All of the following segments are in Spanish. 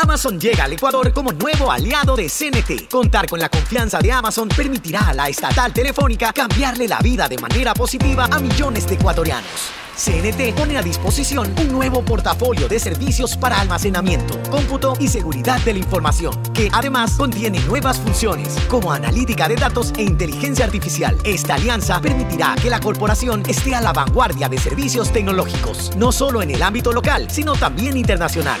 Amazon llega al Ecuador como nuevo aliado de CNT. Contar con la confianza de Amazon permitirá a la estatal telefónica cambiarle la vida de manera positiva a millones de ecuatorianos. CNT pone a disposición un nuevo portafolio de servicios para almacenamiento, cómputo y seguridad de la información, que además contiene nuevas funciones como analítica de datos e inteligencia artificial. Esta alianza permitirá que la corporación esté a la vanguardia de servicios tecnológicos, no solo en el ámbito local, sino también internacional.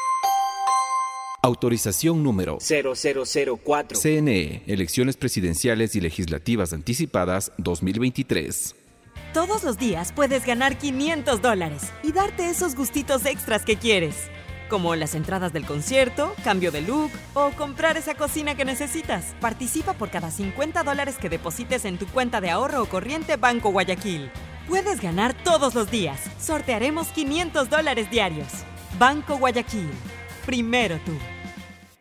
Autorización número 0004. CNE, Elecciones Presidenciales y Legislativas Anticipadas 2023. Todos los días puedes ganar 500 dólares y darte esos gustitos extras que quieres, como las entradas del concierto, cambio de look o comprar esa cocina que necesitas. Participa por cada 50 dólares que deposites en tu cuenta de ahorro o corriente Banco Guayaquil. Puedes ganar todos los días. Sortearemos 500 dólares diarios. Banco Guayaquil. Primero tú.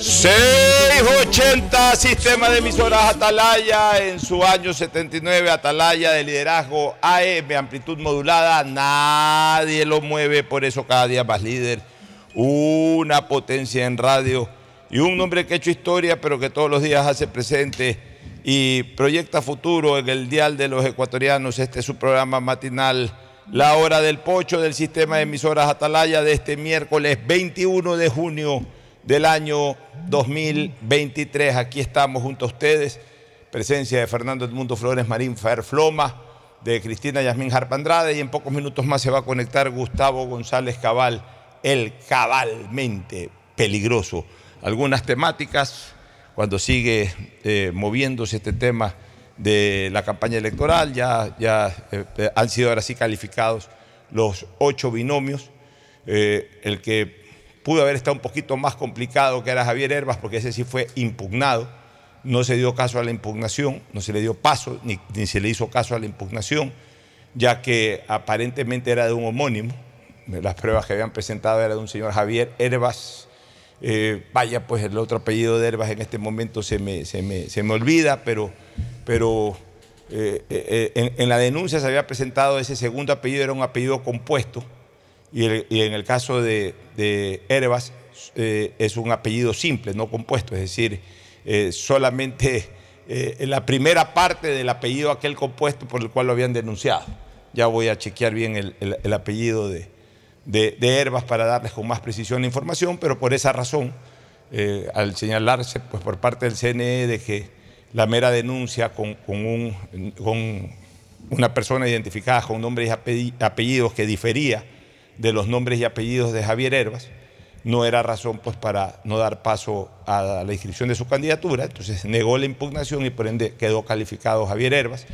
680 Sistema de emisoras Atalaya en su año 79 Atalaya de liderazgo AM amplitud modulada nadie lo mueve por eso cada día más líder una potencia en radio y un hombre que ha hecho historia pero que todos los días hace presente y proyecta futuro en el dial de los ecuatorianos. Este es su programa matinal La Hora del Pocho del sistema de emisoras Atalaya de este miércoles 21 de junio del año 2023. Aquí estamos junto a ustedes. Presencia de Fernando Edmundo Flores Marín Ferfloma, de Cristina Yasmín Harpandrade y en pocos minutos más se va a conectar Gustavo González Cabal, el cabalmente peligroso. Algunas temáticas, cuando sigue eh, moviéndose este tema de la campaña electoral, ya, ya eh, han sido ahora sí calificados los ocho binomios. Eh, el que pudo haber estado un poquito más complicado que era Javier Herbas, porque ese sí fue impugnado. No se dio caso a la impugnación, no se le dio paso, ni, ni se le hizo caso a la impugnación, ya que aparentemente era de un homónimo. Las pruebas que habían presentado era de un señor Javier Herbas. Eh, vaya, pues el otro apellido de Herbas en este momento se me, se me, se me olvida, pero, pero eh, eh, en, en, la denuncia se había presentado ese segundo apellido, era un apellido compuesto, y, en el caso de, de eh, es un apellido simple, no compuesto, es decir, eh, solamente eh, la primera parte del apellido aquel compuesto por el cual lo habían denunciado. Ya voy a chequear bien el, el, el apellido de, de, para darles con más precisión la información, pero por esa razón, al señalarse pues, por parte del CNE de que la mera denuncia con, con una persona identificada con nombres y apellidos que difería de los nombres y apellidos de Javier Herbas, no era razón pues para no dar paso a la inscripción de su candidatura, entonces negó la impugnación y por ende quedó calificado Javier Herbas.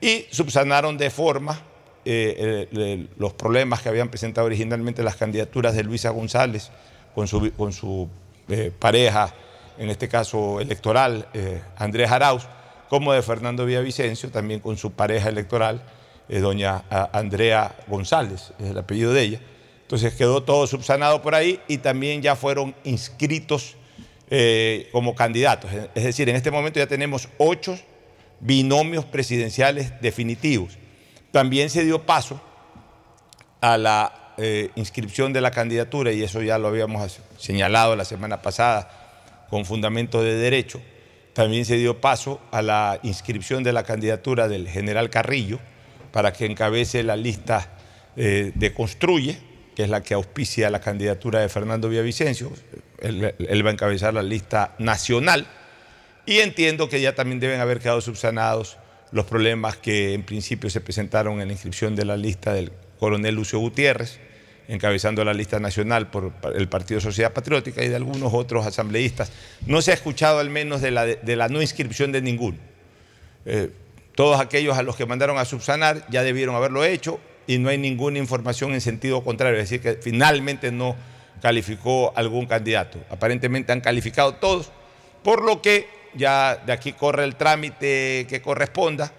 Y subsanaron de forma eh, eh, los problemas que habían presentado originalmente las candidaturas de Luisa González con su, con su eh, pareja, en este caso electoral, Andrés Arauz, como de Fernando Villavicencio, también con su pareja electoral, doña Andrea González, es el apellido de ella. Entonces quedó todo subsanado por ahí y también ya fueron inscritos eh, como candidatos. Es decir, en este momento ya tenemos ocho binomios presidenciales definitivos. También se dio paso a la eh, inscripción de la candidatura, y eso ya lo habíamos señalado la semana pasada con fundamento de derecho. También se dio paso a la inscripción de la candidatura del general Carrillo para que encabece la lista eh, de Construye, que es la que auspicia la candidatura de Fernando Villavicencio. Él, él, va a encabezar la lista nacional. Y entiendo que ya también deben haber quedado subsanados los problemas que en principio se presentaron en la inscripción de la lista del coronel Lucio Gutiérrez, encabezando la lista nacional por el Partido Sociedad Patriótica y de algunos otros asambleístas. No se ha escuchado al menos de la, no inscripción de ninguno. Eh, todos aquellos a los que mandaron a subsanar ya debieron haberlo hecho y no hay ninguna información en sentido contrario, es decir, que finalmente no calificó algún candidato. Aparentemente han calificado todos, por lo que ya de aquí corre el trámite que corresponda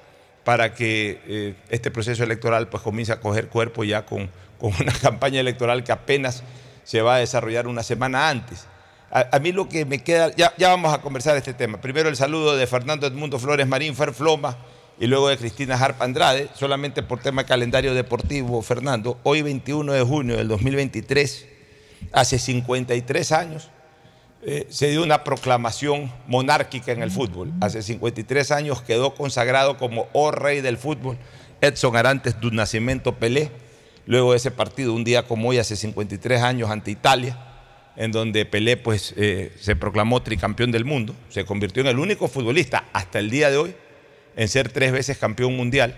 para que eh, este proceso electoral pues comience a coger cuerpo ya con, con, una campaña electoral que apenas se va a desarrollar una semana antes. A, mí lo que me queda, ya, ya, vamos a conversar este tema. Primero el saludo de Fernando Edmundo Flores Marín Ferfloma y luego de Cristina Harp Andrade, solamente por tema de calendario deportivo, Fernando, hoy 21 de junio del 2023, hace 53 años, eh, se dio una proclamación monárquica en el fútbol. Hace 53 años quedó consagrado como oh rey del fútbol Edson Arantes du Nacimiento Pelé. Luego de ese partido, un día como hoy, hace 53 años ante Italia, en donde Pelé pues, eh, se proclamó tricampeón del mundo, se convirtió en el único futbolista hasta el día de hoy en ser tres veces campeón mundial.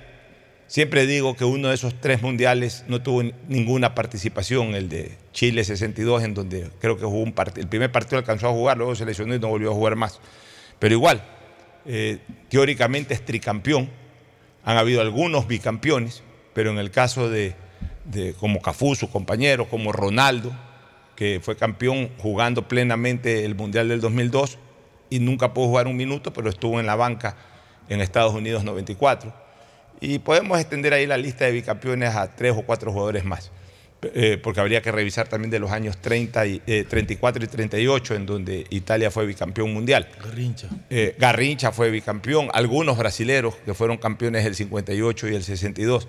Siempre digo que uno de esos tres mundiales no tuvo ninguna participación, el de Chile 62, en donde creo que jugó un partido. El primer partido alcanzó a jugar, luego se lesionó y no volvió a jugar más. Pero igual, eh, teóricamente es tricampeón. Han habido algunos bicampeones, pero en el caso de, como Cafú, su compañero, como Ronaldo, que fue campeón jugando plenamente el Mundial del 2002 y nunca pudo jugar un minuto, pero estuvo en la banca en Estados Unidos 94. Y podemos extender ahí la lista de bicampeones a tres o cuatro jugadores más, eh, porque habría que revisar también de los años 30 y, 34 y 38, en donde Italia fue bicampeón mundial. Garrincha. Eh, Garrincha fue bicampeón, algunos brasileros que fueron campeones el 58 y el 62,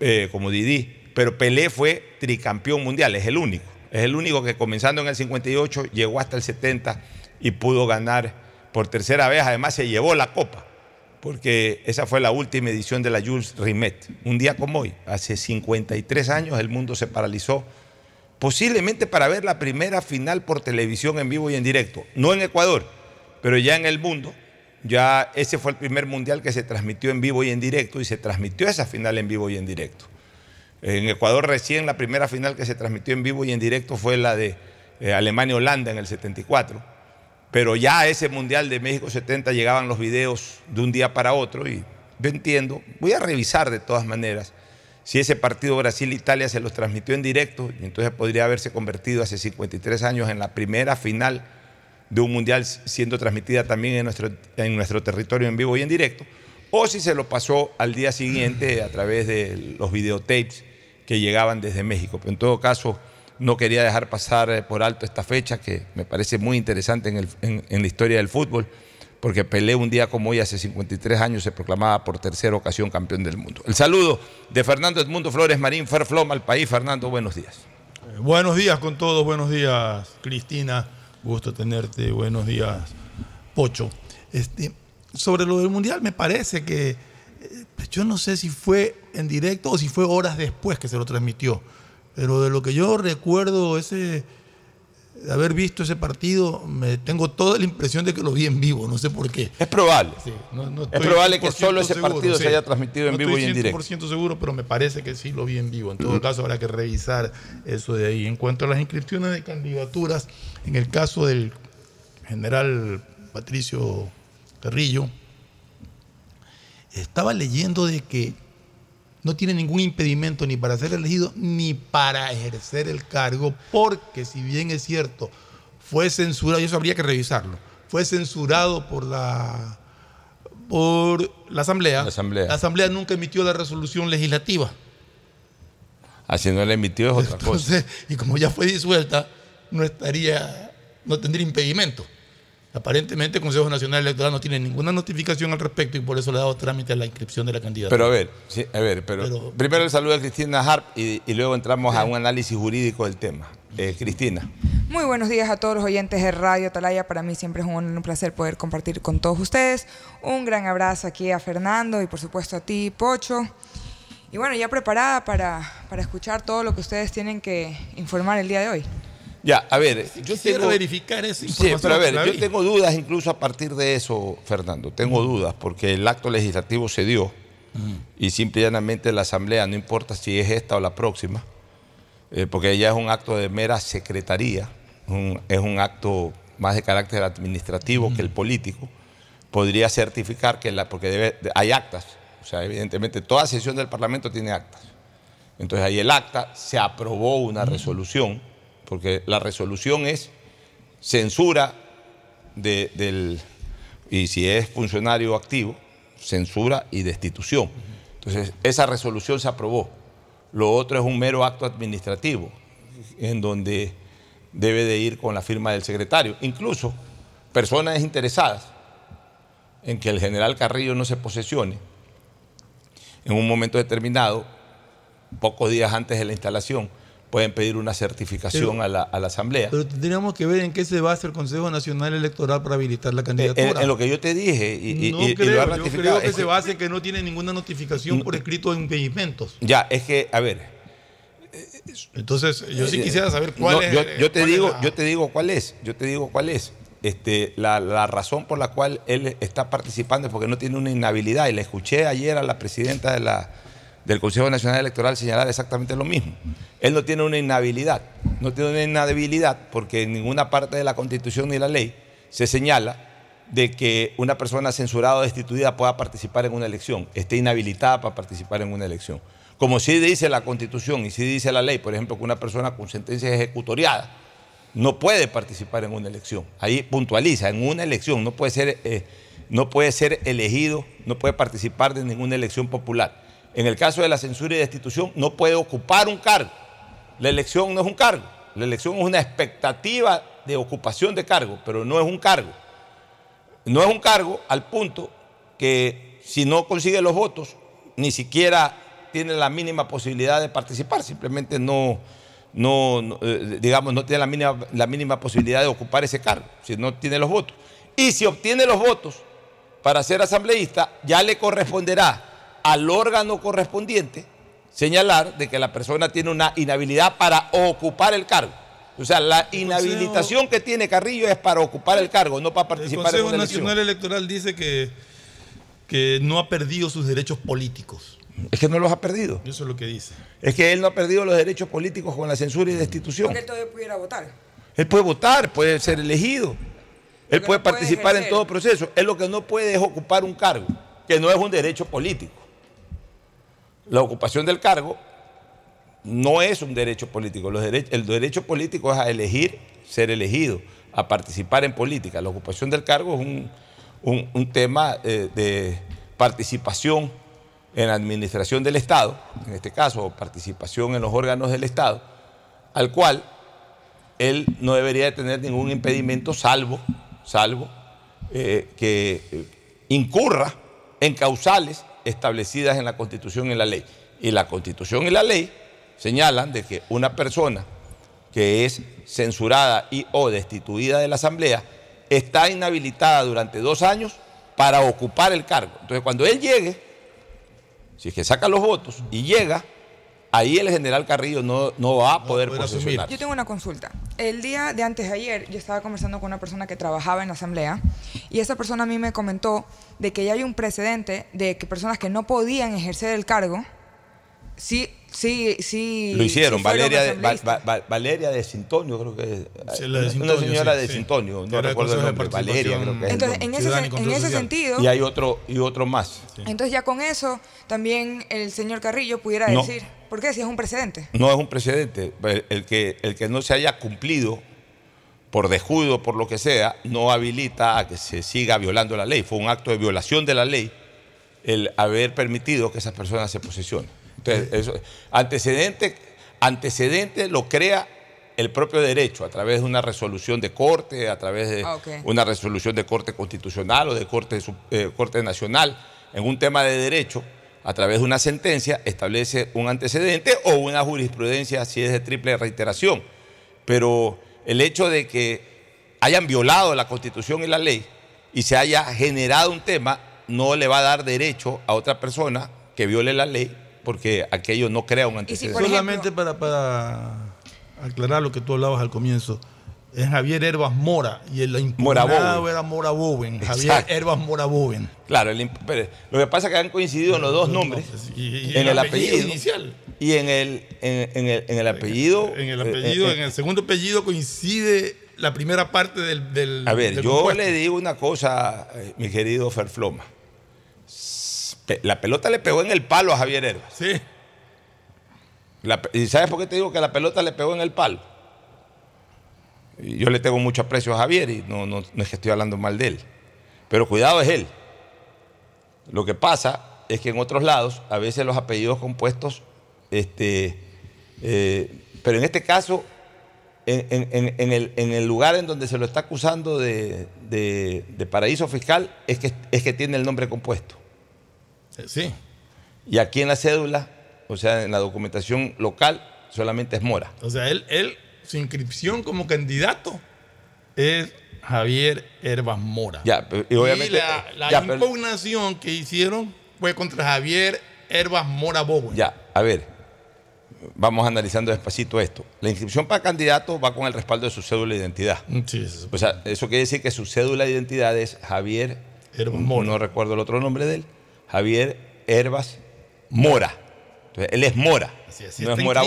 eh, como Didi. Pero Pelé fue tricampeón mundial, es el único. Es el único que comenzando en el 58 llegó hasta el 70 y pudo ganar por tercera vez. Además se llevó la copa, porque esa fue la última edición de la Jules Rimet. Un día como hoy, hace 53 años, el mundo se paralizó, posiblemente para ver la primera final por televisión en vivo y en directo. No en Ecuador, pero ya en el mundo. Ya ese fue el primer mundial que se transmitió en vivo y en directo y se transmitió esa final en vivo y en directo. En Ecuador recién la primera final que se transmitió en vivo y en directo fue la de eh, Alemania-Holanda en el 74. Pero ya a ese Mundial de México 70 llegaban los videos de un día para otro y yo entiendo, voy a revisar de todas maneras si ese partido Brasil-Italia se los transmitió en directo, y entonces podría haberse convertido hace 53 años en la primera final de un mundial siendo transmitida también en nuestro, en nuestro territorio en vivo y en directo, o si se lo pasó al día siguiente a través de los videotapes que llegaban desde México. Pero en todo caso, no quería dejar pasar eh, por alto esta fecha que me parece muy interesante en, la historia del fútbol, porque Pelé un día como hoy, hace 53 años, se proclamaba por tercera ocasión campeón del mundo. El saludo de Fernando Edmundo Flores Marín, Ferflom al país. Fernando, buenos días. Eh, buenos días con todos, buenos días Cristina, gusto tenerte, buenos días Pocho. Este, sobre lo del Mundial me parece que eh, yo no sé si fue en directo o si fue horas después que se lo transmitió. Pero de lo que yo recuerdo ese de haber visto ese partido, me tengo toda la impresión de que lo vi en vivo, no sé por qué. Es probable. es probable que solo ese partido se haya transmitido en vivo y en directo. No estoy 100% seguro, pero me parece que sí lo vi en vivo. En todo caso, habrá que revisar eso de ahí. En cuanto a las inscripciones de candidaturas, en el caso del general Patricio Carrillo, estaba leyendo de que no tiene ningún impedimento ni para ser elegido ni para ejercer el cargo, porque si bien es cierto, fue censurado, y eso habría que revisarlo, fue censurado por la, por la Asamblea. La Asamblea. La Asamblea nunca emitió la resolución legislativa. Así no la emitió es otra cosa. Y como ya fue disuelta, no estaría, no tendría impedimento. Aparentemente el Consejo Nacional Electoral no tiene ninguna notificación al respecto y por eso le ha dado trámite a la inscripción de la candidatura. Pero a ver, sí, a ver, pero, primero el saludo a Cristina Harp y, luego entramos a un análisis jurídico del tema. Eh, Cristina. Muy buenos días a todos los oyentes de Radio Atalaya. Para mí siempre es un, placer poder compartir con todos ustedes. Un gran abrazo aquí a Fernando y por supuesto a ti, Pocho. Y bueno, ya preparada para, para escuchar todo lo que ustedes tienen que informar el día de hoy. Ya, a ver, yo quiero verificar esa información. Sí, pero a ver, yo tengo dudas incluso a partir de eso, Fernando. Tengo dudas porque el acto legislativo se dio y simple y llanamente la Asamblea, no importa si es esta o la próxima, eh, porque ya es un acto de mera secretaría, es un acto más de carácter administrativo que el político, podría certificar que la, porque debe, hay actas, o sea, evidentemente toda sesión del Parlamento tiene actas. Entonces ahí el acta, se aprobó una resolución porque la resolución es censura del, y si es funcionario activo, censura y destitución. Entonces, esa resolución se aprobó. Lo otro es un mero acto administrativo, en donde debe de ir con la firma del secretario. Incluso personas interesadas en que el general Carrillo no se posesione en un momento determinado, pocos días antes de la instalación, pueden pedir una certificación Pero- a, la, a la Asamblea. Pero tendríamos que ver en qué se basa el Consejo Nacional Electoral para habilitar la candidatura. En, en lo que yo te dije y, y- no y- y creo, lo ha yo ratificado. creo que es se basa en que no tiene ninguna notificación por escrito de impedimentos. Ya, es que, a ver. Entonces, yo sí eh, quisiera saber cuál no, es. Yo, eh, yo te es digo, la- yo te digo cuál es. Yo te digo cuál es. Este, la, la razón por la cual él está participando es porque no tiene una inhabilidad. Y le escuché ayer a la presidenta de la, del Consejo Nacional Electoral señalar exactamente lo mismo. Él no tiene una inhabilidad. No tiene una inhabilidad porque en ninguna parte de la Constitución ni la ley se señala de que una persona censurada o destituida pueda participar en una elección, esté inhabilitada para participar en una elección. Como sí dice la Constitución y sí dice la ley, por ejemplo, que una persona con sentencia ejecutoriada no puede participar en una elección. Ahí puntualiza, en una elección no puede ser, eh, no puede ser elegido, no puede participar de ninguna elección popular. En el caso de la censura y destitución, no puede ocupar un cargo. La elección no es un cargo, la elección es una expectativa de ocupación de cargo, pero no es un cargo. No es un cargo al punto que si no consigue los votos, ni siquiera tiene la mínima posibilidad de participar, simplemente no, no, eh, digamos, no tiene la mínima, la mínima posibilidad de ocupar ese cargo, si no tiene los votos. Y si obtiene los votos para ser asambleísta, ya le corresponderá al órgano correspondiente señalar de que la persona tiene una inhabilidad para ocupar el cargo. O sea, la inhabilitación que tiene Carrillo es para ocupar el cargo, no para El participar en Consejo una elección. Nacional Electoral dice que, que no ha perdido sus derechos políticos. Es que no los ha perdido. Eso es lo que dice. Es que él no ha perdido los derechos políticos con la censura y destitución. Porque él todavía pudiera votar. Él puede votar, puede ser elegido. Él puede no puede participar en todo proceso. Él lo que no puede es ocupar un cargo, que no es un derecho político. La ocupación del cargo no es un derecho político. El derecho político es a elegir, ser elegido, a participar en política. La ocupación del cargo es un, un- tema eh, de participación en la administración del Estado, en este caso, participación en los órganos del Estado, al cual él no debería de tener ningún impedimento salvo, salvo eh, que eh, incurra en causales establecidas en la Constitución y la ley. Y la Constitución y la ley señalan de que una persona que es censurada y o destituida de la Asamblea está inhabilitada durante dos años para ocupar el cargo. Entonces, cuando él llegue, si es que saca los votos y llega, ahí el general Carrillo no, no va a poder posesionar. Yo tengo una consulta. El día de antes de ayer yo estaba conversando con una persona que trabajaba en la asamblea y esa persona a mí me comentó de que ya hay un precedente de que personas que no podían ejercer el cargo, sí, sí, sí. Lo hicieron, sí Valeria, de, Va-. Va- Valeria de Sintonio, creo que es. Sí, la de una señora sí, de. Sintonio, no era recuerdo el nombre, Valeria creo que es. Entonces, en ese, en ese sentido, Y hay otro, y otro más. entonces ya con eso también el señor Carrillo pudiera No. decir, ¿por qué? Si es un precedente. No es un precedente. El, el que, el que no se haya cumplido por descuido, por lo que sea, no habilita a que se siga violando la ley. Fue un acto de violación de la ley el haber permitido que esas personas se posesionen. Entonces, eso, antecedente, antecedente lo crea el propio derecho a través de una resolución de corte, a través de Ah, una resolución de corte constitucional o de corte, eh, corte nacional. En un tema de derecho, a través de una sentencia, establece un antecedente o una jurisprudencia si es de triple reiteración. Pero el hecho de que hayan violado la constitución y la ley y se haya generado un tema no le va a dar derecho a otra persona que viole la ley porque aquello no crea un antecedente. Solamente para, para aclarar lo que tú hablabas al comienzo, es Javier Herbas Mora y el impugnado era Mora Bowen. Javier Exacto. Herbas Mora Bowen. Claro, el lo que pasa es que han coincidido en los dos nombres, y en el el apellido apellido inicial. y en el, en, en el, en el apellido. En el eh, apellido, eh, en el segundo apellido coincide la primera parte del. del A ver, del yo compuesto. le digo una cosa, eh, mi querido Ferfloma. La pelota le pegó en el palo a Javier Herbas. Sí. La ¿Y sabes por qué te digo que la pelota le pegó en el palo? Yo le tengo mucho aprecio a Javier y no, no, no es que estoy hablando mal de él. Pero cuidado es él. Lo que pasa es que en otros lados, a veces los apellidos compuestos, este, eh, pero en este caso, en, en- en- en el, en el lugar en donde se lo está acusando de, de- de paraíso fiscal es que, es que tiene el nombre compuesto. Eh, Sí. Y aquí en la cédula, o sea, en la documentación local, solamente es Mora. O sea, él, él, su inscripción como candidato es Javier Herbas Mora. Ya, y obviamente- la, la ya, pero- impugnación que hicieron fue contra Javier Herbas Mora Bowen. Ya, a ver, vamos analizando despacito esto. La inscripción para candidato va con el respaldo de su cédula de identidad. Sí, eso. O sea, eso quiere decir que su cédula de identidad es Javier, Herbas Mora. no recuerdo el otro nombre de él, Javier Herbas Mora. Entonces, él es Mora, Así- no es Mora en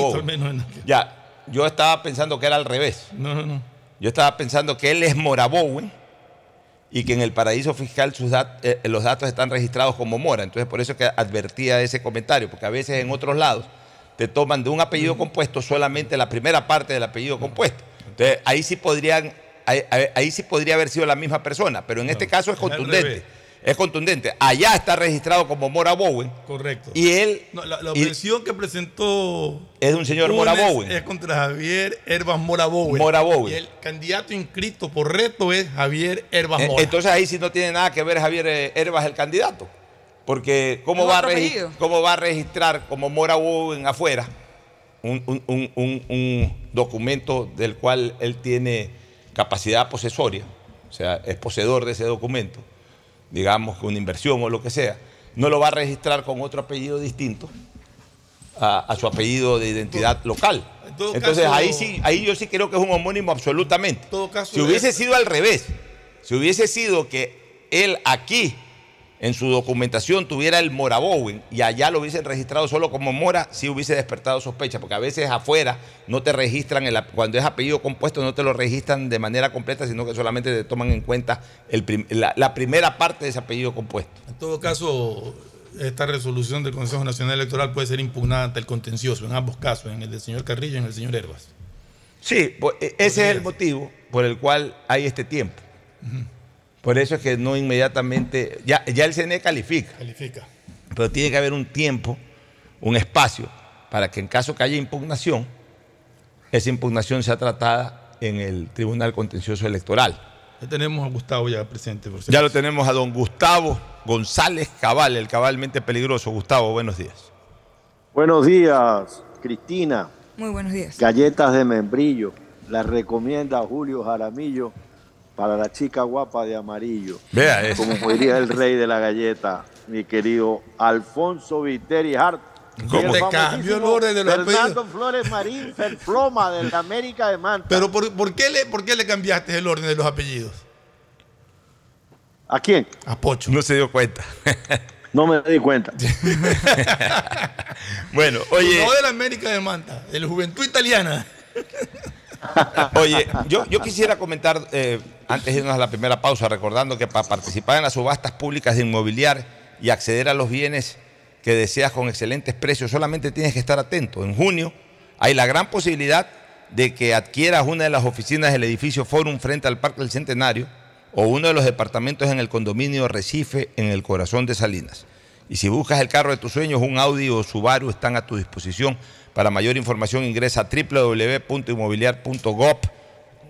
Ya, yo estaba pensando que era al revés. No, no, no. Yo estaba pensando que él es Mora Bowen y que en el paraíso fiscal sus dat- eh, los datos están registrados como Mora. Entonces, por eso que advertía ese comentario, porque a veces en otros lados te toman de un apellido compuesto solamente la primera parte del apellido compuesto. Entonces, ahí sí podrían, ahí, sí podría haber sido la misma persona, pero en este caso es contundente. Es contundente. Allá está registrado como Mora Bowen Correcto. y él No, la, la versión que presentó es de un señor Mora Bowen. es contra Javier Herbas Mora Bowen. Mora Bowen. Y el candidato inscrito por reto es Javier Herbas Eh, Mora. Entonces ahí sí no tiene nada que ver Javier eh, Herbas el candidato. Porque ¿cómo va, a. ¿cómo va a registrar como Mora Bowen afuera un, un- un- un- un documento del cual él tiene capacidad posesoria? O sea, es poseedor de ese documento, digamos que una inversión o lo que sea. No lo va a registrar con otro apellido distinto a, a su apellido de identidad local. En Entonces caso- ahí sí, ahí yo sí creo que es un homónimo absolutamente. todo caso si hubiese es- sido al revés, si hubiese sido que él aquí en su documentación tuviera el Mora Bowen y allá lo hubiesen registrado solo como Mora, sí hubiese despertado sospecha, porque a veces afuera no te registran, el cuando es apellido compuesto no te lo registran de manera completa, sino que solamente te toman en cuenta el prim- la, la primera parte de ese apellido compuesto. En todo caso, esta resolución del Consejo Nacional Electoral puede ser impugnada ante el contencioso en ambos casos, en el del señor Carrillo y en el señor Herbas. Sí, po- e- ese es el motivo por el cual hay este tiempo. Por eso es que no inmediatamente, ya, ya el CNE califica, Califica. pero tiene que haber un tiempo, un espacio, para que en caso que haya impugnación, esa impugnación sea tratada en el Tribunal Contencioso Electoral. Ya tenemos a Gustavo ya presente. Por si Ya lo tenemos a don Gustavo González Cabal, el cabalmente peligroso. Gustavo, buenos días. Buenos días, Cristina. Muy buenos días. Galletas de membrillo. Las recomienda Julio Jaramillo para la chica guapa de amarillo. Vea eso. Como diría el rey de la galleta, mi querido Alfonso Viteri Hart. ¿Cómo famosísimo cambió el orden de los Fernando apellidos? Flores Marín Ferfloma de la América de Manta. Pero ¿por, por qué le, ¿por qué le cambiaste el orden de los apellidos? ¿A quién? A Pocho. No se dio cuenta. No me di cuenta. bueno, oye. No de la América de Manta, de la Juventud Italiana. Oye, yo, yo quisiera comentar, eh, antes de irnos a la primera pausa, recordando que para participar en las subastas públicas de inmobiliar y acceder a los bienes que deseas con excelentes precios, solamente tienes que estar atento. En junio hay la gran posibilidad de que adquieras una de las oficinas del edificio Forum frente al Parque del Centenario o uno de los departamentos en el condominio Recife en el corazón de Salinas. Y si buscas el carro de tus sueños, un Audi o Subaru están a tu disposición. Para mayor información ingresa a www.inmobiliar.gov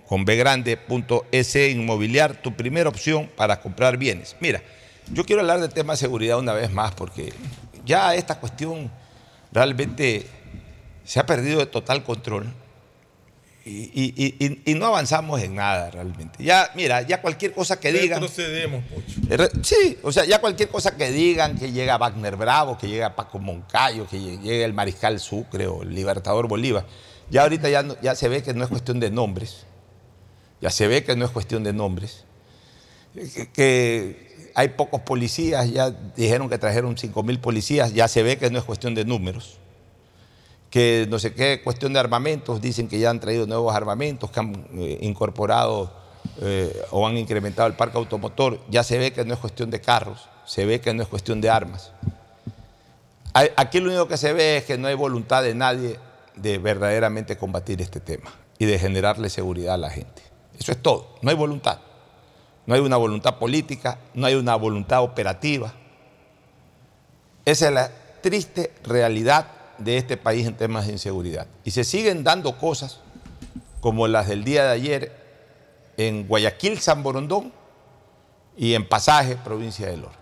con B grande, punto S Inmobiliar, tu primera opción para comprar bienes. Mira, yo quiero hablar del tema de seguridad una vez más porque ya esta cuestión realmente se ha perdido de total control y, y- y- y- no avanzamos en nada realmente. Ya, mira, ya cualquier cosa que digan... Retrocedemos, Pocho. Eh, Sí, o sea, ya cualquier cosa que digan, que llega Wagner Bravo, que llega Paco Moncayo, que llegue el Mariscal Sucre o el Libertador Bolívar, ya ahorita ya, no- ya se ve que no es cuestión de nombres, ya se ve que no es cuestión de nombres, que, que hay pocos policías, ya dijeron que trajeron 5 mil policías, ya se ve que no es cuestión de números, que no sé qué, cuestión de armamentos, dicen que ya han traído nuevos armamentos, que han eh, incorporado eh, o han incrementado el parque automotor, ya se ve que no es cuestión de carros, se ve que no es cuestión de armas. Aquí lo único que se ve es que no hay voluntad de nadie de verdaderamente combatir este tema y de generarle seguridad a la gente. Eso es todo, no hay voluntad. No hay una voluntad política, no hay una voluntad operativa. Esa es la triste realidad de este país en temas de inseguridad. Y se siguen dando cosas como las del día de ayer en Guayaquil, San Borondón y en Pasaje, provincia de Lora.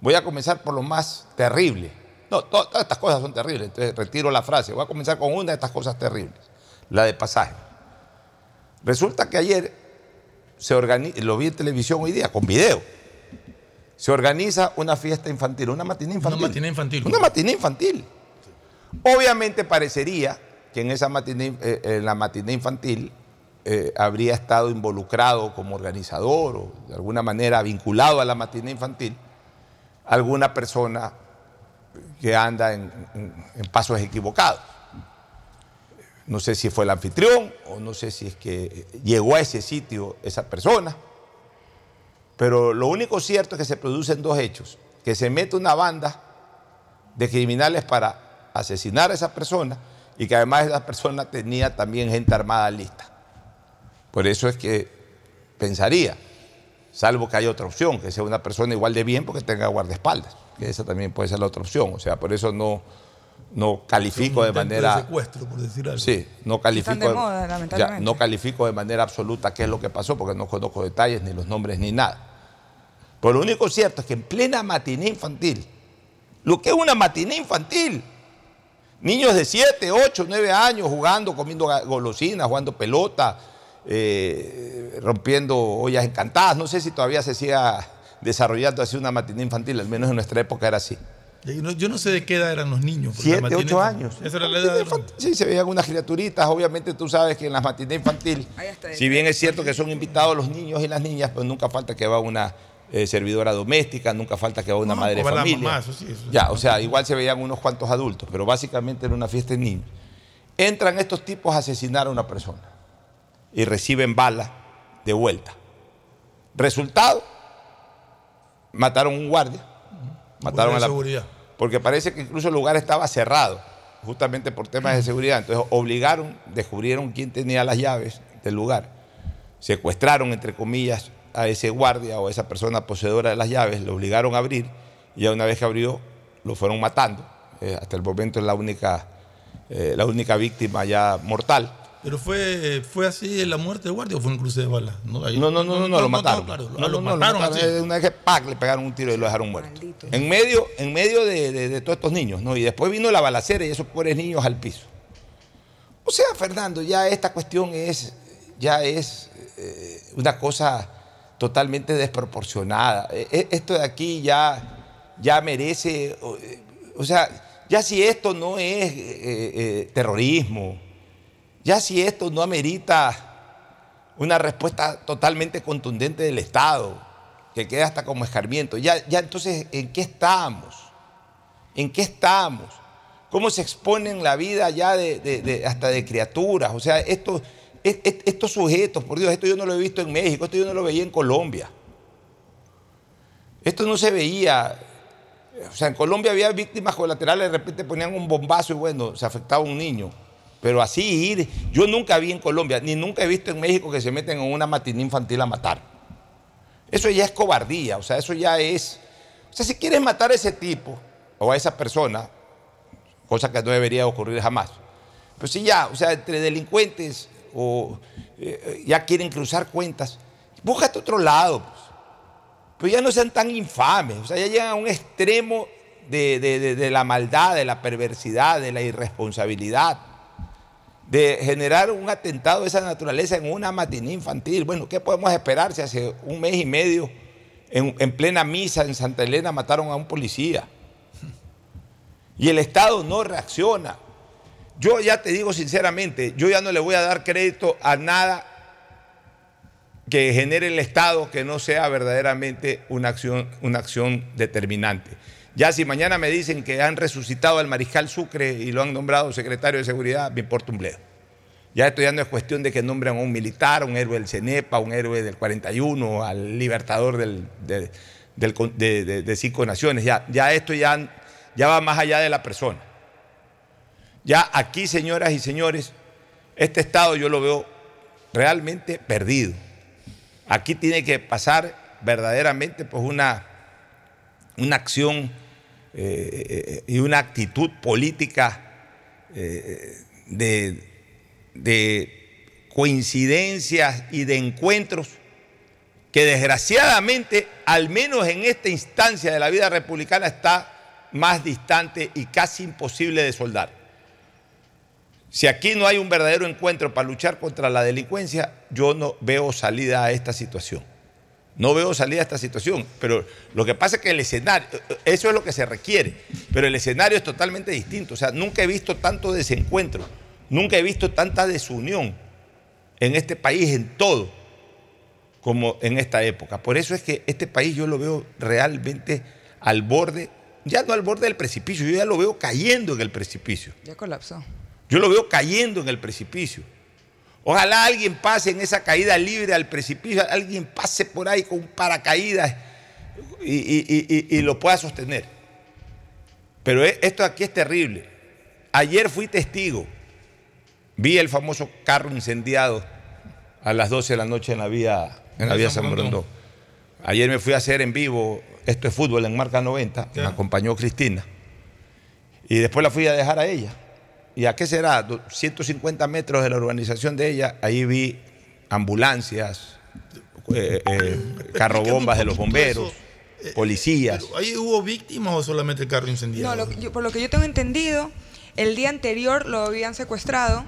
Voy a comenzar por lo más terrible. No, to- todas estas cosas son terribles, entonces retiro la frase. Voy a comenzar con una de estas cosas terribles, la de Pasaje. Resulta que ayer se organiza, lo vi en televisión hoy día, con video, se organiza una fiesta infantil, una matiné infantil. Una matiné infantil. Una matiné infantil. Obviamente parecería que en esa matiné, eh, en la matiné infantil eh, habría estado involucrado como organizador o de alguna manera vinculado a la matiné infantil alguna persona que anda en, pasos equivocados. No sé si fue el anfitrión o no sé si es que llegó a ese sitio esa persona. Pero lo único cierto es que se producen dos hechos. Que se mete una banda de criminales para asesinar a esa persona y que además esa persona tenía también gente armada lista. Por eso es que pensaría, salvo que haya otra opción, que sea una persona igual de bien porque tenga guardaespaldas, que esa también puede ser la otra opción. O sea, por eso no, no califico de manera... secuestro, por decir algo. Sí, no califico, Están de moda, lamentablemente. ya, no califico de manera absoluta qué es lo que pasó porque no conozco detalles, ni los nombres, ni nada. Pero lo único cierto es que en plena matiné infantil, lo que es una matiné infantil, niños de 7, 8, 9 años jugando, comiendo golosinas, jugando pelota, eh, rompiendo ollas encantadas, no sé si todavía se siga desarrollando así una matiné infantil, al menos en nuestra época era así. Yo no, sé de qué edad eran los niños. porque la Siete, matiné ocho infantil- años. Esa era la edad de los Sí, se veían unas criaturitas. Obviamente tú sabes que en las matinées infantil, si bien es cierto que son invitados los niños y las niñas, pues nunca falta que va una eh, servidora doméstica, nunca falta que va una No, madre de familia. mamá, eso sí, eso sí. ya, o sea, igual se veían unos cuantos adultos, pero básicamente era una fiesta de niños. Entran estos tipos a asesinar a una persona y reciben balas de vuelta. Resultado, mataron a un guardia, mataron a la seguridad. porque parece que incluso el lugar estaba cerrado, justamente por temas de seguridad. Entonces obligaron, descubrieron quién tenía las llaves del lugar, secuestraron, entre comillas, a ese guardia o a esa persona poseedora de las llaves, lo obligaron a abrir y ya una vez que abrió, lo fueron matando. Eh, hasta el momento es la única, eh, la única víctima ya mortal. Pero fue, fue así la muerte del guardia o fue un cruce de balas. No, ahí- No, no, no, no, no, lo mataron. claro, No, lo, no, no, lo mataron. Eh, Una vez que ¡pac! le pegaron un tiro y lo dejaron muerto. En medio, en medio de, de- de todos estos niños, ¿no? Y después vino la balacera y esos pobres niños al piso. O sea, Fernando, ya esta cuestión es, ya es eh, una cosa totalmente desproporcionada. Eh, eh, Esto de aquí ya, ya merece, o, sea, ya si esto no es eh, eh, terrorismo, ya si esto no amerita una respuesta totalmente contundente del Estado, que queda hasta como escarmiento. Ya, ya entonces, ¿en qué estamos? ¿En qué estamos? ¿Cómo se exponen la vida ya de, de- de- hasta de criaturas? O sea, estos, es- es- estos sujetos, por Dios, esto yo no lo he visto en México, esto yo no lo veía en Colombia. Esto no se veía. O sea, en Colombia había víctimas colaterales, de repente ponían un bombazo y bueno, se afectaba un niño. Pero así ir, yo nunca vi en Colombia, ni nunca he visto en México que se meten en una matiné infantil a matar. Eso ya es cobardía, o sea, eso ya es... O sea, si quieres matar a ese tipo o a esa persona, cosa que no debería ocurrir jamás, pues si ya, o sea, entre delincuentes o eh, ya quieren cruzar cuentas, búscate otro lado, pues. Pero ya no sean tan infames, o sea, ya llegan a un extremo de, de- de- de la maldad, de la perversidad, de la irresponsabilidad, de generar un atentado de esa naturaleza en una matiné infantil. Bueno, ¿qué podemos esperar si hace un mes y medio, en, en plena misa en Santa Elena, mataron a un policía? Y el Estado no reacciona. Yo ya te digo sinceramente, yo ya no le voy a dar crédito a nada que genere el Estado que no sea verdaderamente una acción, una acción determinante. Ya si mañana me dicen que han resucitado al mariscal Sucre y lo han nombrado secretario de seguridad, me importa un bledo. Ya esto ya no es cuestión de que nombren a un militar, a un héroe del CENEPA, a un héroe del 41, al libertador del- de, de cinco naciones. Ya, ya esto ya, ya va más allá de la persona. Ya aquí, señoras y señores, este Estado yo lo veo realmente perdido. Aquí tiene que pasar verdaderamente pues una, una acción eh, eh, y una actitud política eh, de, de coincidencias y de encuentros que desgraciadamente, al menos en esta instancia de la vida republicana, está más distante y casi imposible de soldar. Si aquí no hay un verdadero encuentro para luchar contra la delincuencia, yo no veo salida a esta situación. No veo salida a esta situación, pero lo que pasa es que el escenario, eso es lo que se requiere, pero el escenario es totalmente distinto. O sea, nunca he visto tanto desencuentro, nunca he visto tanta desunión en este país en todo como en esta época. Por eso es que este país yo lo veo realmente al borde, ya no al borde del precipicio, yo ya lo veo cayendo en el precipicio. Ya colapsó. Yo lo veo cayendo en el precipicio. Ojalá alguien pase en esa caída libre al precipicio, alguien pase por ahí con un paracaídas y, y- y- y lo pueda sostener. Pero e- esto aquí es terrible. Ayer fui testigo. Vi el famoso carro incendiado a las 12 de la noche en la vía, en la vía San San. Ayer me fui a hacer en vivo, esto es fútbol en Marca 90, me acompañó Cristina. Y después la fui a dejar a ella. ¿Y a qué será? Do- 150 metros de la urbanización de ella, ahí vi ambulancias, eh, eh, carrobombas de los bomberos, policías. ¿Ahí hubo víctimas o solamente el carro No, incendiado? lo que yo- por lo que yo tengo entendido, el día anterior lo habían secuestrado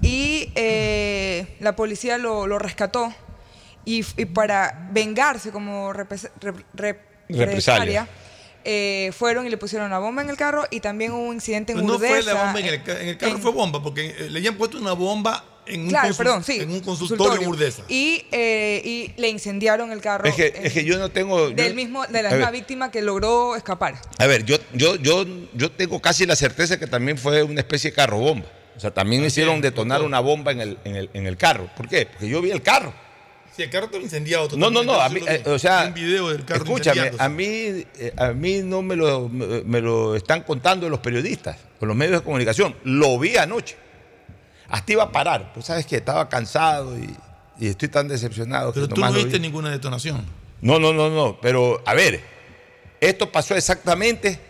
y eh, la policía lo, lo rescató y, para vengarse como repres- rep- rep- Represalia. represalia, eh, fueron y le pusieron una bomba en el carro y también hubo un incidente en Pues no Urdesa. fue la bomba en el, ca- en el carro, en- fue bomba, porque eh, le habían puesto una bomba en un, Claro, perdón, sí, en un consultorio en Urdesa. Y, eh, y le incendiaron el carro Es que, eh, es que yo no tengo... yo- del mismo, de la misma ver, víctima que logró escapar. A ver, yo, yo, yo, yo tengo casi la certeza que también fue una especie de carro bomba. O sea, también hicieron detonar una bomba en el, en, el, en el carro. ¿Por qué? Porque yo vi el carro. Sí, el carro estaba incendiado. No, no, no. A mí, eh, o sea, Hay un video del carro escúchame, a mí, eh, a mí no me lo, me, me lo están contando los periodistas, o los medios de comunicación. Lo vi anoche. Hasta iba a parar. Pues sabes que estaba cansado y, y estoy tan decepcionado. Pero que tú no viste vi. ninguna detonación. No, no, no, no. Pero, a ver, esto pasó exactamente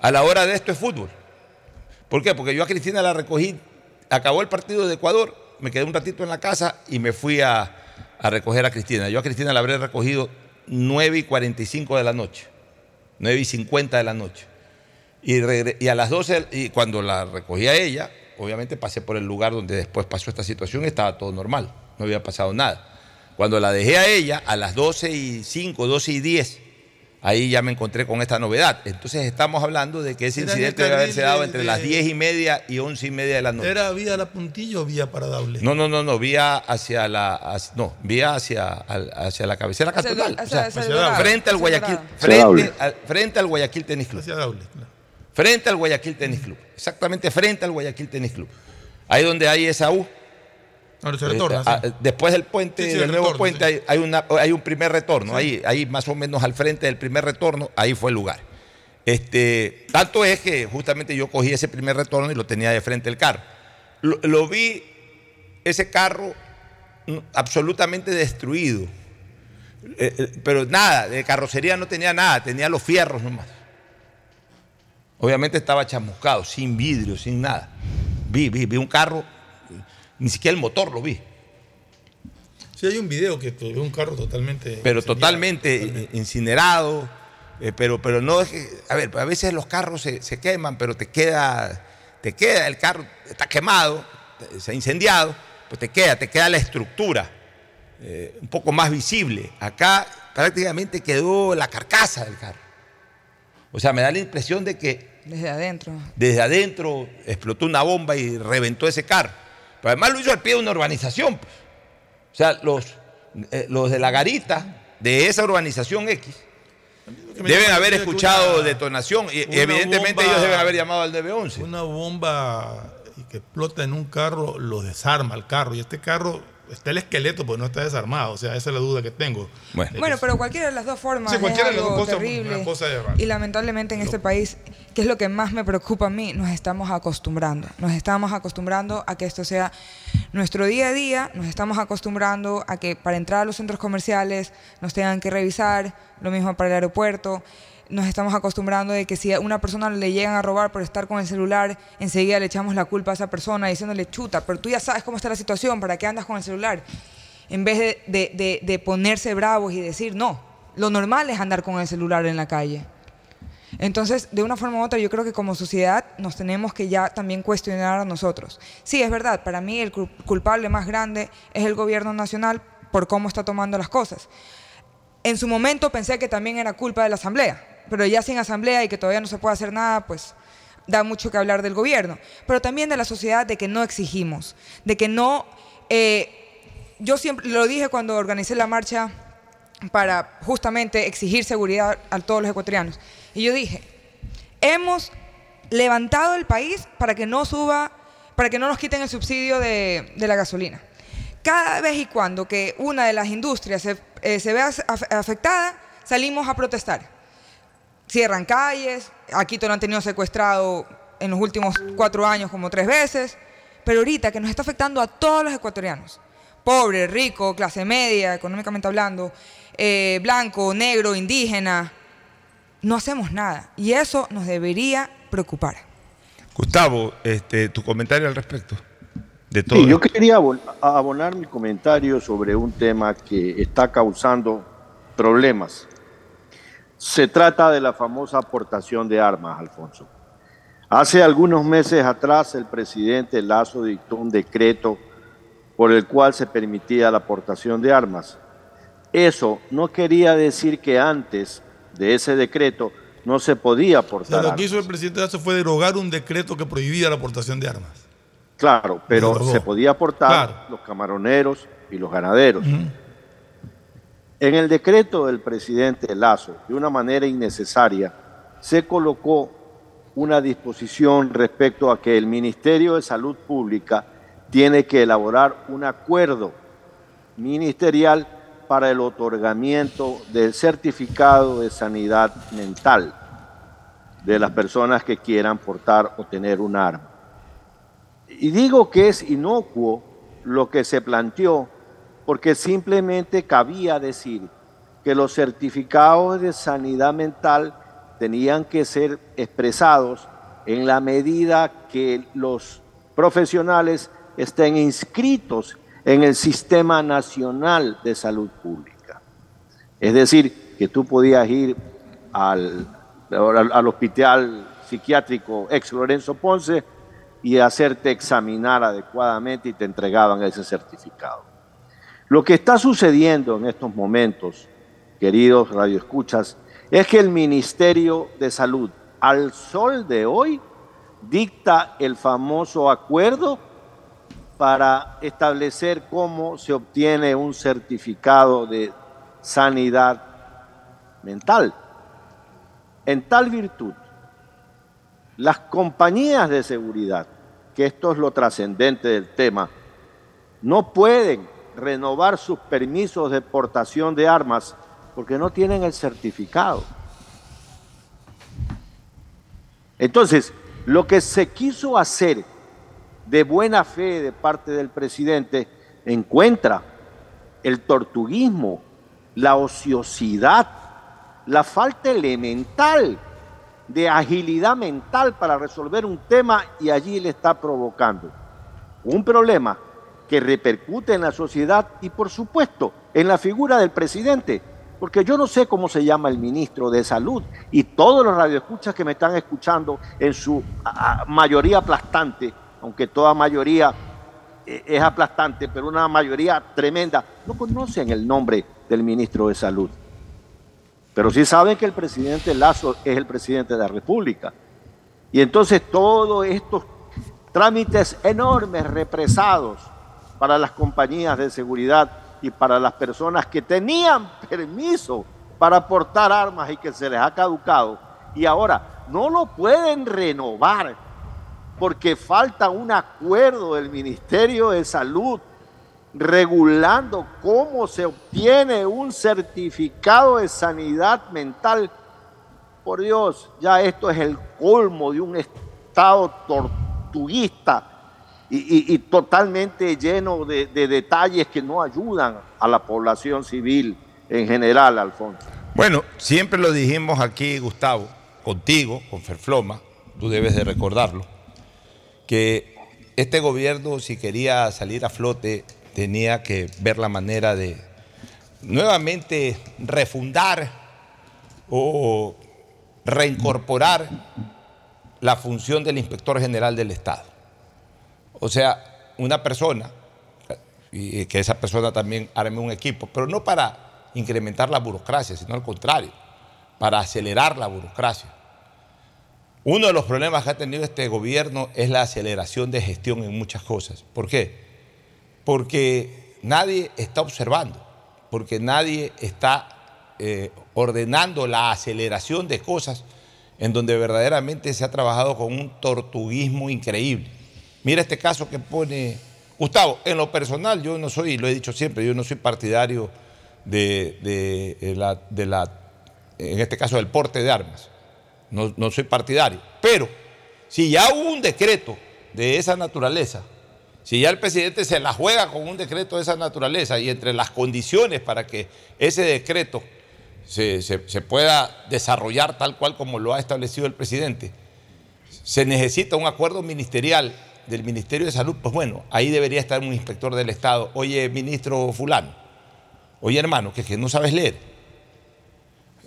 a la hora de esto es fútbol. ¿Por qué? Porque yo a Cristina la recogí, acabó el partido de Ecuador, me quedé un ratito en la casa y me fui a, a recoger a Cristina. Yo a Cristina la habré recogido 9 y 45 de la noche, 9 y 50 de la noche. Y, y a las 12, y cuando la recogí a ella, obviamente pasé por el lugar donde después pasó esta situación estaba todo normal, no había pasado nada. Cuando la dejé a ella, a las 12 y 5, 12 y 10, ahí ya me encontré con esta novedad. Entonces estamos hablando de que ese Era incidente debe haberse dado entre de- las 10 y media y 11 y media de la noche. ¿Era vía la puntilla o vía paradable? No, no, no, no, vía hacia la, hacia- no, vía hacia, al- hacia la cabecera hacia- o sea, frente al Guayaquil, Dorado. frente al, frente al Guayaquil Tenis Club. Hacia Daule, claro. Frente al Guayaquil Tenis Club. Exactamente frente al Guayaquil Tenis Club. Ahí donde hay esa U. Se Eh, retorna. ah, sí. Después del puente, Sí, sí, del el nuevo retorno, puente, hay, hay una- hay un primer retorno. Ahí, ahí más o menos al frente del primer retorno, ahí fue el lugar. Este, tanto es que justamente yo cogí ese primer retorno y lo tenía de frente el carro. Lo, lo vi, ese carro mm, absolutamente destruido. Eh, eh, pero nada, de carrocería no tenía nada, tenía los fierros nomás. Obviamente estaba chamuscado, sin vidrio, sin nada. Vi, vi, vi un carro, ni siquiera el motor lo vi. Sí, hay un video que es un carro totalmente. pero totalmente incinerado. eh, pero, pero no es que, a ver, a veces los carros se, se queman, pero te queda, te queda, el carro está quemado, se ha incendiado, pues te queda, te queda la estructura eh, un poco más visible. Acá prácticamente quedó la carcasa del carro. O sea, me da la impresión de que Desde adentro. desde adentro explotó una bomba y reventó ese carro. Pero además lo hizo al pie de una urbanización. pues. O sea, los, eh, los de la garita de esa urbanización X deben haber escuchado una- detonación y, evidentemente bomba- ellos deben haber llamado al 911. Una bomba que explota en un carro lo desarma el carro. Y este carro está el esqueleto, pues no está desarmado. O sea, esa es la duda que tengo. Bueno, Bueno, pero cualquiera de las dos formas Sí, es cualquiera de las algo dos cosas, terrible. una cosa y lamentablemente en este país, que es lo que más me preocupa a mí, nos estamos acostumbrando. Nos estamos acostumbrando a que esto sea Nuestro día a día nos estamos acostumbrando a que para entrar a los centros comerciales nos tengan que revisar, lo mismo para el aeropuerto. Nos estamos acostumbrando de que si a una persona le llegan a robar por estar con el celular, enseguida le echamos la culpa a esa persona diciéndole chuta, pero tú ya sabes cómo está la situación, ¿para qué andas con el celular? En vez de, de- de- de ponerse bravos y decir, no, lo normal es andar con el celular en la calle. Entonces, de una forma u otra, yo creo que como sociedad nos tenemos que ya también cuestionar a nosotros. Sí, es verdad, para mí el cul- culpable más grande es el gobierno nacional por cómo está tomando las cosas. En su momento pensé que también era culpa de la Asamblea, pero ya sin Asamblea y que todavía no se puede hacer nada, pues da mucho que hablar del gobierno, pero también de la sociedad de que no exigimos, de que no... eh, yo siempre lo dije cuando organicé la marcha para justamente exigir seguridad a todos los ecuatorianos. Y yo dije, hemos levantado el país para que no suba, para que no nos quiten el subsidio de, la gasolina. Cada vez y cuando que una de las industrias se, eh, se vea af- afectada, salimos a protestar. Cierran calles, a Quito lo han tenido secuestrado en los últimos cuatro años como tres veces, pero ahorita que nos está afectando a todos los ecuatorianos, pobre, rico, clase media, económicamente hablando, eh, blanco, negro, indígena, no hacemos nada. Y eso nos debería preocupar. Gustavo, este, tu comentario al respecto de todo. Sí, yo quería abon- abonar mi comentario sobre un tema que está causando problemas. Se trata de la famosa aportación de armas, Alfonso. Hace algunos meses atrás el presidente Lazo dictó un decreto por el cual se permitía la aportación de armas. Eso no quería decir que antes de ese decreto no se podía O sea, aportar lo que hizo el presidente Lazo fue derogar un decreto que prohibía la aportación de armas. Claro, pero se podía aportar Claro. los camaroneros y los ganaderos. En el decreto del presidente Lazo, de una manera innecesaria, se colocó una disposición respecto a que el Ministerio de Salud Pública tiene que elaborar un acuerdo ministerial para el otorgamiento del certificado de sanidad mental de las personas que quieran portar o tener un arma. Y digo que es inocuo lo que se planteó porque simplemente cabía decir que los certificados de sanidad mental tenían que ser expresados en la medida que los profesionales estén inscritos en el Sistema Nacional de Salud Pública. Es decir, que tú podías ir al, al, al hospital psiquiátrico ex Lorenzo Ponce y hacerte examinar adecuadamente y te entregaban ese certificado. Lo que está sucediendo en estos momentos, queridos radioescuchas, es que el Ministerio de Salud, al sol de hoy, dicta el famoso acuerdo para establecer cómo se obtiene un certificado de sanidad mental. En tal virtud, las compañías de seguridad, que esto es lo trascendente del tema, no pueden renovar sus permisos de portación de armas porque no tienen el certificado. Entonces, lo que se quiso hacer de buena fe de parte del presidente encuentra el tortuguismo, la ociosidad, la falta elemental de agilidad mental para resolver un tema y allí le está provocando un problema que repercute en la sociedad y por supuesto en la figura del presidente, porque yo no sé cómo se llama el ministro de Salud y todos los radioescuchas que me están escuchando en su mayoría aplastante, aunque toda mayoría eh, es aplastante, pero una mayoría tremenda, no conocen el nombre del ministro de Salud. Pero sí saben que el presidente Lazo es el presidente de la República. Y entonces todos estos trámites enormes represados para las compañías de seguridad y para las personas que tenían permiso para portar armas y que se les ha caducado y ahora no lo pueden renovar porque falta un acuerdo del Ministerio de Salud regulando cómo se obtiene un certificado de sanidad mental. Por Dios, ya esto es el colmo de un Estado tortuguista y, totalmente lleno de, de detalles que no ayudan a la población civil en general, Alfonso. Bueno, siempre lo dijimos aquí, Gustavo, contigo, con Ferfloma, tú debes de recordarlo, que este gobierno, si quería salir a flote, tenía que ver la manera de nuevamente refundar o reincorporar la función del inspector general del Estado. O sea, una persona, y que esa persona también arme un equipo, pero no para incrementar la burocracia, sino al contrario, para acelerar la burocracia. Uno de los problemas que ha tenido este gobierno es la aceleración de gestión en muchas cosas. ¿Por qué? Porque nadie está observando, porque nadie está eh, ordenando la aceleración de cosas en donde verdaderamente se ha trabajado con un tortuguismo increíble. Mira este caso que pone Gustavo, en lo personal yo no soy, lo he dicho siempre, yo no soy partidario de, la, en este caso del porte de armas, no, no soy partidario, pero si ya hubo un decreto de esa naturaleza, si ya el presidente se la juega con un decreto de esa naturaleza y entre las condiciones para que ese decreto se- se pueda desarrollar tal cual como lo ha establecido el presidente, se necesita un acuerdo ministerial del Ministerio de Salud, pues bueno, ahí debería estar un inspector del Estado. Oye, ministro fulano, oye hermano, que, que no sabes leer.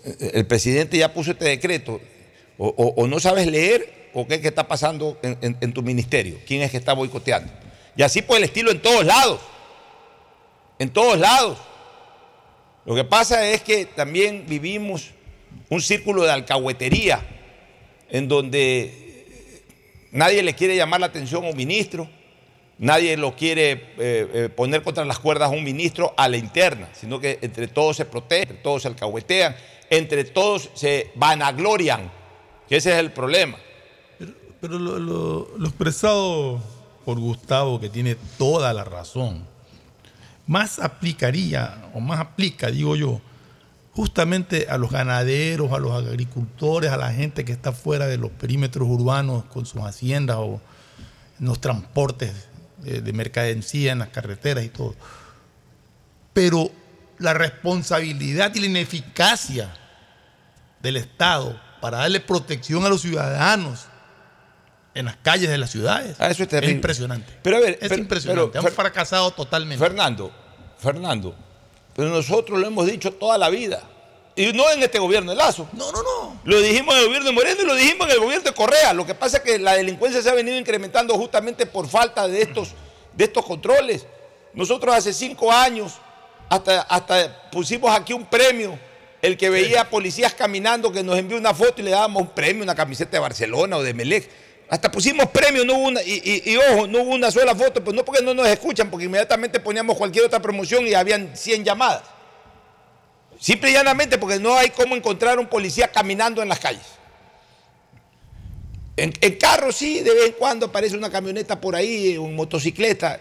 Eh, El presidente ya puso este decreto, o, no sabes leer, o qué, qué está pasando en, en- en tu ministerio, quién es que está boicoteando. Y así por el estilo en todos lados, en todos lados. Lo que pasa es que también vivimos un círculo de alcahuetería en donde nadie le quiere llamar la atención a un ministro, nadie lo quiere eh, eh, poner contra las cuerdas a un ministro a la interna, sino que entre todos se protegen, entre todos se alcahuetean, entre todos se vanaglorian, que ese es el problema. Pero lo, expresado por Gustavo, que tiene toda la razón, más aplicaría, o más aplica, digo yo, justamente a los ganaderos, a los agricultores, a la gente que está fuera de los perímetros urbanos con sus haciendas o en los transportes de, de en las carreteras y todo. Pero la responsabilidad y la ineficacia del Estado para darle protección a los ciudadanos en las calles de las ciudades Ah, eso es terrible. impresionante. Pero a ver, es impresionante. pero, Han Fer- fracasado totalmente. Fernando, Fernando, pero nosotros lo hemos dicho toda la vida. Y no en este gobierno de Lazo. No, no, no. Lo dijimos en el gobierno de Moreno y lo dijimos en el gobierno de Correa. Lo que pasa es que la delincuencia se ha venido incrementando justamente por falta de estos, de estos controles. Nosotros hace cinco años hasta, hasta pusimos aquí un premio. El que veía policías caminando que nos envió una foto y le dábamos un premio, una camiseta de Barcelona o de Melec. Hasta pusimos premio, no una, y, ojo, no hubo una sola foto, pues no porque no nos escuchan, porque inmediatamente poníamos cualquier otra promoción y habían 100 llamadas. Simple y llanamente porque no hay cómo encontrar un policía caminando en las calles. En, en carro sí, de vez en cuando aparece una camioneta por ahí, un motocicleta,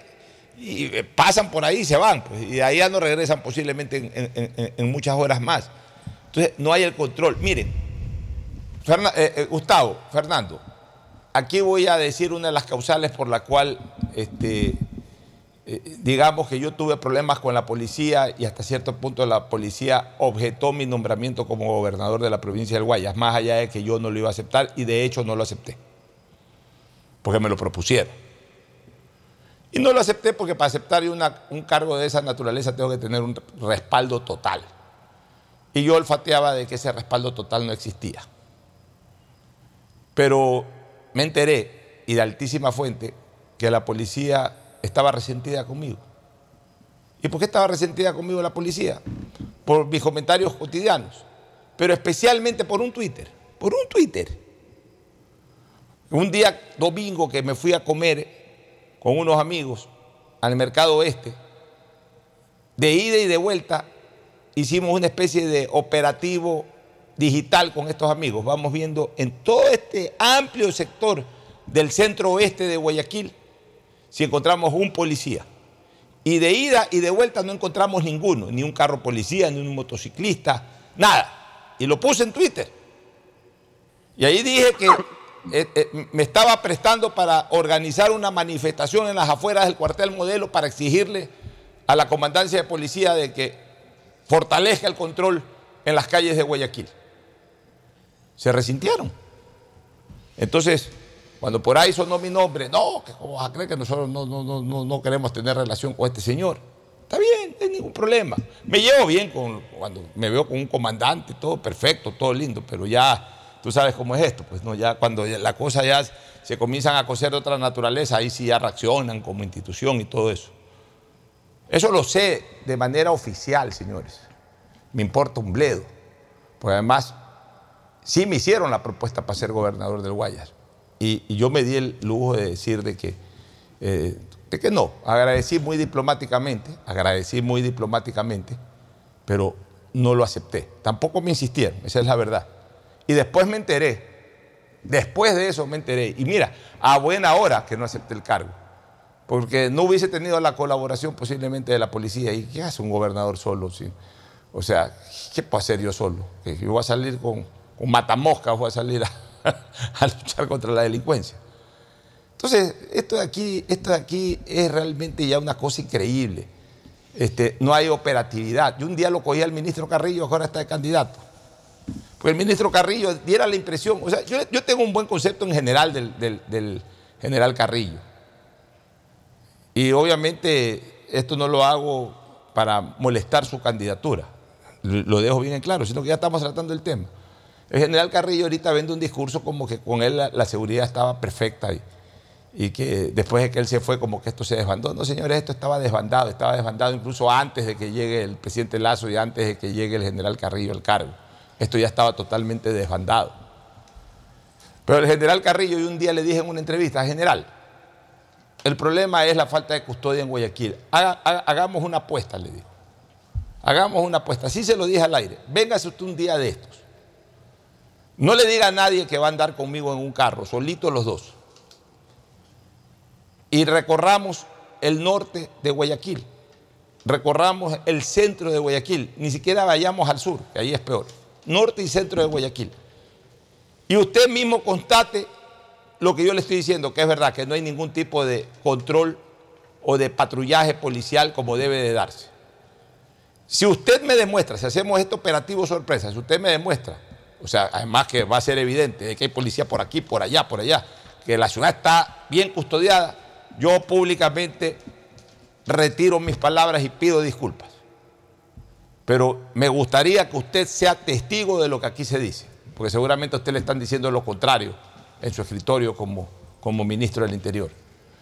y eh, pasan por ahí y se van, pues, y ahí ya no regresan posiblemente en, muchas horas más. Entonces, no hay el control. Miren, eh, eh, Gustavo, Fernando, aquí voy a decir una de las causales por la cual, este, eh, digamos que yo tuve problemas con la policía y hasta cierto punto la policía objetó mi nombramiento como gobernador de la provincia del Guayas, más allá de que yo no lo iba a aceptar y de hecho no lo acepté, porque me lo propusieron. Y no lo acepté porque para aceptar un cargo de esa naturaleza tengo que tener un respaldo total. Y yo olfateaba de que ese respaldo total no existía. Pero me enteré, y de altísima fuente, que la policía estaba resentida conmigo. ¿Y por qué estaba resentida conmigo la policía? Por mis comentarios cotidianos, pero especialmente por un Twitter, por un Twitter. Un día domingo que me fui a comer con unos amigos al mercado oeste, de ida y de vuelta hicimos una especie de operativo digital con estos amigos. Vamos viendo en todo este amplio sector del centro oeste de Guayaquil si encontramos un policía. Y de ida y de vuelta no encontramos ninguno, ni un carro policía, ni un motociclista, nada. Y lo puse en Twitter. Y ahí dije que eh, eh, me estaba prestando para organizar una manifestación en las afueras del cuartel modelo para exigirle a la comandancia de policía de que fortalezca el control en las calles de Guayaquil. Se resintieron. Entonces, cuando por ahí sonó mi nombre, no, que cómo a creer que nosotros no, no, no, no, queremos tener relación con este señor. Está bien, no hay ningún problema. Me llevo bien con, cuando me veo con un comandante, todo perfecto, todo lindo, pero ya tú sabes cómo es esto, pues no, ya cuando la cosa ya se comienzan a coser de otra naturaleza, ahí sí ya reaccionan como institución y todo eso. Eso lo sé de manera oficial, señores. Me importa un bledo. Porque además, sí me hicieron la propuesta para ser gobernador del Guayas. Y, yo me di el lujo de decir de que, eh, de que no. Agradecí muy diplomáticamente, agradecí muy diplomáticamente, pero no lo acepté. Tampoco me insistieron, esa es la verdad. Y después me enteré, después de eso me enteré. Y mira, a buena hora que no acepté el cargo porque no hubiese tenido la colaboración posiblemente de la policía. ¿Y qué hace un gobernador solo? Sí? O sea, ¿qué puedo hacer yo solo? Que yo voy a salir con, con matamoscas, voy a salir a, luchar contra la delincuencia. Entonces, esto de aquí, esto de aquí es realmente ya una cosa increíble. Este, no hay operatividad. Yo un día lo cogí al ministro Carrillo, ahora está de candidato. Porque el ministro Carrillo diera la impresión, o sea, yo, tengo un buen concepto en general del, del, del general Carrillo. Y obviamente esto no lo hago para molestar su candidatura, lo dejo bien en claro, sino que ya estamos tratando el tema. El general Carrillo ahorita vende un discurso como que con él la, seguridad estaba perfecta y, que después de que él se fue como que esto se desbandó. No, señores, esto estaba desbandado, estaba desbandado incluso antes de que llegue el presidente Lazo y antes de que llegue el general Carrillo al cargo. Esto ya estaba totalmente desbandado. Pero el general Carrillo, y un día le dije en una entrevista, general, el problema es la falta de custodia en Guayaquil. Haga, haga, hagamos una apuesta, le digo. Hagamos una apuesta. Así se lo dije al aire. Véngase usted un día de estos. No le diga a nadie que va a andar conmigo en un carro, solitos los dos. Y recorramos el norte de Guayaquil. Recorramos el centro de Guayaquil. Ni siquiera vayamos al sur, que ahí es peor. Norte y centro de Guayaquil. Y usted mismo constate lo que yo le estoy diciendo, que es verdad, que no hay ningún tipo de control o de patrullaje policial como debe de darse. Si usted me demuestra, si hacemos este operativo sorpresa, si usted me demuestra, o sea, además que va a ser evidente de que hay policía por aquí, por allá, por allá, que la ciudad está bien custodiada, yo públicamente retiro mis palabras y pido disculpas. Pero me gustaría que usted sea testigo de lo que aquí se dice, porque seguramente a usted le están diciendo lo contrario en su escritorio como, como ministro del Interior.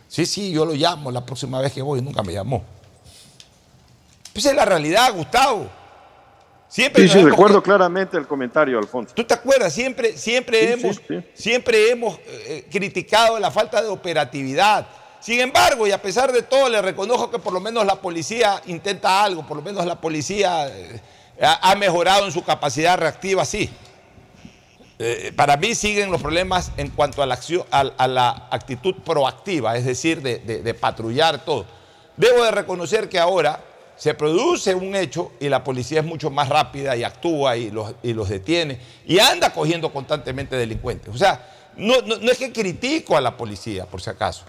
Sí, sí, yo lo llamo la próxima vez que voy, nunca me llamó. Esa es la realidad, Gustavo. Siempre sí, sí, recuerdo claramente el comentario, Alfonso. ¿Tú te acuerdas? Siempre, siempre sí, hemos, sí, Siempre hemos eh, criticado la falta de operatividad. Sin embargo, y a pesar de todo, le reconozco que por lo menos la policía intenta algo, por lo menos la policía eh, ha mejorado en su capacidad reactiva, sí. Eh, para mí siguen los problemas en cuanto a la, acción, a, a la actitud proactiva, es decir, de, de, de, patrullar todo. Debo de reconocer que ahora se produce un hecho y la policía es mucho más rápida y actúa y los, y los detiene y anda cogiendo constantemente delincuentes. O sea, no, no, no es que critico a la policía, por si acaso,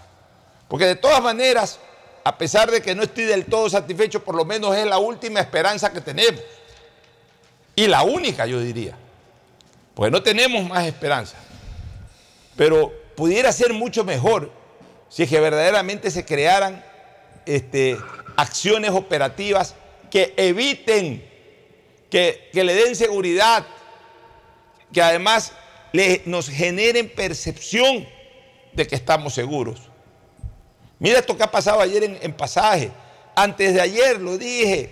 porque de todas maneras, a pesar de que no estoy del todo satisfecho, por lo menos es la última esperanza que tenemos. Y la única, yo diría. Pues no tenemos más esperanza. Pero pudiera ser mucho mejor si es que verdaderamente se crearan este, acciones operativas que eviten, que, que le den seguridad, que además nos generen percepción de que estamos seguros. Mira esto que ha pasado ayer en, en pasaje. Antes de ayer lo dije,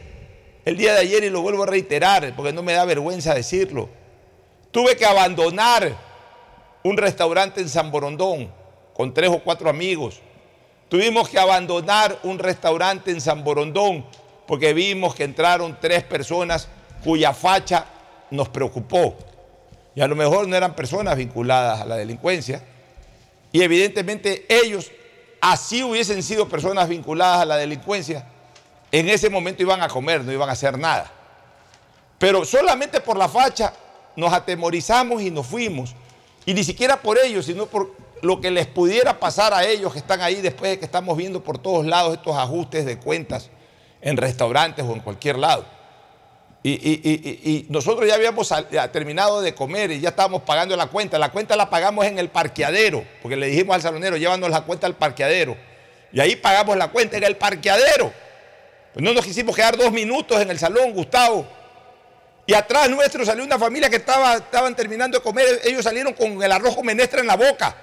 el día de ayer y lo vuelvo a reiterar porque no me da vergüenza decirlo. Tuve que abandonar un restaurante en San Borondón con tres o cuatro amigos. Tuvimos que abandonar un restaurante en San Borondón porque vimos que entraron tres personas cuya facha nos preocupó. Y a lo mejor no eran personas vinculadas a la delincuencia. Y evidentemente ellos, así hubiesen sido personas vinculadas a la delincuencia, en ese momento iban a comer, no iban a hacer nada. Pero solamente por la facha nos atemorizamos y nos fuimos. Y ni siquiera por ellos, sino por lo que les pudiera pasar a ellos que están ahí después de que estamos viendo por todos lados estos ajustes de cuentas en restaurantes o en cualquier lado. Y, nosotros ya habíamos terminado de comer y ya estábamos pagando la cuenta. La cuenta la pagamos en el parqueadero, porque le dijimos al salonero, llévanos la cuenta al parqueadero. Y ahí pagamos la cuenta en el parqueadero. Pues no nos quisimos quedar dos minutos en el salón, Gustavo. Y atrás nuestro salió una familia que estaba, estaban terminando de comer. Ellos salieron con el arroz con menestra en la boca.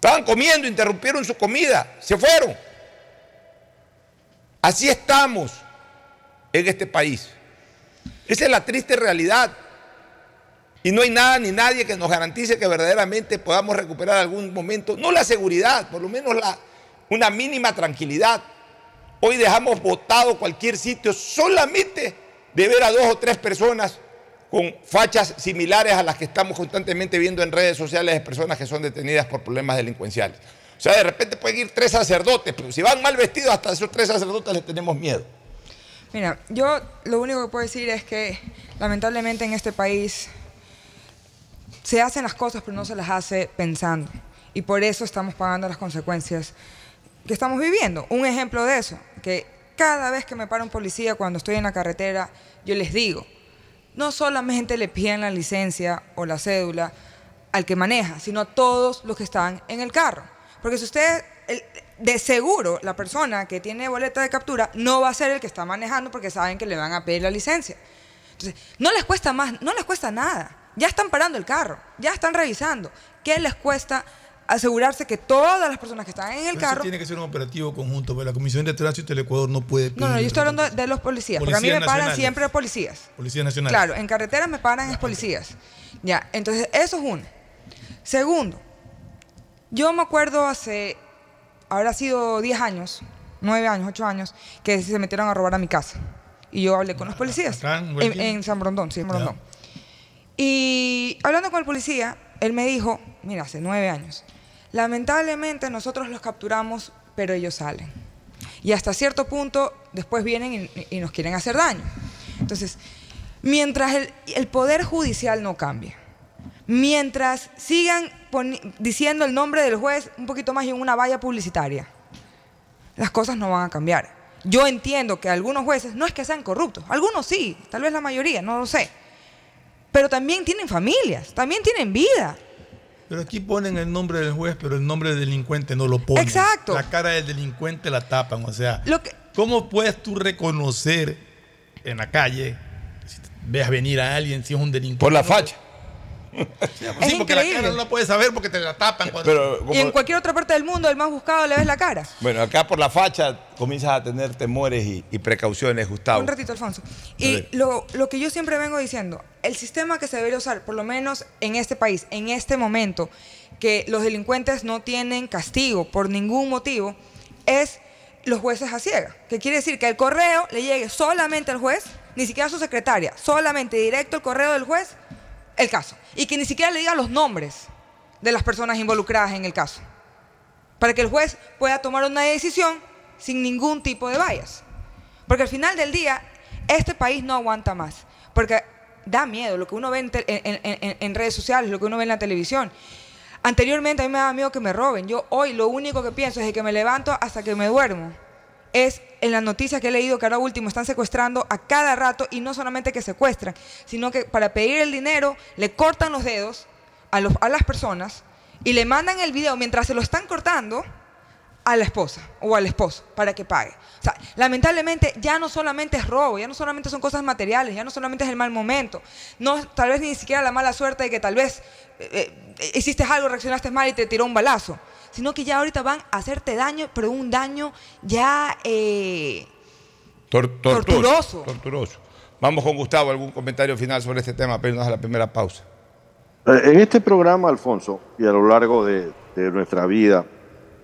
Estaban comiendo, interrumpieron su comida, se fueron. Así estamos en este país. Esa es la triste realidad. Y no hay nada ni nadie que nos garantice que verdaderamente podamos recuperar algún momento, no la seguridad, por lo menos la, una mínima tranquilidad. Hoy dejamos botado cualquier sitio solamente de ver a dos o tres personas con fachas similares a las que estamos constantemente viendo en redes sociales de personas que son detenidas por problemas delincuenciales. O sea, de repente pueden ir tres sacerdotes, pero si van mal vestidos, hasta esos tres sacerdotes les tenemos miedo. Mira, yo lo único que puedo decir es que lamentablemente en este país se hacen las cosas pero no se las hace pensando. Y por eso estamos pagando las consecuencias que estamos viviendo. Un ejemplo de eso, que cada vez que me para un policía cuando estoy en la carretera, yo les digo, no solamente le piden la licencia o la cédula al que maneja, sino a todos los que están en el carro. Porque si usted, de seguro, la persona que tiene boleta de captura no va a ser el que está manejando porque saben que le van a pedir la licencia. Entonces, no les cuesta más, no les cuesta nada. Ya están parando el carro, ya están revisando. ¿Qué les cuesta asegurarse que todas las personas que están en el Pero eso carro... tiene que ser un operativo conjunto, porque la Comisión de Tránsito del Ecuador no puede No, no, yo estoy hablando de los policías, porque a mí me Policías paran nacionales. siempre policías. Policía Nacional. Claro, en carreteras me paran es policías. Ya, entonces eso es uno. Segundo, yo me acuerdo hace, habrá sido 10 años, 9 años, 8 años, que se metieron a robar a mi casa. Y yo hablé con los policías. acá en en San Brondón, sí, en Brondón. Y hablando con el policía, él me dijo, mira, hace 9 años, lamentablemente nosotros los capturamos, pero ellos salen. Y hasta cierto punto después vienen y, nos quieren hacer daño. Entonces, mientras el, el poder judicial no cambie, mientras sigan diciendo el nombre del juez un poquito más y en una valla publicitaria, las cosas no van a cambiar. Yo entiendo que algunos jueces no es que sean corruptos, algunos sí, tal vez la mayoría, no lo sé. Pero también tienen familias, también tienen vida. Pero aquí ponen el nombre del juez, pero el nombre del delincuente no lo ponen. Exacto. La cara del delincuente la tapan. O sea, Lo que- ¿cómo puedes tú reconocer en la calle, si veas venir a alguien, si es un delincuente? Por la No, facha. Sí, porque la cara no la puedes saber porque te la tapan. Cuando... Pero como- Y en cualquier otra parte del mundo, el más buscado le ves la cara. Bueno, acá por la facha comienzas a tener temores y, y precauciones, Gustavo. Un ratito, Alfonso. Y lo, lo que yo siempre vengo diciendo, el sistema que se debería usar, por lo menos en este país, en este momento, que los delincuentes no tienen castigo por ningún motivo, es los jueces a ciega. Que quiere decir que el correo le llegue solamente al juez, ni siquiera a su secretaria, solamente directo el correo del juez, el caso. Y que ni siquiera le diga los nombres de las personas involucradas en el caso. Para que el juez pueda tomar una decisión sin ningún tipo de vallas. Porque al final del día, este país no aguanta más. Porque da miedo lo que uno ve en, en redes sociales, lo que uno ve en la televisión. Anteriormente a mí me daba miedo que me roben. Yo hoy lo único que pienso es de que me levanto hasta que me duermo. Es en las noticias que he leído que ahora último están secuestrando a cada rato y no solamente que secuestran, sino que para pedir el dinero le cortan los dedos a, los- a las personas y le mandan el video mientras se lo están cortando a la esposa o al esposo para que pague. O sea, lamentablemente ya no solamente es robo, ya no solamente son cosas materiales, ya no solamente es el mal momento, no tal vez ni siquiera la mala suerte de que tal vez eh, eh, hiciste algo, reaccionaste mal y te tiró un balazo, sino que ya ahorita van a hacerte daño, pero un daño ya eh, Tor- Torturoso. Torturoso. Vamos con Gustavo, algún comentario final sobre este tema, pero a la primera pausa. Eh, En este programa, Alfonso, y a lo largo de, de nuestra vida,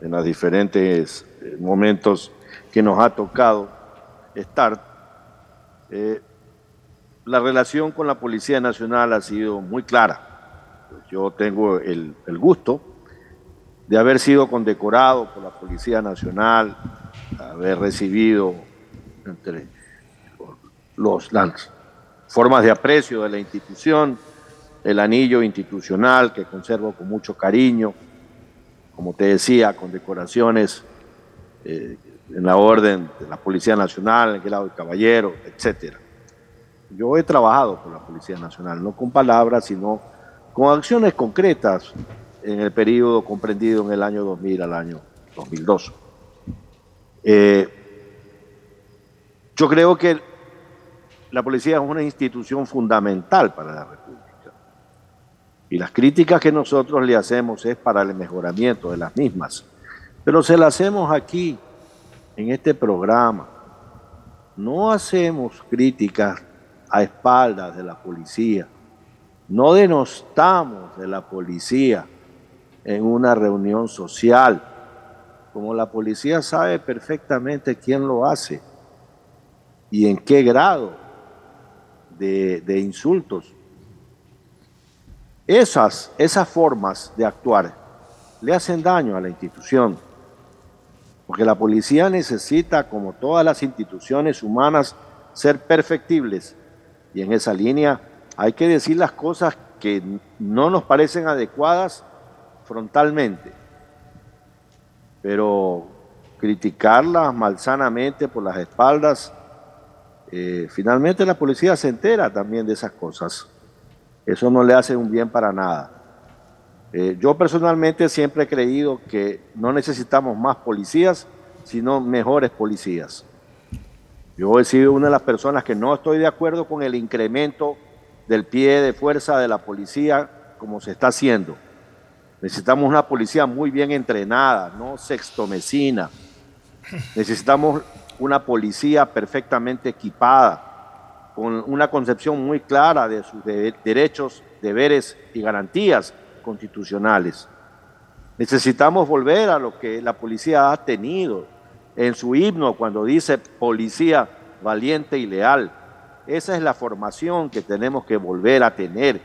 en los diferentes eh, momentos que nos ha tocado estar, eh, la relación con la Policía Nacional ha sido muy clara. Yo tengo el, el gusto de haber sido condecorado por la Policía Nacional, haber recibido entre los, las formas de aprecio de la institución, el anillo institucional que conservo con mucho cariño, como te decía, con decoraciones eh, en la orden de la Policía Nacional, en el grado de caballero, etc. Yo he trabajado con la Policía Nacional, no con palabras, sino con acciones concretas en el periodo comprendido en el año 2000 al año 2002. Eh, yo creo que la policía es una institución fundamental para la República. Y las críticas que nosotros le hacemos es para el mejoramiento de las mismas. Pero se las hacemos aquí, en este programa. No hacemos críticas a espaldas de la policía. No denostamos de la policía en una reunión social. Como la policía sabe perfectamente quién lo hace y en qué grado de, de insultos. Esas, esas formas de actuar le hacen daño a la institución, porque la policía necesita, como todas las instituciones humanas, ser perfectibles. Y en esa línea hay que decir las cosas que no nos parecen adecuadas frontalmente, pero criticarlas malsanamente por las espaldas, eh, finalmente la policía se entera también de esas cosas. Eso no le hace un bien para nada. Eh, yo personalmente siempre he creído que no necesitamos más policías, sino mejores policías. Yo he sido una de las personas que no estoy de acuerdo con el incremento del pie de fuerza de la policía como se está haciendo. Necesitamos una policía muy bien entrenada, no sextomecina. Necesitamos una policía perfectamente equipada, con una concepción muy clara de sus derechos, deberes y garantías constitucionales. Necesitamos volver a lo que la policía ha tenido en su himno cuando dice policía valiente y leal. Esa es la formación que tenemos que volver a tener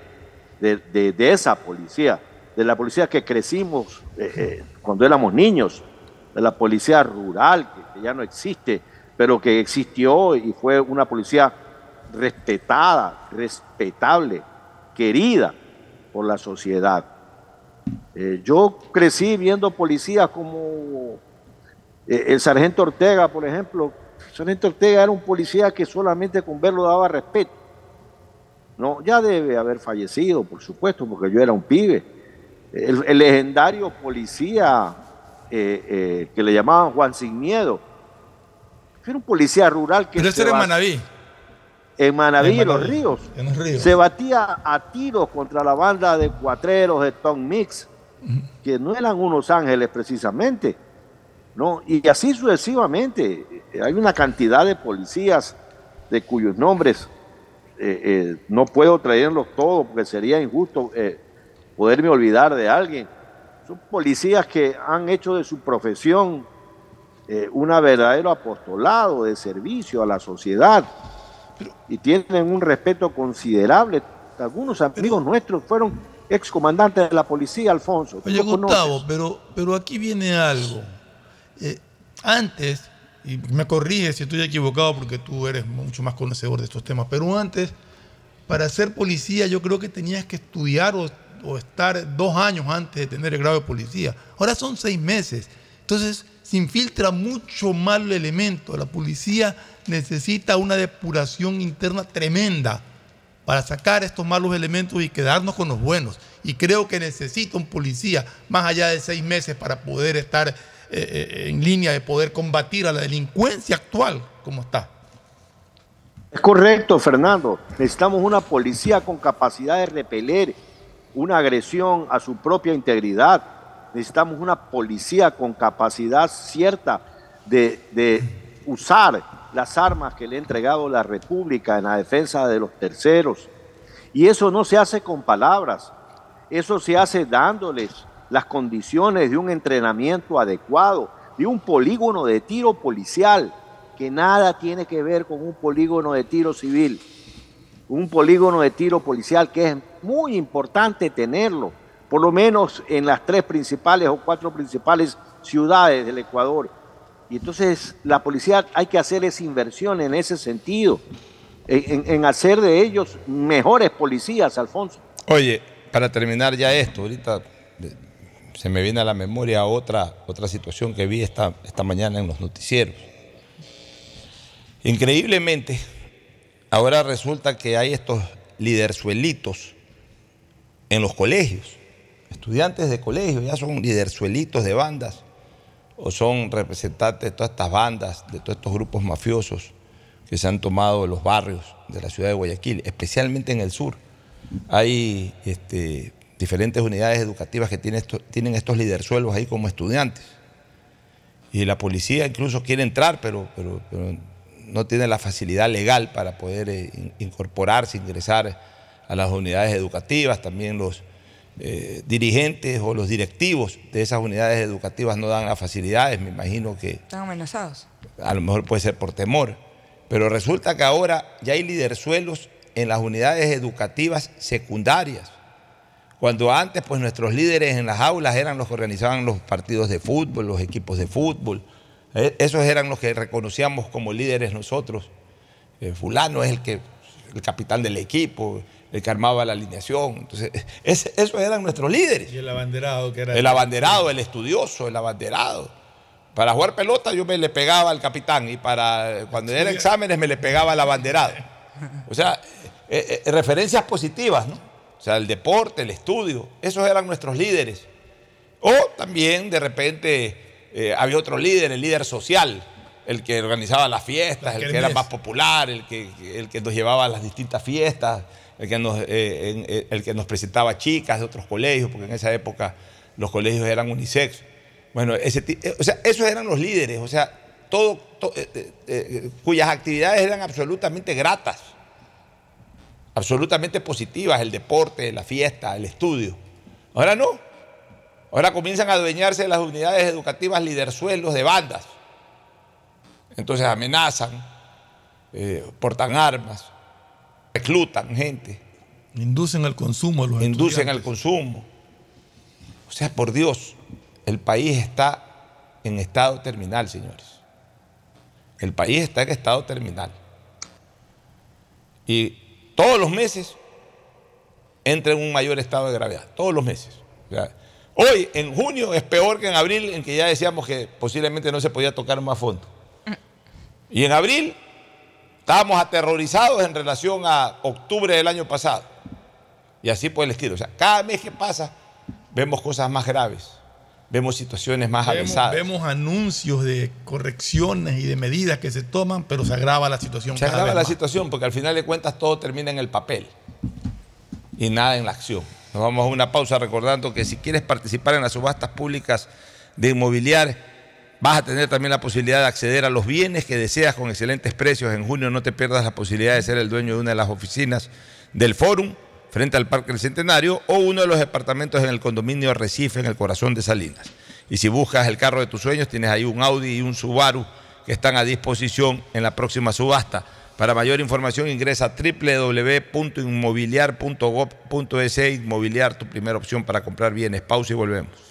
de, esa policía, de la policía que crecimos eh, eh, cuando éramos niños, de la policía rural, que ya no existe, pero que existió y fue una policía respetada, respetable, querida por la sociedad. Eh, yo crecí viendo policías como el sargento Ortega, por ejemplo. El sargento Ortega era un policía que solamente con verlo daba respeto. No, ya debe haber fallecido, por supuesto, porque yo era un pibe. El, legendario policía eh, que le llamaban Juan Sin Miedo. Era un policía rural que... Pero ese era en Manaví en Manaví, en, los ríos. Se batía a tiros contra la banda de cuatreros de Tom Mix, que no eran unos ángeles precisamente. ¿no? Y así sucesivamente. Hay una cantidad de policías de cuyos nombres eh, eh, no puedo traerlos todos porque sería injusto eh, poderme olvidar de alguien. Son policías que han hecho de su profesión un verdadero apostolado de servicio a la sociedad y tienen un respeto considerable. Algunos amigos nuestros fueron excomandantes de la policía, Alfonso. Oye, Gustavo, pero, pero aquí viene algo. Eh, antes, y me corrige si estoy equivocado porque tú eres mucho más conocedor de estos temas, pero antes, para ser policía yo creo que tenías que estudiar o, o estar dos años antes de tener el grado de policía. Ahora son seis meses. Entonces, se infiltra mucho más el elemento. La policía necesita una depuración interna tremenda para sacar estos malos elementos y quedarnos con los buenos. Y creo que necesita un policía más allá de seis meses para poder estar eh, eh, en línea de poder combatir a la delincuencia actual como está. Es correcto, Fernando. Necesitamos una policía con capacidad de repeler una agresión a su propia integridad, necesitamos una policía con capacidad cierta de, usar las armas que le ha entregado la República en la defensa de los terceros. Y eso no se hace con palabras, eso se hace dándoles las condiciones de un entrenamiento adecuado, de un polígono de tiro policial, que nada tiene que ver con un polígono de tiro civil, un polígono de tiro policial que es muy importante tenerlo, por lo menos en las tres principales o cuatro principales ciudades del Ecuador. Y entonces la policía hay que hacer esa inversión en ese sentido. en, en hacer de ellos mejores policías, Alfonso. Oye, para terminar ya esto, ahorita se me viene a la memoria otra, otra situación que vi esta, esta mañana en los noticieros. Increíblemente, ahora resulta que hay estos liderzuelitos en los colegios. Estudiantes de colegio ya son liderzuelitos de bandas o son representantes de todas estas bandas, de todos estos grupos mafiosos que se han tomado los barrios de la ciudad de Guayaquil, especialmente en el sur. Hay este, diferentes unidades educativas que tienen, esto- tienen estos liderzuelos ahí como estudiantes. Y la policía incluso quiere entrar, pero, no tiene la facilidad legal para poder eh, in- incorporarse, ingresar a las unidades educativas. También los eh, dirigentes o los directivos de esas unidades educativas no dan las facilidades. Me imagino que Están amenazados. a lo mejor puede ser por temor. Pero resulta que ahora ya hay liderzuelos en las unidades educativas secundarias. Cuando antes, pues nuestros líderes en las aulas eran los que organizaban los partidos de fútbol, los equipos de fútbol. Eh, Esos eran los que reconocíamos como líderes nosotros. Eh, fulano es el que el capitán del equipo, el que armaba la alineación. Entonces, ese- esos eran nuestros líderes. Y el abanderado que era. El abanderado, el estudioso, el abanderado. Para jugar pelota yo me le pegaba al capitán y para cuando era exámenes me le pegaba al abanderado. O sea, eh, eh, referencias positivas, ¿no? O sea, el deporte, el estudio, esos eran nuestros líderes. O también de repente eh, había otro líder, el líder social, el que organizaba las fiestas, el que era más popular, el que, el que nos llevaba a las distintas fiestas, el que, nos, eh, eh, el que nos presentaba chicas de otros colegios, porque en esa época los colegios eran unisex. Bueno, eh, esos eran los líderes, o sea, todo, to- cuyas actividades eran absolutamente gratas, absolutamente positivas, el deporte, la fiesta, el estudio. Ahora no. Ahora comienzan a adueñarse de las unidades educativas liderzuelos de bandas. Entonces amenazan, portan armas, reclutan gente, Inducen al consumo a los inducen al consumo. O sea, por Dios, el país está en estado terminal, señores. El país está en estado terminal. Y todos los meses entra en un mayor estado de gravedad, todos los meses. O sea, hoy, en junio, es peor que en abril, en que ya decíamos que posiblemente no se podía tocar más fondo. Y en abril estábamos aterrorizados en relación a octubre del año pasado. Y así por el estilo. O sea, cada mes que pasa, vemos cosas más graves, vemos situaciones más Vemos, avisadas. vemos anuncios de correcciones y de medidas que se toman, pero se agrava la situación. Se cada agrava vez la más. situación porque al final de cuentas todo termina en el papel y nada en la acción. Nos vamos a una pausa recordando que si quieres participar en las subastas públicas de inmobiliar, vas a tener también la posibilidad de acceder a los bienes que deseas con excelentes precios. En junio no te pierdas la posibilidad de ser el dueño de una de las oficinas del Fórum frente al Parque del Centenario o uno de los departamentos en el condominio Recife en el corazón de Salinas. Y si buscas el carro de tus sueños, tienes ahí un Audi y un Subaru que están a disposición en la próxima subasta. Para mayor información ingresa a www.inmobiliar.gov.es Inmobiliar, tu primera opción para comprar bienes. Pausa y volvemos.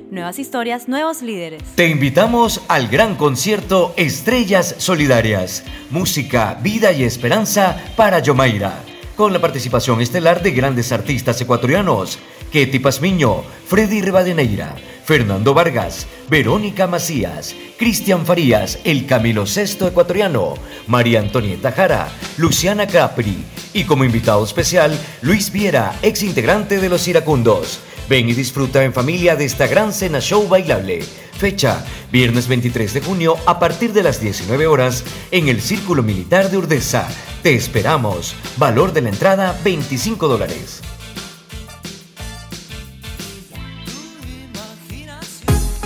Nuevas historias, nuevos líderes. Te invitamos al gran concierto Estrellas Solidarias. Música, vida y esperanza para Yomaira. Con la participación estelar de grandes artistas ecuatorianos. Ketty Pazmiño, Freddy Rivadeneira, Fernando Vargas, Verónica Macías, Cristian Farías, el Camilo Sexto ecuatoriano, María Antonieta Jara, Luciana Capri y como invitado especial Luis Viera, ex integrante de los Iracundos. Ven y disfruta en familia de esta gran cena show bailable. Fecha, viernes 23 de junio a partir de las 19 horas en el Círculo Militar de Urdesa. Te esperamos. Valor de la entrada 25 dólares.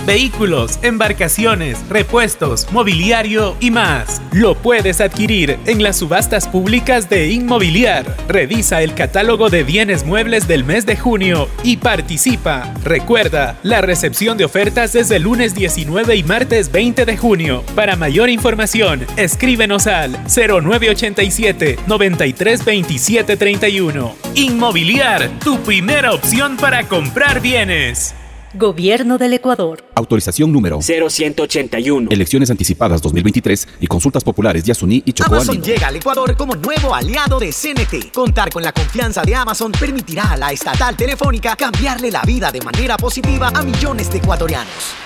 Vehículos, embarcaciones, repuestos, mobiliario y más. Lo puedes adquirir en las subastas públicas de Inmobiliar. Revisa el catálogo de bienes muebles del mes de junio y participa. Recuerda, la recepción de ofertas es el lunes 19 y martes 20 de junio. Para mayor información, escríbenos al 0987 932731 Inmobiliar, tu primera opción para comprar bienes. Gobierno del Ecuador. Autorización número 0181. Elecciones anticipadas 2023 y consultas populares de Asuní y Chocó Amazon Andino. llega al Ecuador como nuevo aliado de CNT. Contar con la confianza de Amazon permitirá a la estatal telefónica cambiarle la vida de manera positiva a millones de ecuatorianos.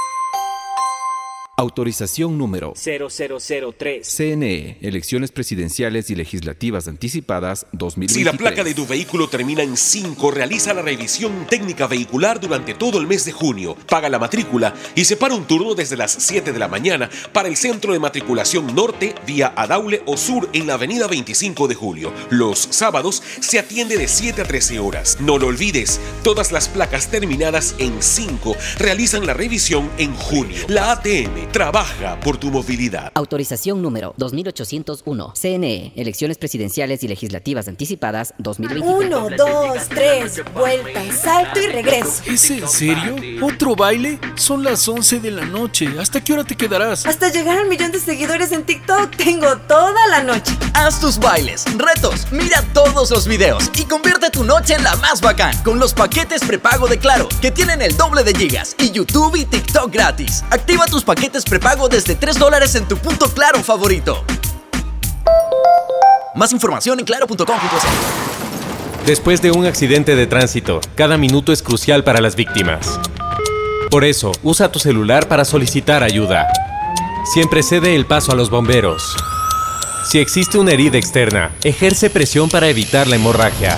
Autorización número 0003. CNE, Elecciones Presidenciales y Legislativas Anticipadas 2023. Si la placa de tu vehículo termina en 5, realiza la revisión técnica vehicular durante todo el mes de junio. Paga la matrícula y separa un turno desde las 7 de la mañana para el centro de matriculación norte vía Adaule o sur en la avenida 25 de julio. Los sábados se atiende de 7 a 13 horas. No lo olvides, todas las placas terminadas en 5 realizan la revisión en junio. La ATM trabaja por tu movilidad. Autorización número 2801. CNE, Elecciones Presidenciales y Legislativas Anticipadas 2023. Uno, dos, tres, vuelta, salto y regreso. ¿Es en serio? ¿Otro baile? Son las 11 de la noche. ¿Hasta qué hora te quedarás? Hasta llegar al millón de seguidores en TikTok tengo toda la noche. Haz tus bailes, retos, mira todos los videos y convierte tu noche en la más bacán con los paquetes prepago de Claro, que tienen el doble de gigas y YouTube y TikTok gratis. Activa tus paquetes prepago desde 3 dólares en tu punto Claro favorito. Más información en claro.com.es. Después de un accidente de tránsito, cada minuto es crucial para las víctimas. Por eso, usa tu celular para solicitar ayuda. Siempre cede el paso a los bomberos. Si existe una herida externa, ejerce presión para evitar la hemorragia.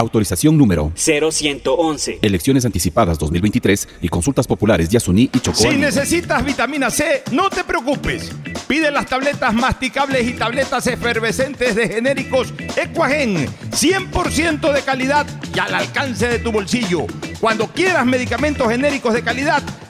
Autorización número 0111. Elecciones anticipadas 2023 y consultas populares de Asuní y Chocó Si necesitas vitamina C, no te preocupes. Pide las tabletas masticables y tabletas efervescentes de genéricos Equagen, 100% de calidad y al alcance de tu bolsillo. Cuando quieras medicamentos genéricos de calidad,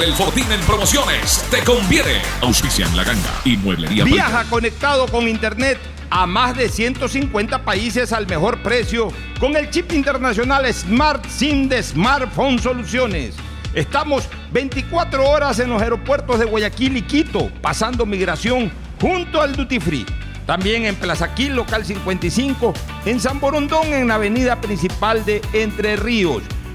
el Fortín en promociones te conviene. Auspician la ganga y mueblería. Viaja conectado con Internet a más de 150 países al mejor precio con el chip internacional Smart SIM de Smartphone Soluciones. Estamos 24 horas en los aeropuertos de Guayaquil y Quito, pasando migración junto al Duty Free. También en Plaza Quil, local 55, en San Borondón, en la avenida principal de Entre Ríos.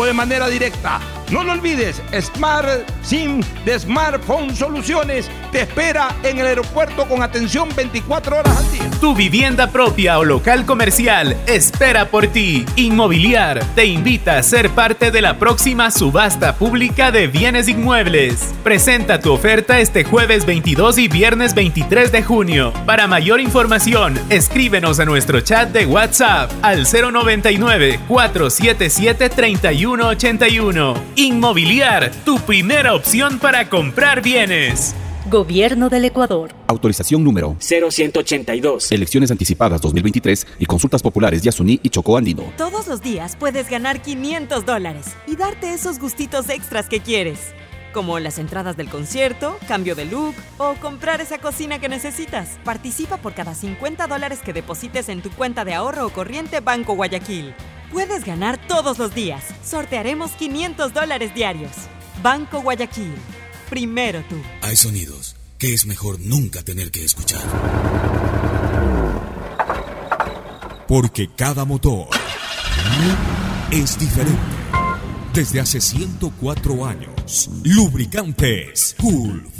o de manera directa. No lo olvides, Smart SIM de Smartphone Soluciones te espera en el aeropuerto con atención 24 horas al día. Tu vivienda propia o local comercial espera por ti. Inmobiliar te invita a ser parte de la próxima subasta pública de bienes inmuebles. Presenta tu oferta este jueves 22 y viernes 23 de junio. Para mayor información, escríbenos a nuestro chat de WhatsApp al 099 477 3181. Inmobiliar, tu primera opción para comprar bienes. Gobierno del Ecuador. Autorización número 0182. Elecciones anticipadas 2023 y consultas populares Yasuní y Chocó Andino. Todos los días puedes ganar 500 dólares y darte esos gustitos extras que quieres. Como las entradas del concierto, cambio de look o comprar esa cocina que necesitas. Participa por cada 50 dólares que deposites en tu cuenta de ahorro o corriente Banco Guayaquil. Puedes ganar todos los días. Sortearemos 500 dólares diarios. Banco Guayaquil. Primero tú. Hay sonidos que es mejor nunca tener que escuchar. Porque cada motor es diferente. Desde hace 104 años, Lubricantes Gulf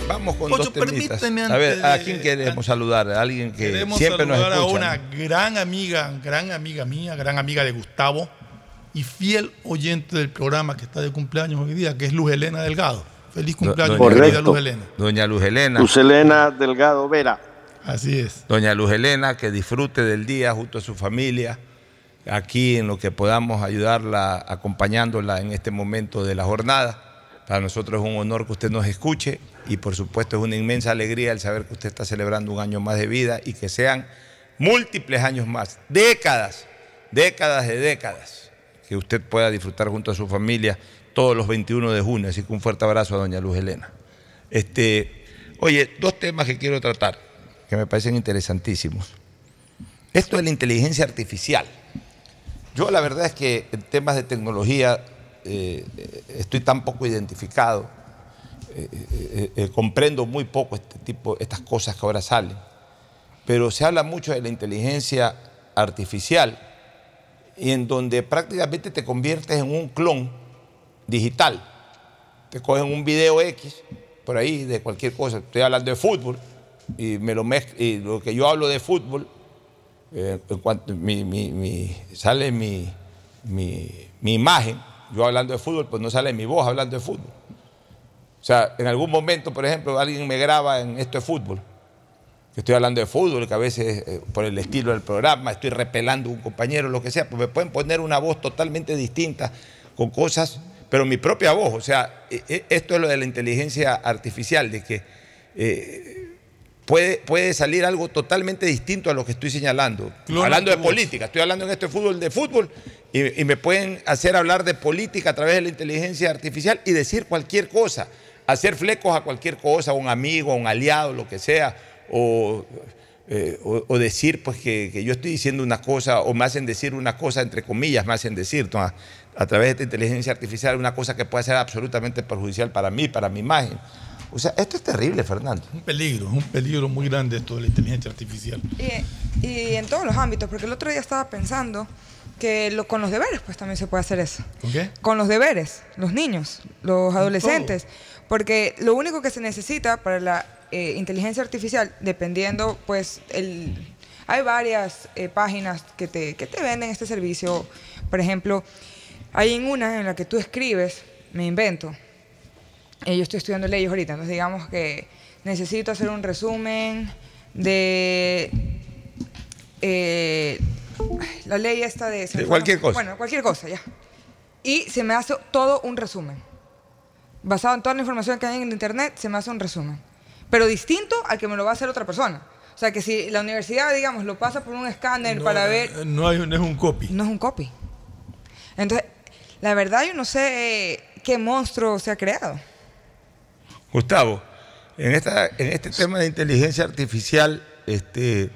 Vamos con Pocho, dos temitas. A ver, ¿a quién de- queremos saludar? A alguien que Queremos siempre nos saludar a escucha. una ¿no? gran amiga, gran amiga mía, gran amiga de Gustavo y fiel oyente del programa que está de cumpleaños hoy día, que es Luz Helena Delgado. Feliz cumpleaños, mi Doña- querida Luz Helena. Doña Luz Helena. Luz Helena Delgado Vera. Así es. Doña Luz Helena, que disfrute del día junto a su familia, aquí en lo que podamos ayudarla, acompañándola en este momento de la jornada. Para nosotros es un honor que usted nos escuche y por supuesto es una inmensa alegría el saber que usted está celebrando un año más de vida y que sean múltiples años más, décadas, décadas de décadas, que usted pueda disfrutar junto a su familia todos los 21 de junio. Así que un fuerte abrazo a doña Luz Helena. Este, oye, dos temas que quiero tratar, que me parecen interesantísimos. Esto de la inteligencia artificial. Yo la verdad es que en temas de tecnología eh, estoy tan poco identificado, eh, eh, comprendo muy poco este tipo, estas cosas que ahora salen, pero se habla mucho de la inteligencia artificial y en donde prácticamente te conviertes en un clon digital. Te cogen un video X por ahí de cualquier cosa, estoy hablando de fútbol y me lo mezc- y lo que yo hablo de fútbol en cuanto mi, mi- mi- sale mi- mi imagen, yo hablando de fútbol, pues no sale mi voz hablando de fútbol. O sea, en algún momento, por ejemplo, alguien me graba en esto de fútbol estoy hablando de fútbol, que a veces eh, por el estilo del programa estoy repelando a un compañero, lo que sea, pues me pueden poner una voz totalmente distinta con cosas, pero mi propia voz, o sea, e- e- esto es lo de la inteligencia artificial, de que eh, puede, puede salir algo totalmente distinto a lo que estoy señalando. Hablando de política, estoy hablando en esto de fútbol, de fútbol, y, y me pueden hacer hablar de política a través de la inteligencia artificial y decir cualquier cosa, hacer flecos a cualquier cosa, a un amigo, a un aliado, lo que sea, o, eh, o- o decir pues que, que yo estoy diciendo una cosa, o me hacen decir una cosa, entre comillas, me hacen decir, ¿no? a, a través de esta inteligencia artificial, una cosa que puede ser absolutamente perjudicial para mí, para mi imagen. O sea, esto es terrible, Fernando. Un peligro, es un peligro muy grande esto de la inteligencia artificial. Y, y en todos los ámbitos, porque el otro día estaba pensando que lo- con los deberes pues también se puede hacer eso. ¿Con qué? Con los deberes, los niños, los adolescentes. Porque lo único que se necesita para la eh, inteligencia artificial, dependiendo, pues, el, hay varias eh, páginas que te, que te venden este servicio. Por ejemplo, hay en una en la que tú escribes, me invento, eh, yo estoy estudiando leyes ahorita, entonces digamos que necesito hacer un resumen de eh, la ley esta de... De cualquier cosa. Bueno, cualquier cosa, ya. Y se me hace todo un resumen. Basado en toda la información que hay en el internet, se me hace un resumen. Pero distinto al que me lo va a hacer otra persona. O sea, que si la universidad, digamos, lo pasa por un escáner No, para ver... No, hay, no es un copy. No es un copy. Entonces, la verdad yo no sé qué monstruo se ha creado. Gustavo, en, esta, en este tema de inteligencia artificial, este,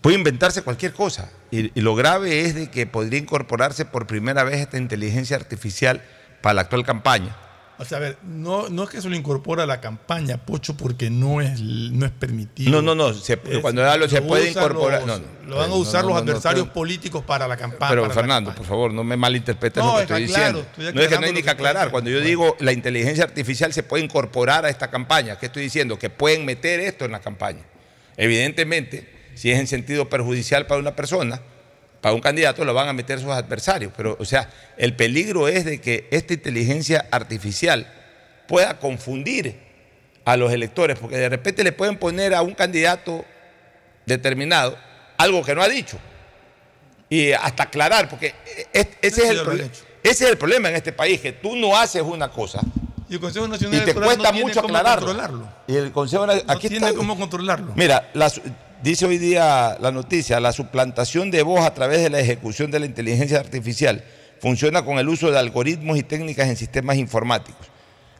puede inventarse cualquier cosa. Y, y lo grave es de que podría incorporarse por primera vez esta inteligencia artificial para la actual campaña. O sea, a ver, no, no es que se lo incorpora a la campaña, Pocho, porque no es, no es permitido. No, no, no. se- Es- cuando hablo se puede incorporar. los- no, no. lo van a usar no, los no, adversarios políticos para la campaña. Pero Fernando, por favor, no me malinterpretes lo que estoy claro, diciendo. estoy no es que no hay ni que aclarar. Cuando yo digo la inteligencia artificial se puede incorporar a esta campaña, ¿qué estoy diciendo? Que pueden meter esto en la campaña. Evidentemente, si es en sentido perjudicial para una persona, para un candidato, lo van a meter sus adversarios. Pero, o sea, el peligro es de que esta inteligencia artificial pueda confundir a los electores, porque de repente le pueden poner a un candidato determinado algo que no ha dicho y hasta aclarar, porque ese, es el han hecho. ese es el problema en este país, que tú no haces una cosa Y el Consejo y Nacional te Electoral cuesta no tiene mucho cómo aclararlo. controlarlo. Y el Consejo No aquí tiene está. cómo controlarlo. Mira, la su- dice hoy día la noticia, la suplantación de voz a través de la ejecución de la inteligencia artificial funciona con el uso de algoritmos y técnicas en sistemas informáticos.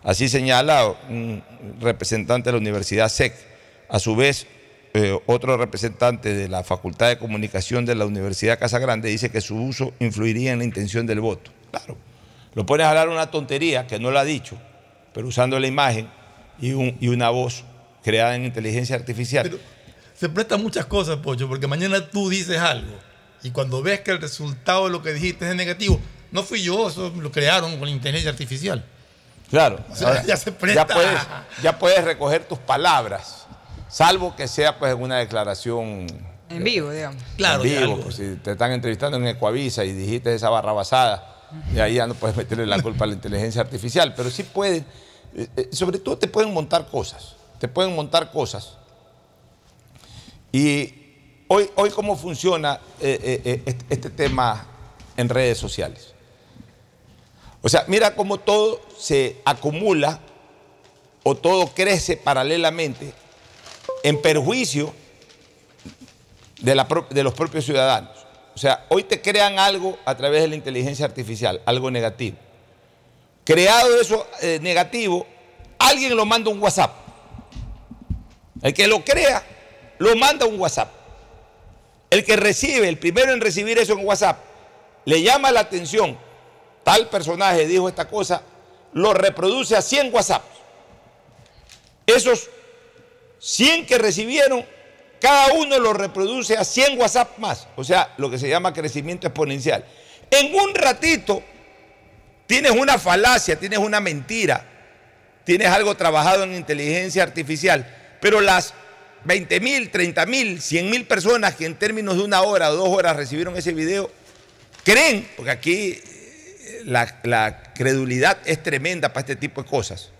Así señala un representante de la Universidad SEC. A su vez, eh, otro representante de la Facultad de Comunicación de la Universidad Casa Grande dice que su uso influiría en la intención del voto. Claro, lo pones a hablar una tontería que no lo ha dicho, pero usando la imagen y una voz creada en inteligencia artificial. Se presta muchas cosas, Pocho, porque mañana tú dices algo y cuando ves que el resultado de lo que dijiste es negativo, no fui yo, eso lo crearon con la inteligencia artificial. Claro, O sea, ahora, ya se presta. ya puedes, ya puedes recoger tus palabras, salvo que sea pues una declaración En vivo, digamos. Claro, en vivo, pues, si te están entrevistando en Ecuavisa y dijiste esa barra basada, y ahí ya no puedes meterle la culpa a la inteligencia artificial, pero sí pueden, eh, eh, sobre todo te pueden montar cosas, te pueden montar cosas. Y hoy, hoy cómo funciona eh, eh, eh, este, tema en redes sociales. O sea, mira cómo todo se acumula o todo crece paralelamente en perjuicio de, la de los propios ciudadanos. O sea, hoy te crean algo a través de la inteligencia artificial, algo negativo. Creado eso negativo, alguien lo manda un WhatsApp. El que lo crea, lo manda un WhatsApp. El que recibe, el primero en recibir eso en WhatsApp, le llama la atención, tal personaje dijo esta cosa, lo reproduce a 100 WhatsApp. Esos 100 que recibieron, cada uno lo reproduce a 100 WhatsApp más, o sea, lo que se llama crecimiento exponencial. En un ratito tienes una falacia, tienes una mentira, tienes algo trabajado en inteligencia artificial, pero las 20 mil, 30 mil, 100 mil personas que en términos de una hora o dos horas recibieron ese video, creen, porque aquí eh, la, la credulidad es tremenda para este tipo de cosas.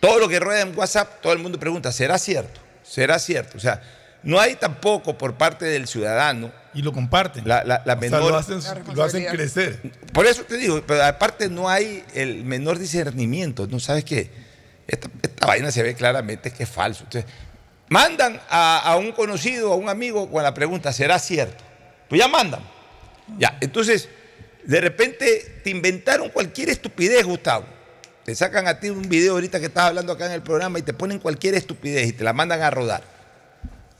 Todo lo que rueda en WhatsApp, todo el mundo pregunta, ¿será cierto? ¿Será cierto? O sea, no hay tampoco por parte del ciudadano. Y lo comparten. La, la- la O sea, menor. lo hacen, lo hacen crecer. Por eso te digo, pero aparte no hay el menor discernimiento. No sabes qué. Esta, esta vaina se ve claramente que es falso. Entonces, mandan a, a un conocido, a un amigo con la pregunta, ¿será cierto? Pues ya mandan. Ya, entonces, de repente te inventaron cualquier estupidez, Gustavo. Te sacan a ti un video ahorita que estás hablando acá en el programa y te ponen cualquier estupidez y te la mandan a rodar.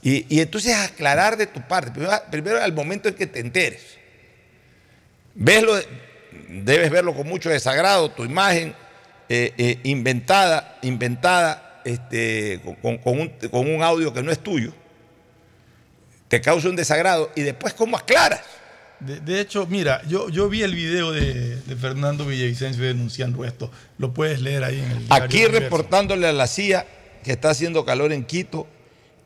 Y, y entonces aclarar de tu parte, primero, al momento en que te enteres. Veslo, debes verlo con mucho desagrado, tu imagen eh, eh, inventada, inventada este, con, con- un, con un audio que no es tuyo, te causa un desagrado y después cómo aclaras. De, de hecho, mira, yo, yo vi el video de, de Fernando Villavicencio denunciando esto. Lo puedes leer ahí en el diario Aquí reportándole a la CIA que está haciendo calor en Quito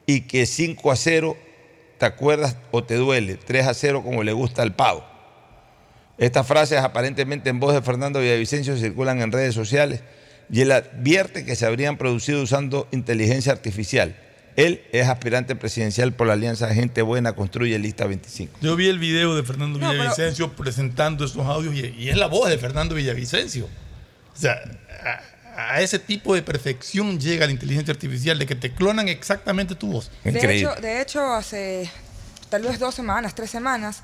y que 5 a 0, ¿te acuerdas o te duele? 3 a 0 como le gusta al pavo. Estas frases aparentemente en voz de Fernando Villavicencio circulan en redes sociales y él advierte que se habrían producido usando inteligencia artificial. Él es aspirante presidencial por la Alianza Gente Buena Construye Lista 25. Yo vi el video de Fernando No, pero- Villavicencio presentando esos audios y, y es la voz de Fernando Villavicencio. O sea, a, a ese tipo de perfección llega la inteligencia artificial, de que te clonan exactamente tu voz. De hecho, de hecho, hace tal vez dos semanas, tres semanas,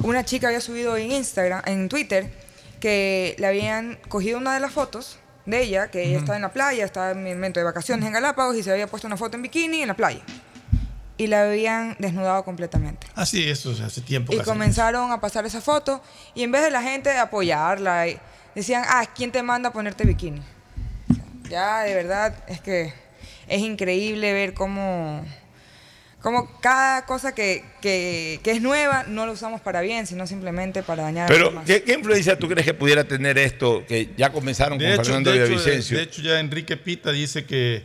una chica había subido en Instagram, en Twitter, que le habían cogido una de las fotos de ella, que ella estaba en la playa, estaba en mi momento de vacaciones en Galápagos y se había puesto una foto en bikini en la playa. Y la habían desnudado completamente. Ah, sí, eso es hace tiempo. Y comenzaron a pasar esa foto y en vez de la gente apoyarla, y decían, ah, ¿quién te manda a ponerte bikini? O sea, ya, de verdad, es que es increíble ver cómo, cómo cada cosa que, que- que es nueva no lo usamos para bien, sino simplemente para dañar a los Pero, demás. ¿qué, qué influencia tú crees que pudiera tener esto que ya comenzaron De con hecho, Fernando de, Villavicencio? de hecho, ya Enrique Pita dice que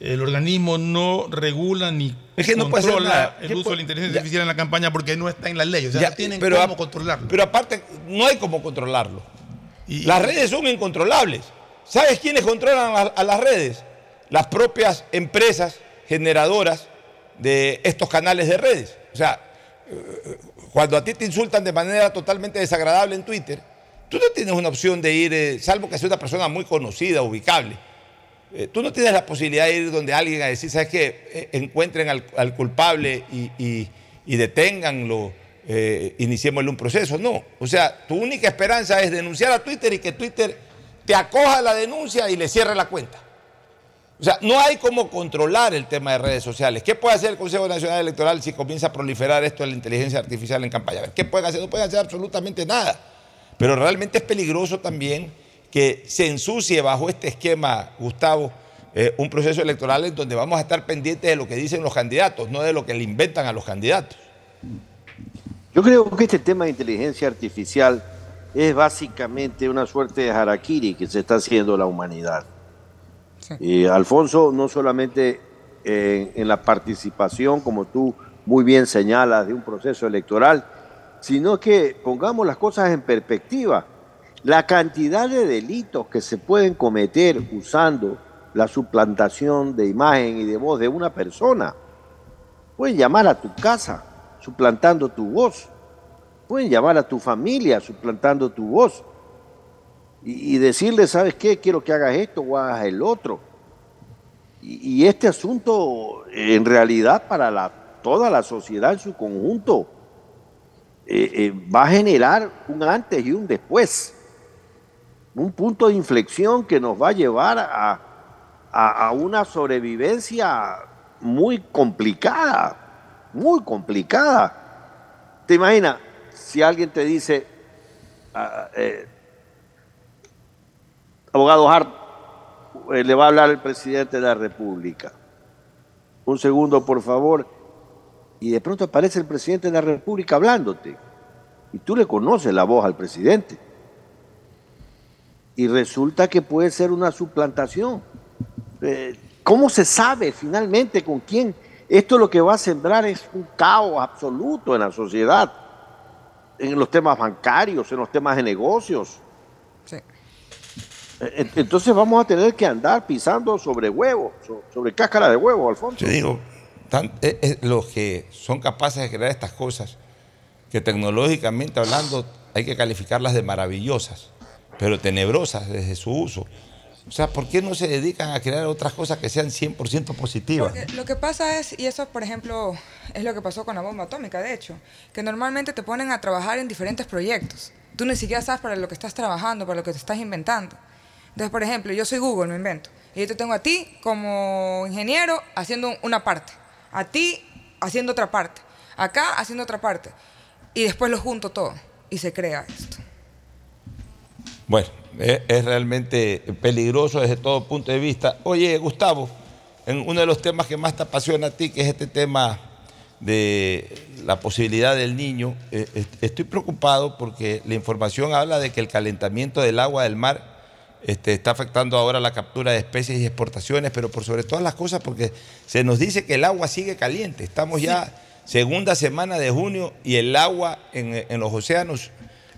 el organismo no regula ni Es que no controla el ¿Qué uso de la inteligencia ya. artificial en la campaña porque no está en la ley. O sea, Ya, no tienen pero cómo a- controlarlo. Pero aparte, no hay cómo controlarlo. las redes son incontrolables. ¿Sabes quiénes controlan a, a las redes? Las propias empresas generadoras de estos canales de redes. O sea, cuando a ti te insultan de manera totalmente desagradable en Twitter, tú no tienes una opción de ir, eh, salvo que sea una persona muy conocida, ubicable. Eh, tú no tienes la posibilidad de ir donde alguien a decir, ¿sabes qué? Eh, encuentren al, culpable y, deténganlo, iniciémosle un proceso. No. O sea, tu única esperanza es denunciar a Twitter y que Twitter te acoja la denuncia y le cierre la cuenta. O sea, no hay cómo controlar el tema de redes sociales. ¿Qué puede hacer el Consejo Nacional Electoral si comienza a proliferar esto de la inteligencia artificial en campaña? ¿Qué pueden hacer? No pueden hacer absolutamente nada. Pero realmente es peligroso también que se ensucie bajo este esquema, Gustavo, eh, un proceso electoral en donde vamos a estar pendientes de lo que dicen los candidatos, no de lo que le inventan a los candidatos. Yo creo que este tema de inteligencia artificial es básicamente una suerte de harakiri que se está haciendo la humanidad. Y Alfonso, no solamente en, en la participación, como tú muy bien señalas, de un proceso electoral, sino que pongamos las cosas en perspectiva. La cantidad de delitos que se pueden cometer usando la suplantación de imagen y de voz de una persona. Pueden llamar a tu casa suplantando tu voz. Pueden llamar a tu familia suplantando tu voz. Y, decirle, ¿sabes qué? Quiero que hagas esto o hagas el otro. Y, este asunto, en realidad, para toda la sociedad en su conjunto, eh, eh, va a generar un antes y un después. Un punto de inflexión que nos va a llevar a, a- a una sobrevivencia muy complicada, muy complicada. ¿Te imaginas si alguien te dice, ah, eh, abogado Hart, eh, le va a hablar el presidente de la República? Un segundo, por favor. Y de pronto aparece el presidente de la República hablándote. Y tú le conoces la voz al presidente. Y resulta que puede ser una suplantación. Eh, ¿Cómo se sabe finalmente con quién? Esto lo que va a sembrar es un caos absoluto en la sociedad, en los temas bancarios, en los temas de negocios. E- Entonces vamos a tener que andar pisando sobre huevo, so- sobre cáscara de huevo, Alfonso. Yo digo, tan- eh, eh, los que son capaces de crear estas cosas, que tecnológicamente hablando hay que calificarlas de maravillosas, pero tenebrosas desde su uso. O sea, ¿por qué no se dedican a crear otras cosas que sean 100% positivas? Porque lo que pasa es, y eso por ejemplo es lo que pasó con la bomba atómica, de hecho, que normalmente te ponen a trabajar en diferentes proyectos. Tú ni siquiera sabes para lo que estás trabajando, para lo que te estás inventando. Entonces, por ejemplo, yo soy Google, me invento, y yo te tengo a ti como ingeniero haciendo una parte, a ti haciendo otra parte, acá haciendo otra parte, y después lo junto todo y se crea esto. Bueno, es, es realmente peligroso desde todo punto de vista. Oye, Gustavo, en uno de los temas que más te apasiona a ti, que es este tema de la posibilidad del niño, est- estoy preocupado porque la información habla de que el calentamiento del agua del mar este, está afectando ahora la captura de especies y exportaciones, pero por sobre todas las cosas porque se nos dice que el agua sigue caliente. Estamos ya segunda semana de junio y el agua en, en los océanos,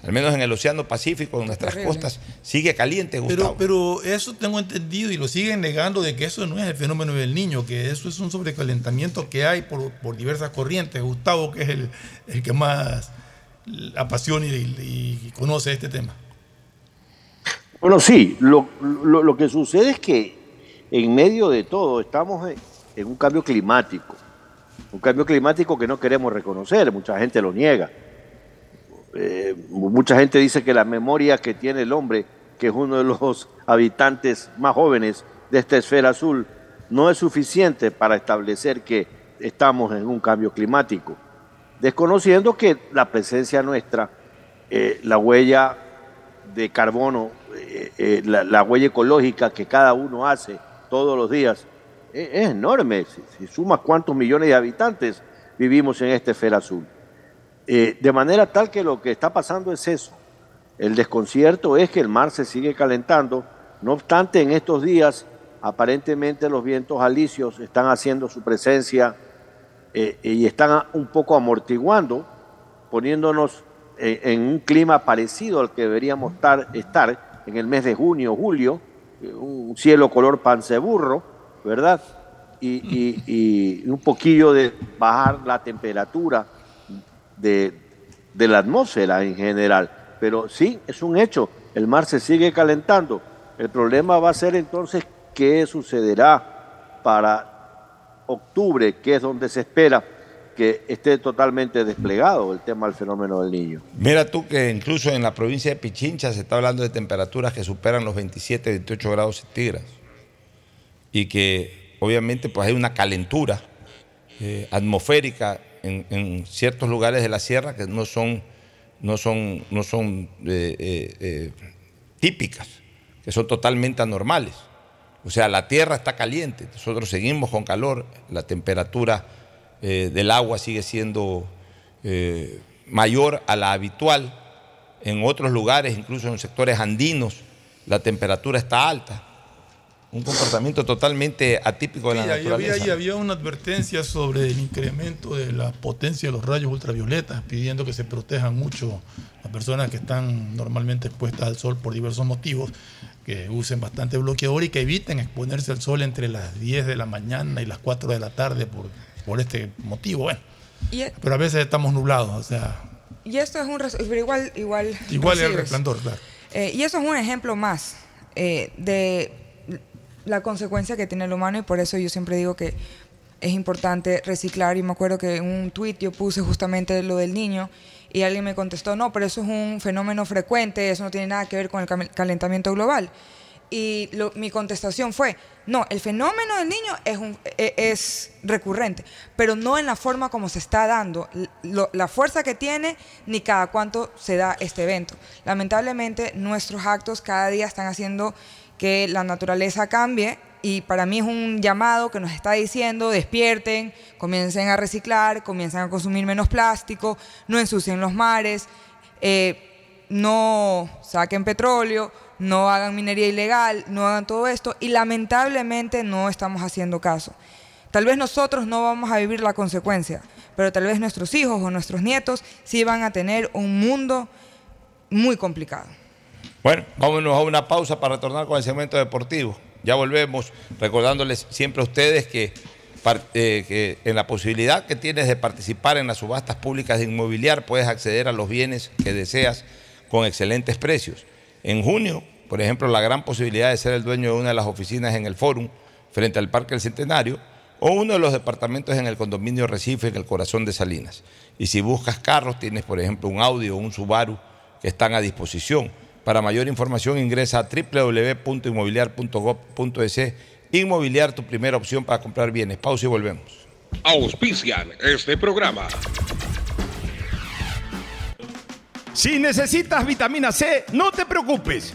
al menos en el Océano Pacífico, en nuestras Terrible. costas, sigue caliente, Gustavo. Pero, pero eso tengo entendido y lo siguen negando de que eso no es el fenómeno del niño, que eso es un sobrecalentamiento que hay por, por diversas corrientes. Gustavo, que es el, el que más apasiona y, y conoce este tema. Bueno, sí, lo, lo- lo que sucede es que en medio de todo estamos en, un cambio climático, un cambio climático que no queremos reconocer, mucha gente lo niega. Eh, mucha gente dice que la memoria que tiene el hombre, que es uno de los habitantes más jóvenes de esta esfera azul, no es suficiente para establecer que estamos en un cambio climático, desconociendo que la presencia nuestra, eh, la huella de carbono, eh, eh, la, la huella ecológica que cada uno hace todos los días, eh, es enorme. Si, sumas cuántos millones de habitantes vivimos en esta esfera azul. De manera tal que lo que está pasando es eso. El desconcierto es que el mar se sigue calentando. No obstante, en estos días, aparentemente los vientos alisios están haciendo su presencia y están un poco amortiguando, poniéndonos eh, en un clima parecido al que deberíamos estar, en el mes de junio, julio, eh, un cielo color panceburro, ¿verdad? Y, un poquillo de bajar la temperatura de la atmósfera en general. Pero sí, es un hecho, el mar se sigue calentando. El problema va a ser entonces qué sucederá para octubre, que es donde se espera que esté totalmente desplegado el tema del fenómeno del niño. Mira tú que incluso en la provincia de Pichincha se está hablando de temperaturas que superan los 27, 28 grados centígrados. Y que obviamente pues hay una calentura eh, atmosférica en, ciertos lugares de la sierra que no son, no son, no son eh, eh, típicas, que son totalmente anormales. O sea, la tierra está caliente, nosotros seguimos con calor, la temperatura eh, del agua sigue siendo eh, mayor a la habitual. En otros lugares, incluso en sectores andinos, la temperatura está alta. Un comportamiento totalmente atípico de la Sí, había, naturaleza. ahí había una advertencia sobre el incremento de la potencia de los rayos ultravioletas, pidiendo que se protejan mucho las personas que están normalmente expuestas al sol por diversos motivos, que usen bastante bloqueador y que eviten exponerse al sol entre las 10 de la mañana y las 4 de la tarde por, por este motivo. Bueno, Y, e- pero a veces estamos nublados, o sea, y esto es un... Pero igual... Igual, igual es el recibes. resplandor, claro. Eh, y eso es un ejemplo más eh, de la consecuencia que tiene el humano y por eso yo siempre digo que es importante reciclar y me acuerdo que en un tuit yo puse justamente lo del niño y alguien me contestó, no, pero eso es un fenómeno frecuente, eso no tiene nada que ver con el calentamiento global. Y lo- mi contestación fue, no, el fenómeno del niño es, un, e- es recurrente, pero no en la forma como se está dando, la fuerza que tiene, ni cada cuánto se da este evento. Lamentablemente, nuestros actos cada día están haciendo que la naturaleza cambie y para mí es un llamado que nos está diciendo, despierten, comiencen a reciclar, comiencen a consumir menos plástico, no ensucien los mares, eh, no saquen petróleo, no hagan minería ilegal, no hagan todo esto y lamentablemente no estamos haciendo caso. Tal vez nosotros no vamos a vivir la consecuencia, pero tal vez nuestros hijos o nuestros nietos sí van a tener un mundo muy complicado. Bueno, vámonos a una pausa para retornar con el segmento deportivo. Ya volvemos recordándoles siempre a ustedes que, eh, en la posibilidad que tienes de participar en las subastas públicas de inmobiliar puedes acceder a los bienes que deseas con excelentes precios. En junio, por ejemplo, la gran posibilidad de ser el dueño de una de las oficinas en el Fórum frente al Parque del Centenario o uno de los departamentos en el condominio Recife en el corazón de Salinas. Y si buscas carros, tienes por ejemplo un Audi o un Subaru que están a disposición. Para mayor información ingresa a www.inmobiliar.gov.es. Inmobiliar, tu primera opción para comprar bienes. Pausa y volvemos. Auspician este programa. Si necesitas vitamina C, no te preocupes.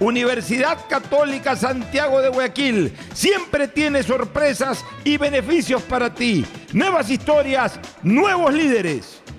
Universidad Católica Santiago de Guayaquil siempre tiene sorpresas y beneficios para ti. Nuevas historias, nuevos líderes.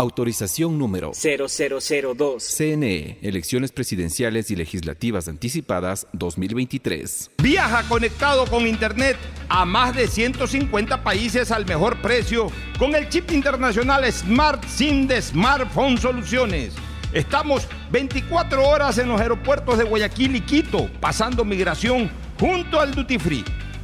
Autorización número 0002. CNE, Elecciones Presidenciales y Legislativas Anticipadas 2023. Viaja conectado con Internet a más de 150 países al mejor precio con el chip internacional Smart SIM de Smartphone Soluciones. Estamos 24 horas en los aeropuertos de Guayaquil y Quito, pasando migración junto al Duty Free.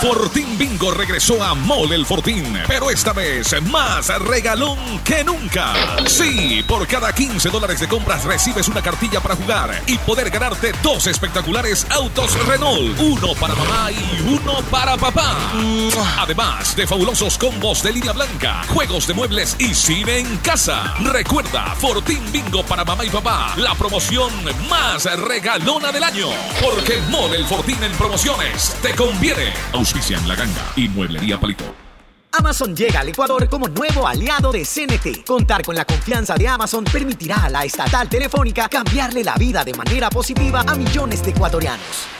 Fortín Bingo regresó a Mole el Fortín, pero esta vez más regalón que nunca. Sí, por cada 15 dólares de compras recibes una cartilla para jugar y poder ganarte dos espectaculares autos Renault, uno para mamá y uno para papá. Además de fabulosos combos de línea blanca, juegos de muebles y cine en casa. Recuerda, Fortín Bingo para mamá y papá, la promoción más regalona del año. Porque Mole el Fortín en promociones te conviene. Auspicia en la ganga y mueblería palito. Amazon llega al Ecuador como nuevo aliado de CNT. Contar con la confianza de Amazon permitirá a la estatal telefónica cambiarle la vida de manera positiva a millones de ecuatorianos.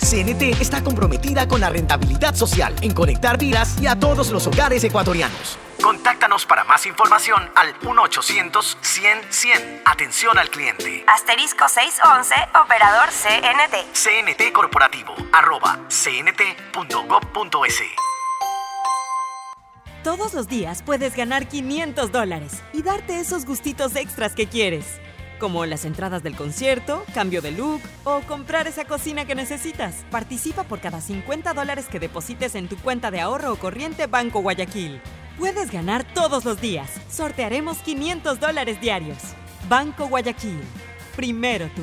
CNT está comprometida con la rentabilidad social en conectar vidas y a todos los hogares ecuatorianos. Contáctanos para más información al 1-800-100-100. Atención al cliente. Asterisco 611, operador CNT. CNT Corporativo, arroba cnt.gov.es. Todos los días puedes ganar 500 dólares y darte esos gustitos extras que quieres, como las entradas del concierto, cambio de look o comprar esa cocina que necesitas. Participa por cada 50 dólares que deposites en tu cuenta de ahorro o corriente Banco Guayaquil. Puedes ganar todos los días. Sortearemos 500 dólares diarios. Banco Guayaquil. Primero tú.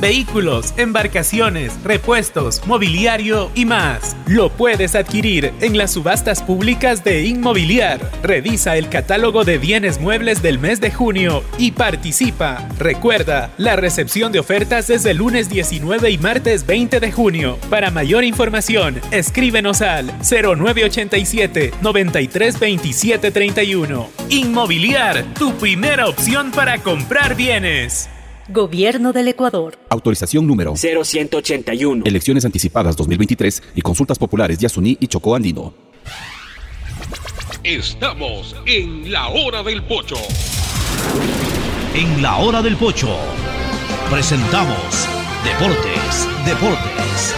Vehículos, embarcaciones, repuestos, mobiliario y más. Lo puedes adquirir en las subastas públicas de Inmobiliar. Revisa el catálogo de bienes muebles del mes de junio y participa. Recuerda, la recepción de ofertas desde el lunes 19 y martes 20 de junio. Para mayor información, escríbenos al 0987 932731. Inmobiliar, tu primera opción para comprar bienes. Gobierno del Ecuador. Autorización número 0181. Elecciones anticipadas 2023 y consultas populares de Asuní y Chocó Andino. Estamos en la hora del pocho. En la hora del pocho presentamos Deportes, Deportes.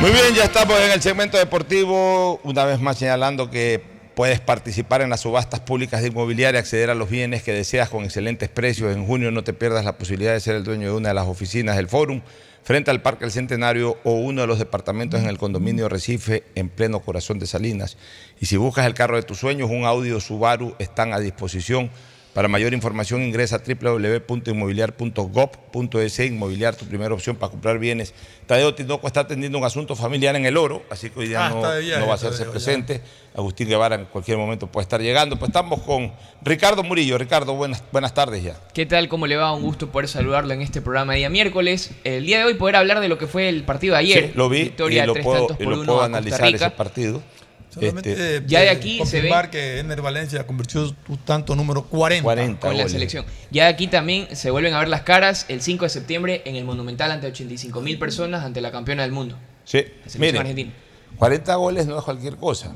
Muy bien, ya estamos en el segmento deportivo, una vez más señalando que puedes participar en las subastas públicas de inmobiliaria, acceder a los bienes que deseas con excelentes precios. En junio no te pierdas la posibilidad de ser el dueño de una de las oficinas del Fórum, frente al Parque del Centenario o uno de los departamentos en el condominio Recife, en pleno corazón de Salinas. Y si buscas el carro de tus sueños, un audio Subaru están a disposición. Para mayor información ingresa a www.inmobiliar.gov.es, Inmobiliar, tu primera opción para comprar bienes. Tadeo Tinoco está atendiendo un asunto familiar en el oro, así que hoy día Ah, no, viaje, va a Tadeo, hacerse ya. presente. Agustín Guevara en cualquier momento puede estar llegando. Pues estamos con Ricardo Murillo. Ricardo, buenas, buenas tardes ya. ¿Qué tal? ¿Cómo le va? Un gusto poder saludarlo en este programa de día miércoles. El día de hoy poder hablar de lo que fue el partido de ayer. Sí, lo vi Victoria y lo tres puedo, tantos y por lo uno puedo a Costa analizar Rica. ese partido. Solamente Este, eh, ya de aquí se ve- confirmar que Ener Valencia convirtió su tanto número 40. con la selección. Ya aquí también se vuelven a ver las caras el 5 de septiembre en el Monumental ante 85 mil personas ante la campeona del mundo. Sí, selección mire, argentina. 40 goles no es cualquier cosa.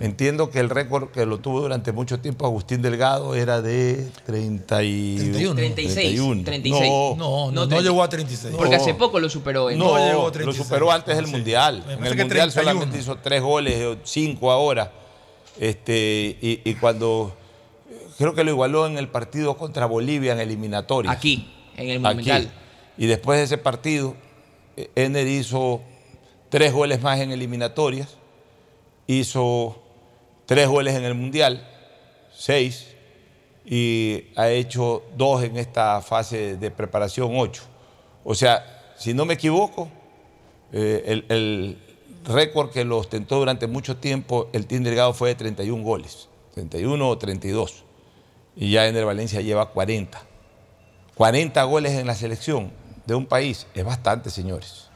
Entiendo que el récord que lo tuvo durante mucho tiempo Agustín Delgado era de 30 y... 31. 36, 31. 36. No, No, no, no 30. llegó a 36. Porque No. hace poco lo superó. En No, llegó a lo 36. superó antes del Sí. Mundial. En el Mundial 31. solamente hizo tres goles, o cinco ahora. Este, y, y cuando creo que lo igualó en el partido contra Bolivia en eliminatoria. Aquí, en el Monumental. Y después de ese partido, eh, Ener hizo tres goles más en eliminatorias, hizo tres goles en el Mundial, seis, y ha hecho dos en esta fase de preparación, ocho. O sea, si no me equivoco, eh, el, el récord que lo ostentó durante mucho tiempo el Team Delgado fue de 31 goles, 31 o 32. y ya Ener Valencia lleva 40. 40 goles en la selección de un país es bastante, señores.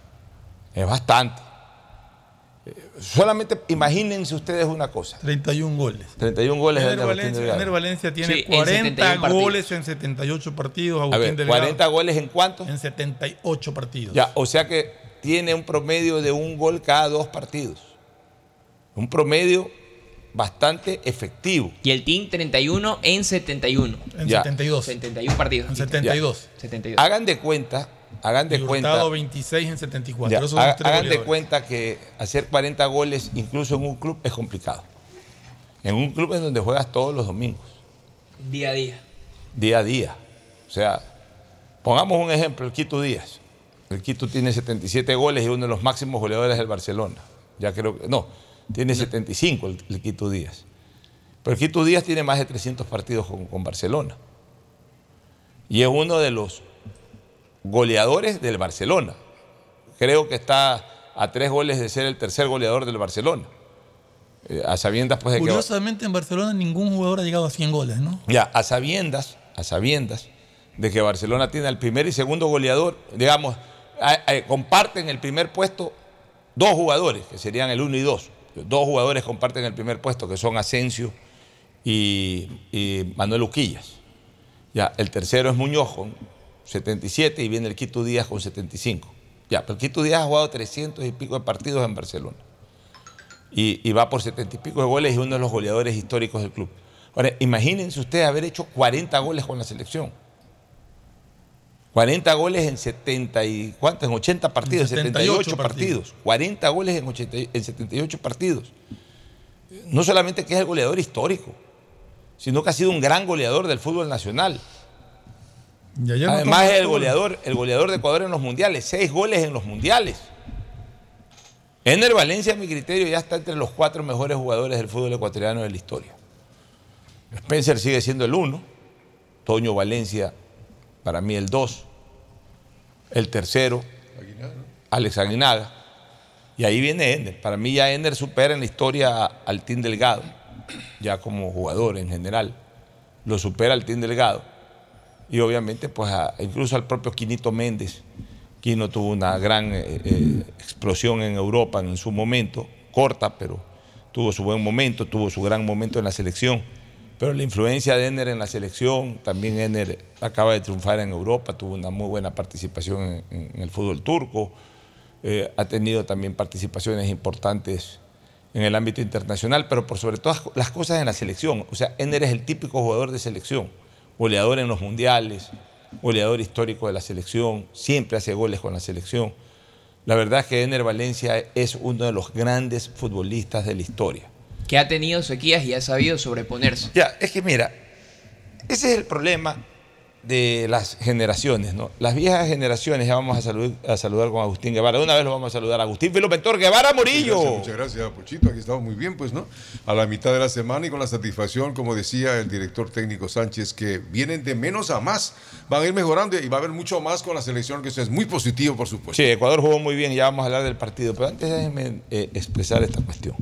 Es bastante. Solamente imagínense ustedes una cosa. 31 goles. 31 goles Ener Valencia. Ener Valencia tiene Sí, en 40 71 partidos. goles en 78 partidos. A Agustín ver, Delgado. 40 goles en cuántos? En 78 partidos. Ya, o sea que tiene un promedio de un gol cada dos partidos. Un promedio bastante efectivo. Y el Team 31 en 71. En Ya. 72. 71 partidos. En 72. 72. Hagan de cuenta, hagan de Y cuenta. Hurtado 26 en 74. Ya, Esos son haga- los tres hagan de cuenta que hacer 40 goles incluso en un club es complicado. En un club en donde juegas todos los domingos, Día a día. día a día. O sea, pongamos un ejemplo, el Quito Díaz. El Quito tiene 77 goles y uno de los máximos goleadores del Barcelona. Ya creo que, no, tiene 75 el, el Quito Díaz. Pero el Quito Díaz tiene más de 300 partidos con, con Barcelona. Y es uno de los goleadores del Barcelona. Creo que está a tres goles de ser el tercer goleador del Barcelona. Eh, a sabiendas, pues, de que. Curiosamente en Barcelona ningún jugador ha llegado a 100 goles, ¿no? Ya, a sabiendas, a sabiendas de que Barcelona tiene el primer y segundo goleador, digamos, a- a- comparten el primer puesto dos jugadores, que serían el uno y dos. Dos jugadores comparten el primer puesto, que son Asensio y, y Manuel Uquillas. Ya, el tercero es Muñoz con 77 y viene el Quito Díaz con 75. Ya, pero el Quito Díaz ha jugado 300 y pico de partidos en Barcelona. Y, y va por 70 y pico de goles y uno de los goleadores históricos del club. Ahora, imagínense ustedes haber hecho 40 goles con la selección. 40 goles en 70 y ¿cuántos? En 80 partidos, en 78 partidos. 40 goles en, 80 y- en 78 partidos. No solamente que es el goleador histórico, sino que ha sido un gran goleador del fútbol nacional. Además es el gol. goleador, el goleador de Ecuador en los mundiales, seis goles en los mundiales. Ener Valencia, a mi criterio, ya está entre los cuatro mejores jugadores del fútbol ecuatoriano de la historia. Spencer sigue siendo el uno, Toño Valencia, para mí el dos, el tercero, Alex Aguinaga, y ahí viene Ener. Para mí ya Ener supera en la historia al Team Delgado, ya como jugador en general, lo supera al Team Delgado y obviamente pues incluso al propio Quinito Méndez. Quino tuvo una gran eh, eh, explosión en Europa en su momento, corta, pero tuvo su buen momento, tuvo su gran momento en la selección. Pero la influencia de Ener en la selección, también Ener acaba de triunfar en Europa, tuvo una muy buena participación en, el fútbol turco, eh, ha tenido también participaciones importantes en el ámbito internacional, pero por sobre todas las cosas en la selección. O sea, Ener es el típico jugador de selección, goleador en los mundiales, goleador histórico de la selección, siempre hace goles con la selección. La verdad es que Ener Valencia es uno de los grandes futbolistas de la historia. Que ha tenido sequías y ha sabido sobreponerse. Ya, es que mira, ese es el problema de las generaciones, ¿no? Las viejas generaciones, ya vamos a, salud- a saludar con Agustín Guevara. Una vez lo vamos a saludar a Agustín Filopentor Guevara Morillo. Gracias, muchas gracias, Pochito. Aquí estamos muy bien, pues, ¿no? A la mitad de la semana y con la satisfacción, como decía el director técnico Sánchez, que vienen de menos a más. Van a ir mejorando y va a haber mucho más con la selección, que eso es muy positivo, por supuesto. Sí, Ecuador jugó muy bien, ya vamos a hablar del partido, pero antes déjenme eh, expresar esta cuestión.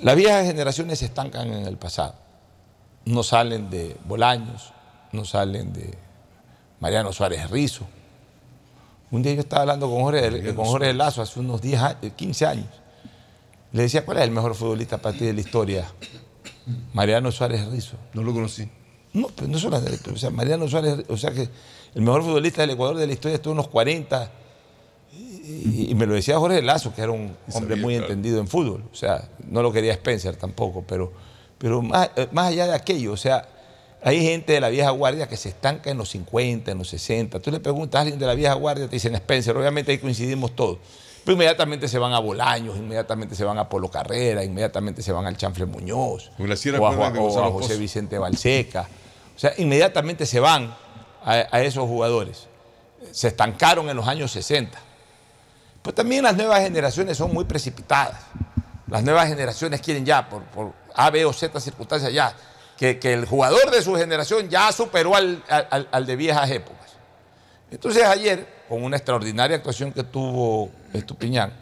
Las viejas generaciones se estancan en el pasado. No salen de Bolaños, no salen de Mariano Suárez Rizo. Un día yo estaba hablando con Jorge, con Jorge Lazo hace unos 10 años, 15 años. Le decía, ¿cuál es el mejor futbolista ti de la historia? Mariano Suárez Rizo. No lo conocí. No, pues no solamente, o sea, Mariano Suárez, o sea que el mejor futbolista del Ecuador de la historia estuvo unos 40. Y, y me lo decía Jorge Lazo, que era un hombre muy entendido en fútbol. O sea, no lo quería Spencer tampoco, pero, pero más, eh, más allá de aquello, o sea, hay gente de la vieja guardia que se estanca en los 50, en los 60. Tú le preguntas a alguien de la vieja guardia, te dicen Spencer, obviamente ahí coincidimos todos. Pero inmediatamente se van a Bolaños, inmediatamente se van a Polo Carrera, inmediatamente se van al Chanfle Muñoz, o a, o José. Vicente Balseca. O sea, inmediatamente se van a, a esos jugadores. Se estancaron en los años 60. Pues también las nuevas generaciones son muy precipitadas. Las nuevas generaciones quieren ya, por, por A, B o Z circunstancias, ya, que, que el jugador de su generación ya superó al, al- al de viejas épocas. Entonces ayer, con una extraordinaria actuación que tuvo Estupiñán,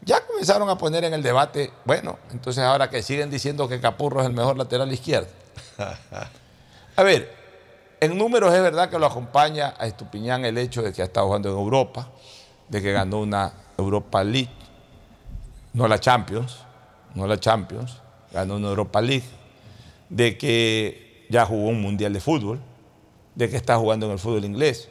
ya comenzaron a poner en el debate, bueno, entonces ahora que siguen diciendo que Capurro es el mejor lateral izquierdo. A ver, en números es verdad que lo acompaña a Estupiñán el hecho de que ha estado jugando en Europa, de que ganó una Europa League, no la Champions, no la Champions, ganó una Europa League, de que ya jugó un Mundial de Fútbol, de que está jugando en el fútbol inglés,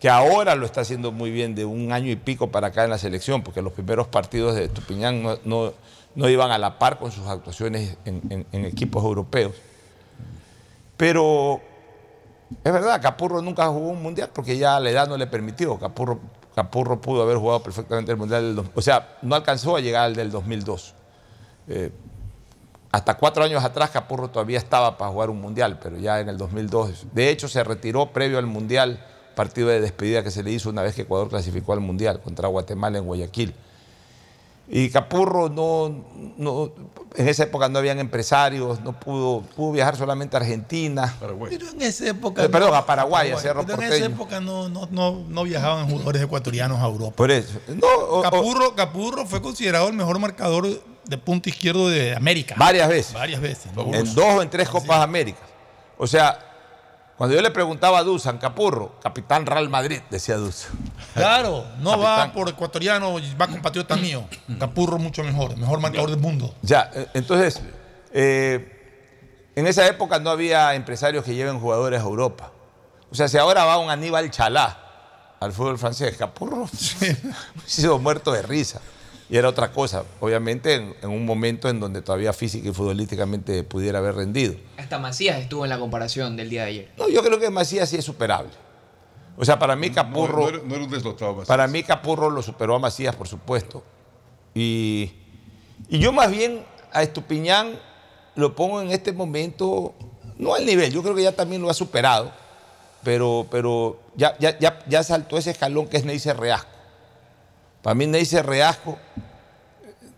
que ahora lo está haciendo muy bien de un año y pico para acá en la selección, porque los primeros partidos de Estupiñán no, no- no iban a la par con sus actuaciones en, equipos europeos. Pero es verdad, Capurro nunca jugó un mundial porque ya la edad no le permitió. Capurro, Capurro pudo haber jugado perfectamente el mundial del O sea, no alcanzó a llegar al del 2002. Eh, hasta cuatro años atrás Capurro todavía estaba para jugar un mundial, pero ya en el 2002. De hecho, se retiró previo al mundial, partido de despedida que se le hizo una vez que Ecuador clasificó al mundial contra Guatemala en Guayaquil. Y Capurro no, no- en esa época no habían empresarios, no pudo, pudo viajar solamente a Argentina. Pero en esa época. Eh, perdón, a Paraguay, a Cerro Pero en esa época no, no, no, no viajaban jugadores ecuatorianos a Europa. Por eso. Capurro, Capurro fue considerado el mejor marcador de punto izquierdo de América. Varias veces. Varias veces. ¿no? En dos o en tres Copas Américas. O sea, cuando yo le preguntaba a Dusan Capurro, capitán Real Madrid, decía Dusan. Claro, no va por ecuatoriano, va compatriota mío. Capurro mucho mejor, mejor marcador del mundo. Ya, eh, entonces, eh, en esa época no había empresarios que lleven jugadores a Europa. O sea, si ahora va un Aníbal Chalá al fútbol francés, Capurro ha sido muerto de risa. Y era otra cosa, obviamente en, en un momento en donde todavía física y futbolísticamente pudiera haber rendido. Hasta Macías estuvo en la comparación del día de ayer. No, yo creo que Macías sí es superable. O sea, para mí Capurro... No, era, no era un deslotado Macías. Para mí Capurro lo superó a Macías, por supuesto. Y, y yo más bien a Estupiñán lo pongo en este momento, no al nivel, yo creo que ya también lo ha superado, pero, pero ya, ya, ya, ya saltó ese escalón que es Neice Reasco. Para mí Neice Reasco,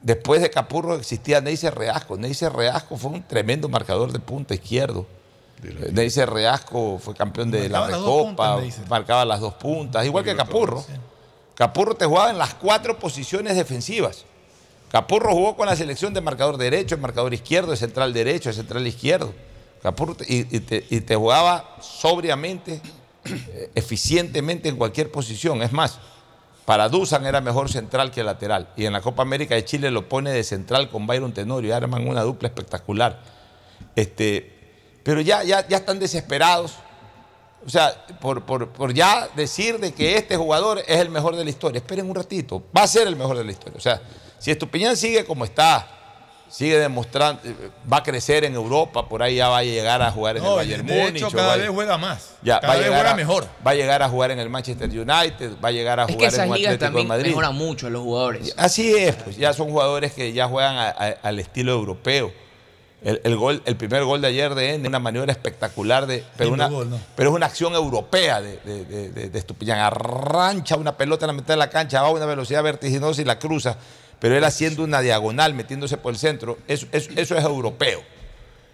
después de Capurro existía Neice Reasco. Neice Reasco fue un tremendo marcador de punta izquierdo. Eh, Neice Reasco fue campeón de la las Recopa, puntas, marcaba las dos puntas, igual que Capurro. Capurro te jugaba en las cuatro posiciones defensivas. Capurro jugó con la selección de marcador derecho, de marcador izquierdo, de central derecho, de central izquierdo. Capurro te- y, y te, y te jugaba sobriamente, eh, eficientemente en cualquier posición. Es más, para Dusan era mejor central que lateral. Y en la Copa América de Chile lo pone de central con Byron Tenorio y arman una dupla espectacular. Este, pero ya, ya, ya están desesperados. O sea, por, por- por ya decir de que este jugador es el mejor de la historia. Esperen un ratito, va a ser el mejor de la historia. O sea, si Estupiñán sigue como está, sigue demostrando, eh, va a crecer en Europa, por ahí ya va a llegar a jugar en el No, Bayern de Múnich. hecho, cada va a- vez juega más. ya, cada va vez juega a- mejor. Va a llegar a jugar en el Manchester United, va a llegar a Es que jugar en ligas Atlético de también Madrid. mejoran mucho a los jugadores. Así es, pues ya son jugadores que ya juegan a- a- al estilo europeo. El, el gol, el primer gol de ayer de Ende, una maniobra espectacular de, pero, una, gol, ¿no? pero es una acción europea de, de, de- de- de Estupiñán. Arrancha una pelota en la mitad de la cancha, va a una velocidad vertiginosa y la cruza, pero él haciendo una diagonal, metiéndose por el centro, eso, eso, eso es europeo.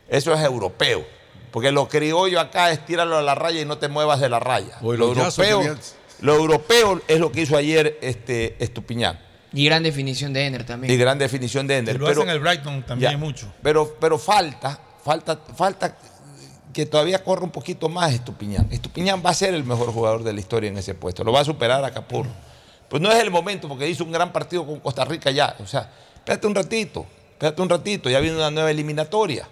Eso es europeo. Porque lo criollo acá es tíralo a la raya y no te muevas de la raya. Lo europeo, lo europeo es lo que hizo ayer este, Estupiñán. Y gran definición de Ener también. Y gran definición de Ender. Y lo pero, hacen en el Brighton también ya, hay mucho. Pero, pero falta, falta, falta que todavía corra un poquito más Estupiñán. Estupiñán va a ser el mejor jugador de la historia en ese puesto. Lo va a superar a Capurro. Pues no es el momento porque hizo un gran partido con Costa Rica ya. O sea, espérate un ratito, espérate un ratito. Ya viene una nueva eliminatoria.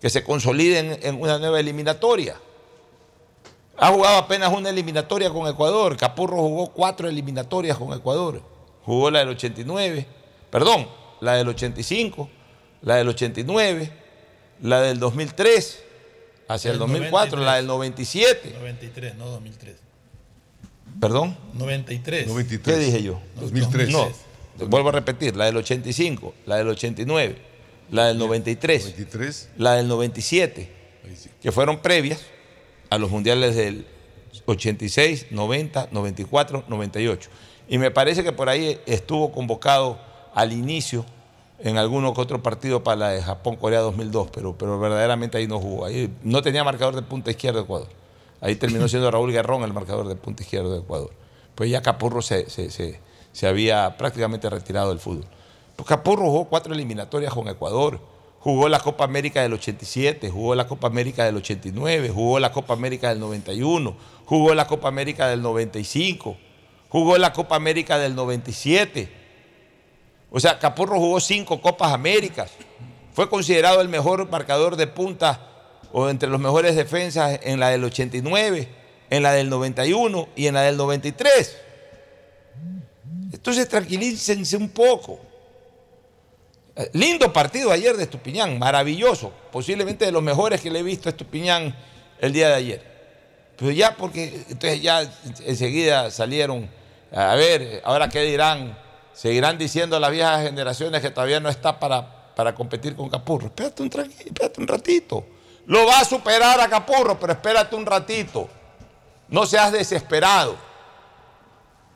Que se consolide en, una nueva eliminatoria. Ha jugado apenas una eliminatoria con Ecuador. Capurro jugó cuatro eliminatorias con Ecuador. Jugó la del 89, perdón, la del 85, la del 89, la del 2003, hacia el, El 2004, la del 97. 93, no 2003. ¿Perdón? 93. ¿Qué dije yo? 2003. No, vuelvo a repetir, la del 85, la del 89, la del 93, la del 97, que fueron previas a los mundiales del 86, 90, 94, 98. Y me parece que por ahí estuvo convocado al inicio en alguno que otro partido para la de Japón-Corea 2002, pero, pero verdaderamente ahí no jugó. Ahí no tenía marcador de punta izquierda de Ecuador. Ahí terminó siendo Raúl Guerrón el marcador de punta izquierda de Ecuador. Pues ya Capurro se, se- se- se había prácticamente retirado del fútbol. Pues Capurro jugó cuatro eliminatorias con Ecuador, jugó la Copa América del 87, jugó la Copa América del 89, jugó la Copa América del 91, jugó la Copa América del 95, jugó la Copa América del 97. O sea, Capurro jugó cinco Copas Américas. Fue considerado el mejor marcador de punta o entre los mejores defensas en la del 89, en la del 91 y en la del 93. Entonces tranquilícense un poco. Lindo partido ayer de Estupiñán, maravilloso, posiblemente de los mejores que le he visto a Estupiñán el día de ayer. Pero ya porque entonces ya enseguida salieron, a ver, ahora qué dirán, seguirán diciendo las viejas generaciones que todavía no está para, para competir con Capurro. Espérate un, espérate un ratito. Lo va a superar a Capurro, pero espérate un ratito. No seas desesperado.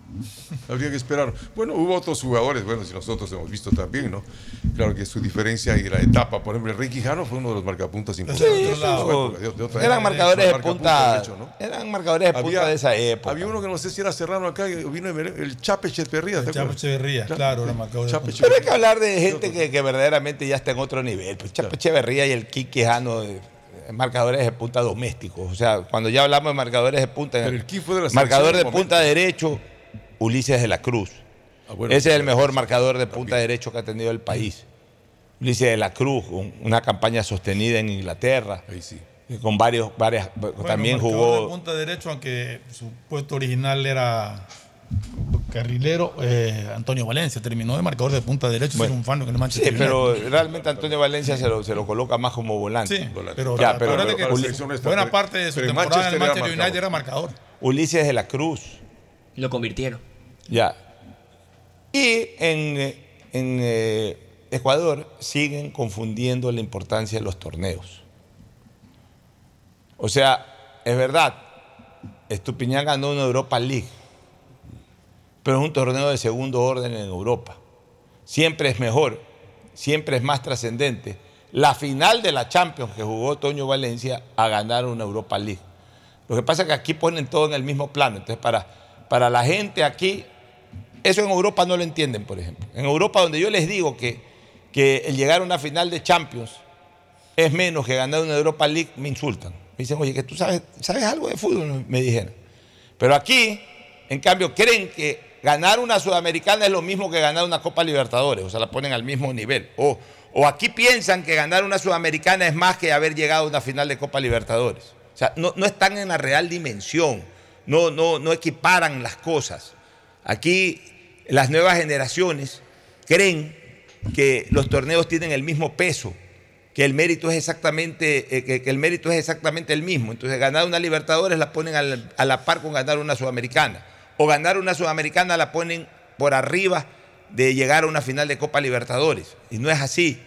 Habría que esperar. Bueno, hubo otros jugadores, bueno, si nosotros hemos visto también, ¿no? Claro que su diferencia y la etapa, por ejemplo, Ricky Jano fue uno de los marcapuntas importantes. Sí, de época, de- de otra eran época. marcadores de punta, de hecho, ¿no? eran marcadores de punta de esa época. Había uno que no sé si era Serrano acá, que vino de- el Chape Echeverría. ¿te Chape? Echeverría, claro, era marcador de Chape punta. Pero hay que hablar de gente que, que verdaderamente ya está en otro nivel. Pues Chapo Echeverría y el Quique Jano, eh, marcadores de punta domésticos. O sea, cuando ya hablamos de marcadores de punta, Pero el de la marcador de punta derecho, Ulises de la Cruz. Ah, bueno, Ese es el mejor marcador de punta derecho que ha tenido el país. Ulises de la Cruz, un- una campaña sostenida en Inglaterra. Ahí sí. Con varios, varias, también marcador jugó. de punta derecho, aunque su puesto original era carrilero, eh, Antonio Valencia terminó de marcador de punta derecho, Bueno. ser un fan del Sí, Manchester pero realmente Antonio Valencia se lo, se lo coloca más como volante. Sí, pero, Ya, pero- acuérdate pero- que Uli- buena parte de su en temporada en el Manchester era Manchester United marcador. era marcador. Ulises de la Cruz. Lo convirtieron. Ya. Y en, en, eh, Ecuador siguen confundiendo la importancia de los torneos. O sea, es verdad, Estupiñán ganó una Europa League, pero es un torneo de segundo orden en Europa. Siempre es mejor, siempre es más trascendente la final de la Champions que jugó Toño Valencia a ganar una Europa League. Lo que pasa es que aquí ponen todo en el mismo plano. Entonces, para, para la gente aquí, eso en Europa no lo entienden, por ejemplo. En Europa, donde yo les digo que, que el llegar a una final de Champions es menos que ganar una Europa League, me insultan. Me dicen, oye, que tú sabes, sabes algo de fútbol, me dijeron. Pero aquí, en cambio, creen que ganar una Sudamericana es lo mismo que ganar una Copa Libertadores, o sea, la ponen al mismo nivel. O, o aquí piensan que ganar una Sudamericana es más que haber llegado a una final de Copa Libertadores. O sea, no, no están en la real dimensión, no, no, no equiparan las cosas. Aquí las nuevas generaciones creen que los torneos tienen el mismo peso, que el mérito es exactamente, eh, que, el mérito es exactamente el mismo. Entonces, ganar una Libertadores la ponen a la par con ganar una Sudamericana. O ganar una Sudamericana la ponen por arriba de llegar a una final de Copa Libertadores. Y no es así.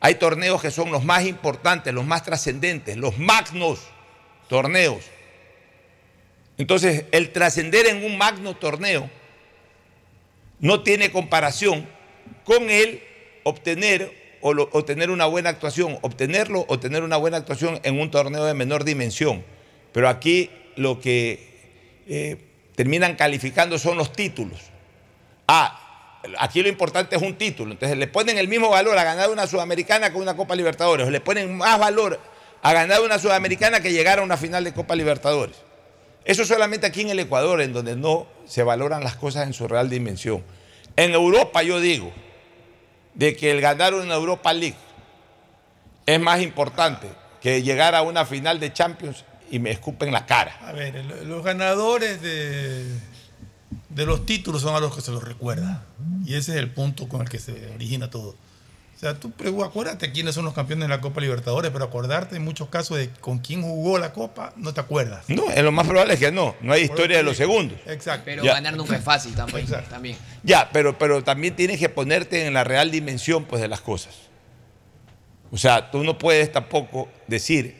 Hay torneos que son los más importantes, los más trascendentes, los magnos torneos. Entonces, el trascender en un magno torneo no tiene comparación con el obtener o, una buena actuación, obtenerlo o tener una buena actuación en un torneo de menor dimensión. Pero aquí lo que eh, terminan calificando son los títulos. Ah, aquí lo importante es un título. Entonces le ponen el mismo valor a ganar una Sudamericana que una Copa Libertadores. O le ponen más valor a ganar una Sudamericana que llegar a una final de Copa Libertadores. Eso solamente aquí en el Ecuador, en donde no se valoran las cosas en su real dimensión. En Europa yo digo de que el ganar una Europa League es más importante que llegar a una final de Champions y me escupen la cara. A ver, los ganadores de, de los títulos son a los que se los recuerda. Y ese es el punto con el que se origina todo. O sea, tú acuérdate quiénes son los campeones de la Copa Libertadores, pero acordarte en muchos casos de con quién jugó la Copa, no te acuerdas. No, en lo más probable es que no. No hay historia de los segundos. Exacto. Pero Ya. ganar nunca es fácil también. también. Ya, pero, pero también tienes que ponerte en la real dimensión pues, de las cosas. O sea, tú no puedes tampoco decir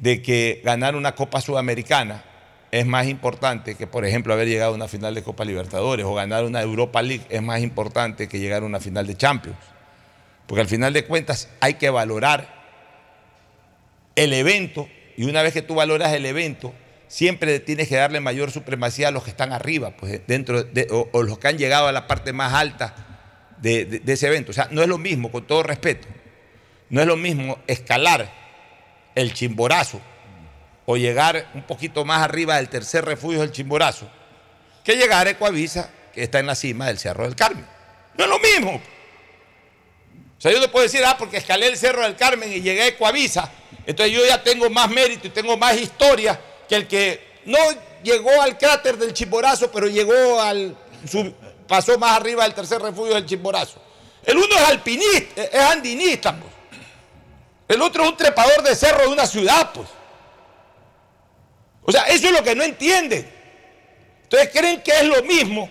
de que ganar una Copa Sudamericana es más importante que, por ejemplo, haber llegado a una final de Copa Libertadores o ganar una Europa League es más importante que llegar a una final de Champions. Porque al final de cuentas hay que valorar el evento y una vez que tú valoras el evento, siempre tienes que darle mayor supremacía a los que están arriba, pues dentro de, o, los que han llegado a la parte más alta de- de ese evento. O sea, no es lo mismo, con todo respeto. no es lo mismo escalar el Chimborazo o llegar un poquito más arriba del tercer refugio del Chimborazo que llegar a Ecuavisa, que está en la cima del Cerro del Carmen. No es lo mismo. O sea, yo no puedo decir, ah, porque escalé el Cerro del Carmen y llegué a Ecuavisa, entonces yo ya tengo más mérito y tengo más historia que el que no llegó al cráter del Chimborazo, pero llegó al. pasó más arriba del tercer refugio del Chimborazo. El uno es alpinista, es andinista, pues. El otro es un trepador de cerro de una ciudad, pues. O sea, eso es lo que no entienden. Entonces creen que es lo mismo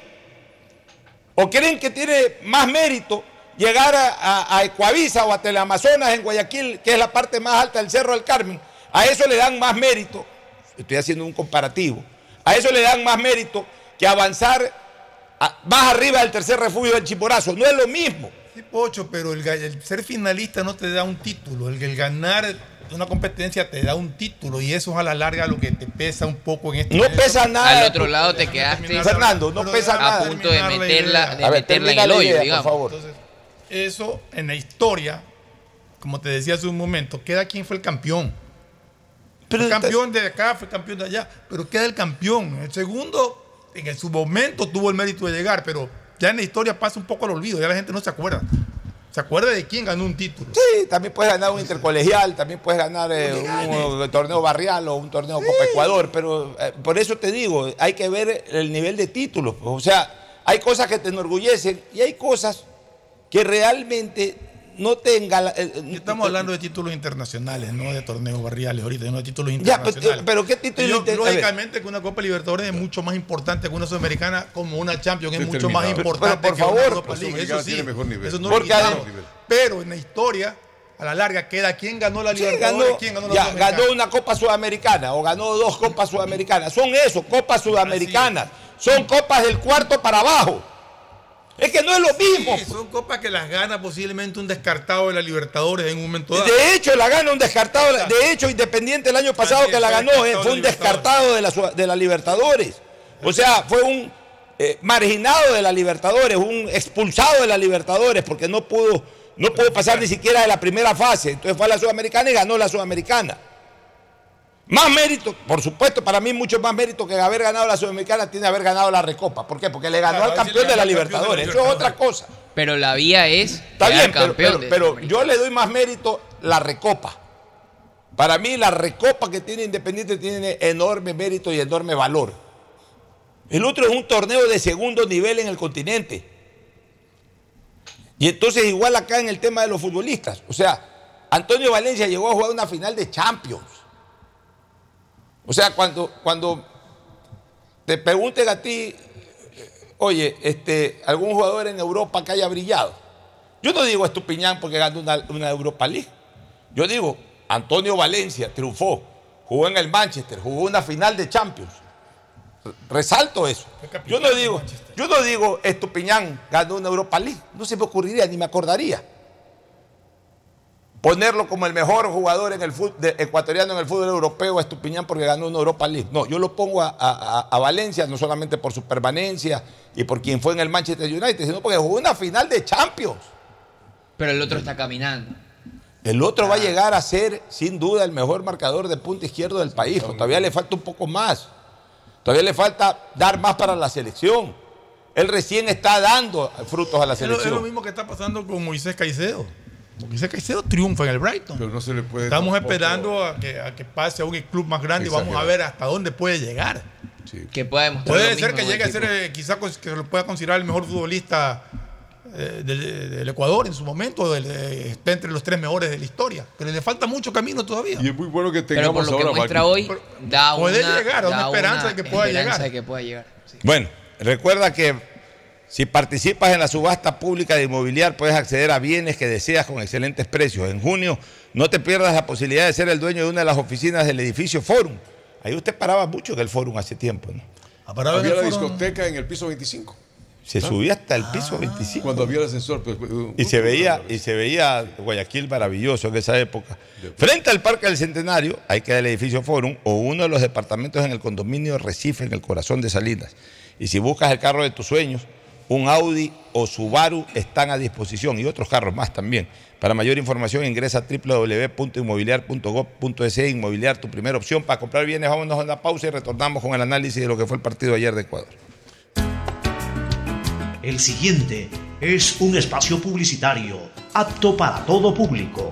o creen que tiene más mérito llegar a, a- Ecuavisa o a Teleamazonas en Guayaquil, que es la parte más alta del Cerro del Carmen. A eso le dan más mérito, estoy haciendo un comparativo, a eso le dan más mérito que avanzar más arriba del tercer refugio del Chimborazo. No es lo mismo. Sí, Pocho, pero el, ser finalista no te da un título. El, el ganar una competencia te da un título y eso es a la larga lo que te pesa un poco en este No pesa nada. Al otro lado te quedaste Fernando, no pesa a nada. punto de meterla, de A ver, meterla en el hoyo, idea, por digamos. favor. Eso en la historia, como te decía hace un momento, queda quién fue el campeón. fue campeón de acá, fue campeón de allá, pero queda el campeón. El segundo, en su momento tuvo el mérito de llegar, pero ya en la historia pasa un poco al olvido, ya la gente no se acuerda. Se acuerda de quién ganó un título. Sí, también puedes ganar un intercolegial, también puedes ganar eh, un, eh, torneo barrial o un torneo Copa Ecuador, pero eh, por eso te digo, hay que ver el nivel de títulos. pues, O sea, hay cosas que te enorgullecen y hay cosas que realmente no tengan... la- eh, eh, Estamos hablando de títulos internacionales, no de torneos barriales ahorita, no de títulos Ya, pero, internacionales. pero ¿qué título Yo, inter- a ver. lógicamente que una Copa Libertadores es mucho más importante que una Sudamericana, como una Champions es mucho más importante pero por que una favor, la League. Eso sí, tiene mejor nivel. eso no Porque lo Pero en la historia, a la larga, queda quién ganó la Sí, Libertadores, ganó, quién ganó la ya, ganó una Copa Sudamericana o ganó dos Copas Sudamericanas. Son eso, Copas Sudamericanas. Son copas del cuarto para abajo. Es que no es lo mismo. Sí, son copas que las gana posiblemente un descartado de la Libertadores en un momento dado. De hecho, la gana un descartado. De hecho, Independiente el año pasado que la ganó, eh, fue un descartado de la, de la Libertadores. O sea, fue un eh, marginado de la Libertadores, un expulsado de la Libertadores, porque no pudo, no pudo pasar ni siquiera de la primera fase. Entonces fue a la Sudamericana y ganó la Sudamericana. Más mérito, por supuesto, para mí mucho más mérito que haber ganado la Sudamericana tiene haber ganado la Recopa. ¿Por qué? Porque le ganó Claro, al campeón de la ganó al campeón de la Libertadores. Eso es otra cosa. Pero la vía es Está bien, pero, campeón pero- de pero yo le doy más mérito la recopa. Para mí la recopa que tiene Independiente tiene enorme mérito y enorme valor. El otro es un torneo de segundo nivel en el continente. Y entonces igual acá en el tema de los futbolistas. O sea, Antonio Valencia llegó a jugar una final de Champions. O sea, cuando, cuando te pregunten a ti, oye, este, algún jugador en Europa que haya brillado. Yo no digo Estupiñán porque ganó una, una Europa League. Yo digo, Antonio Valencia triunfó, jugó en el Manchester, jugó una final de Champions. Resalto eso. Yo no digo, yo no digo Estupiñán ganó una Europa League. No se me ocurriría ni me acordaría. Ponerlo como el mejor jugador en el de- ecuatoriano en el fútbol europeo a Estupiñán porque ganó una Europa League. No, yo lo pongo a, a- a- a Valencia no solamente por su permanencia y por quien fue en el Manchester United, sino porque jugó una final de Champions. Pero el otro está caminando. El otro va a llegar a ser, sin duda, el mejor marcador de punta izquierdo del país. pero Todavía le falta un poco más. Todavía le falta dar más para la selección. Él recién está dando frutos a la Es lo, es lo selección. mismo que está pasando con Moisés Caicedo. Moisés Caicedo triunfa en el Brighton. Pero no se le puede. Estamos tampoco- esperando a que, a que pase a un club más grande y vamos a ver hasta dónde puede llegar. Que pueda demostrar Puede lo ser mismo que llegue a ser, eh, quizá cons- que lo pueda considerar el mejor futbolista eh, del, del Ecuador en su momento, del- eh, está entre los tres mejores de la historia, pero le falta mucho camino todavía. Y es muy bueno que Pero tengamos por lo que muestra hoy, da una, puede llegar, da una da esperanza de que pueda esperanza llegar. de que pueda llegar. Bueno, recuerda que si participas en la subasta pública de inmobiliar puedes acceder a bienes que deseas con excelentes precios. En junio no te pierdas la posibilidad de ser el dueño de una de las oficinas del edificio Forum. Ahí usted paraba mucho en el Forum hace tiempo, ¿no? Había la discoteca en el piso 25. Se subía hasta el piso 25. Cuando había el ascensor. pues, uh, Y se veía, y se veía Guayaquil maravilloso en esa época. Frente al Parque del Centenario, ahí queda el edificio Forum, o uno de los departamentos en el condominio Recife, en el corazón de Salinas. Y si buscas el carro de tus sueños, un Audi o Subaru están a disposición y otros carros más también. Para mayor información ingresa a www.inmobiliar.gov.es Inmobiliar, tu primera opción para comprar bienes. Vámonos a una pausa y retornamos con el análisis de lo que fue el partido ayer de Ecuador. El siguiente es un espacio publicitario apto para todo público.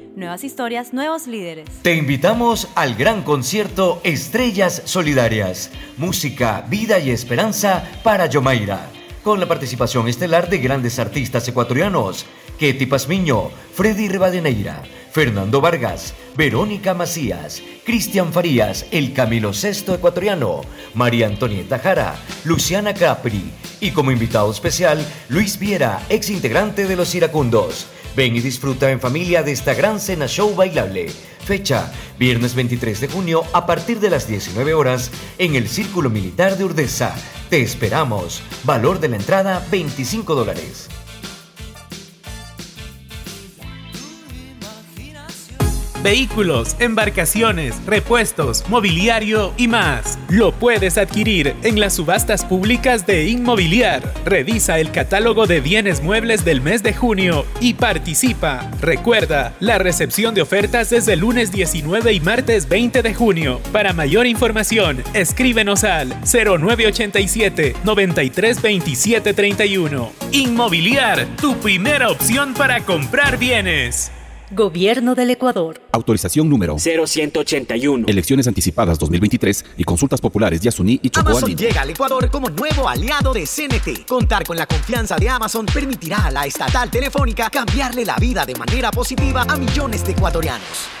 Nuevas historias, nuevos líderes. Te invitamos al gran concierto Estrellas Solidarias. Música, vida y esperanza para Yomaira. Con la participación estelar de grandes artistas ecuatorianos. Ketty Pazmiño, Freddy Rivadeneira, Fernando Vargas, Verónica Macías, Cristian Farías, el Camilo Sexto ecuatoriano, María Antonieta Jara, Luciana Capri y como invitado especial, Luis Viera, ex integrante de Los Iracundos. Ven y disfruta en familia de esta gran cena show bailable. Fecha, viernes 23 de junio a partir de las 19 horas en el Círculo Militar de Urdesa. Te esperamos. Valor de la entrada 25 dólares. Vehículos, embarcaciones, repuestos, mobiliario y más. Lo puedes adquirir en las subastas públicas de Inmobiliar. Revisa el catálogo de bienes muebles del mes de junio y participa. Recuerda, la recepción de ofertas es el lunes 19 y martes 20 de junio. Para mayor información, escríbenos al 0987 932731. Inmobiliar, tu primera opción para comprar bienes. Gobierno del Ecuador. Autorización número 0181. Elecciones anticipadas 2023 y consultas populares de Asuní y Chocó Amazon llega al Ecuador como nuevo aliado de CNT. Contar con la confianza de Amazon permitirá a la estatal telefónica cambiarle la vida de manera positiva a millones de ecuatorianos.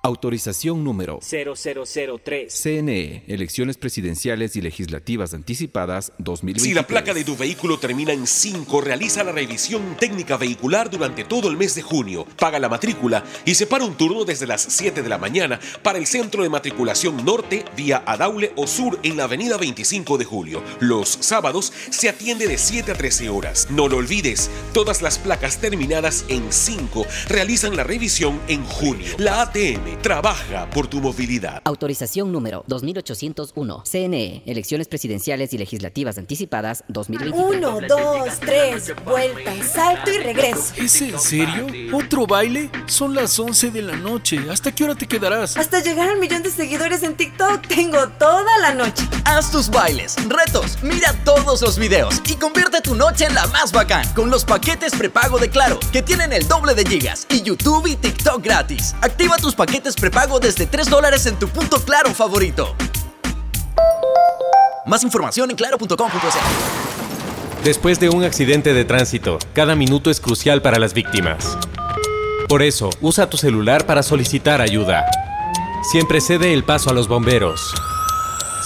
Autorización número 0003. CNE, Elecciones Presidenciales y Legislativas Anticipadas 2023. Si la placa de tu vehículo termina en 5, realiza la revisión técnica vehicular durante todo el mes de junio. Paga la matrícula y separa un turno desde las 7 de la mañana para el centro de matriculación norte vía Adaule o sur en la avenida 25 de julio. Los sábados se atiende de 7 a 13 horas. No lo olvides, todas las placas terminadas en 5 realizan la revisión en junio. La ATM trabaja por tu movilidad. Autorización número 2801. CNE, Elecciones Presidenciales y Legislativas Anticipadas 2023. Uno, dos, tres, vuelta, salto y regreso. ¿Es en serio? ¿Otro baile? Son las 11 de la noche. ¿Hasta qué hora te quedarás? Hasta llegar al millón de seguidores en TikTok. Tengo toda la noche. Haz tus bailes, retos, mira todos los videos y convierte tu noche en la más bacán con los paquetes prepago de Claro, que tienen el doble de gigas y YouTube y TikTok gratis. Activa tus paquetes paquetes prepago desde 3 dólares en tu punto claro favorito. Más información en claro.com.es. Después de un accidente de tránsito, cada minuto es crucial para las víctimas. Por eso, usa tu celular para solicitar ayuda. Siempre cede el paso a los bomberos.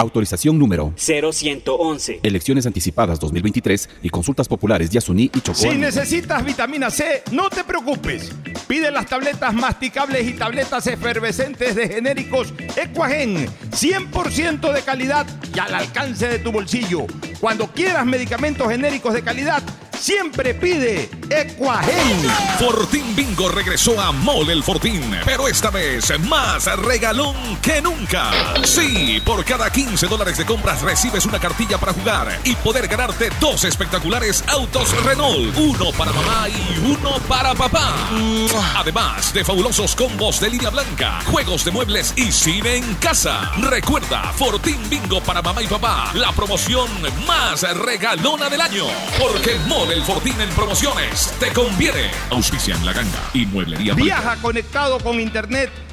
Autorización número 0111. Elecciones anticipadas 2023 y consultas populares Yasuní y Chocó. Si necesitas vitamina C, no te preocupes. Pide las tabletas masticables y tabletas efervescentes de genéricos Equagen, 100% de calidad y al alcance de tu bolsillo. Cuando quieras medicamentos genéricos de calidad, siempre pide Equagen. Fortín Bingo regresó a Mole el Fortín, pero esta vez más regalón que nunca. Sí, por cada 15 dólares de compras recibes una cartilla para jugar y poder ganarte dos espectaculares autos Renault, uno para mamá y uno para papá. Además de fabulosos combos de línea blanca, juegos de muebles y cine en casa. Recuerda, Fortín Bingo para mamá y papá, la promoción más regalona del año. Porque Mole el Fortín en promociones te conviene. Auspicia en la ganga y mueblería. Viaja conectado con Internet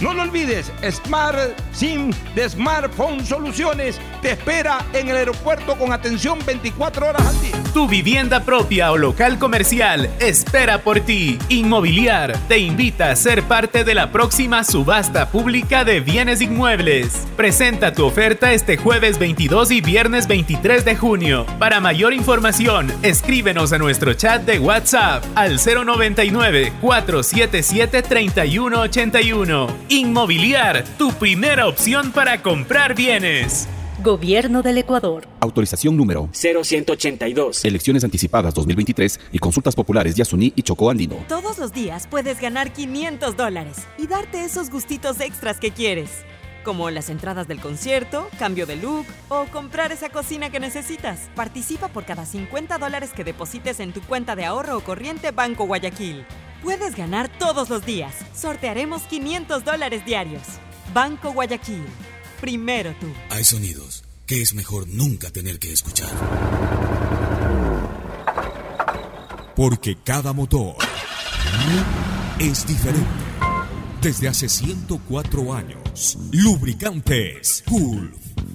No lo olvides, Smart SIM de Smartphone Soluciones te espera en el aeropuerto con atención 24 horas al día. Tu vivienda propia o local comercial espera por ti. Inmobiliar te invita a ser parte de la próxima subasta pública de bienes inmuebles. Presenta tu oferta este jueves 22 y viernes 23 de junio. Para mayor información, escríbenos a nuestro chat de WhatsApp al 099 477 3181. Inmobiliar, tu primera opción para comprar bienes. Gobierno del Ecuador. Autorización número 0182. Elecciones anticipadas 2023 y consultas populares Yasuní y Chocó Andino. Todos los días puedes ganar 500 dólares y darte esos gustitos extras que quieres. Como las entradas del concierto, cambio de look o comprar esa cocina que necesitas. Participa por cada 50 dólares que deposites en tu cuenta de ahorro o corriente Banco Guayaquil. Puedes ganar todos los días. Sortearemos 500 dólares diarios. Banco Guayaquil. Primero tú. Hay sonidos que es mejor nunca tener que escuchar. Porque cada motor es diferente. Desde hace 104 años, Lubricantes Gulf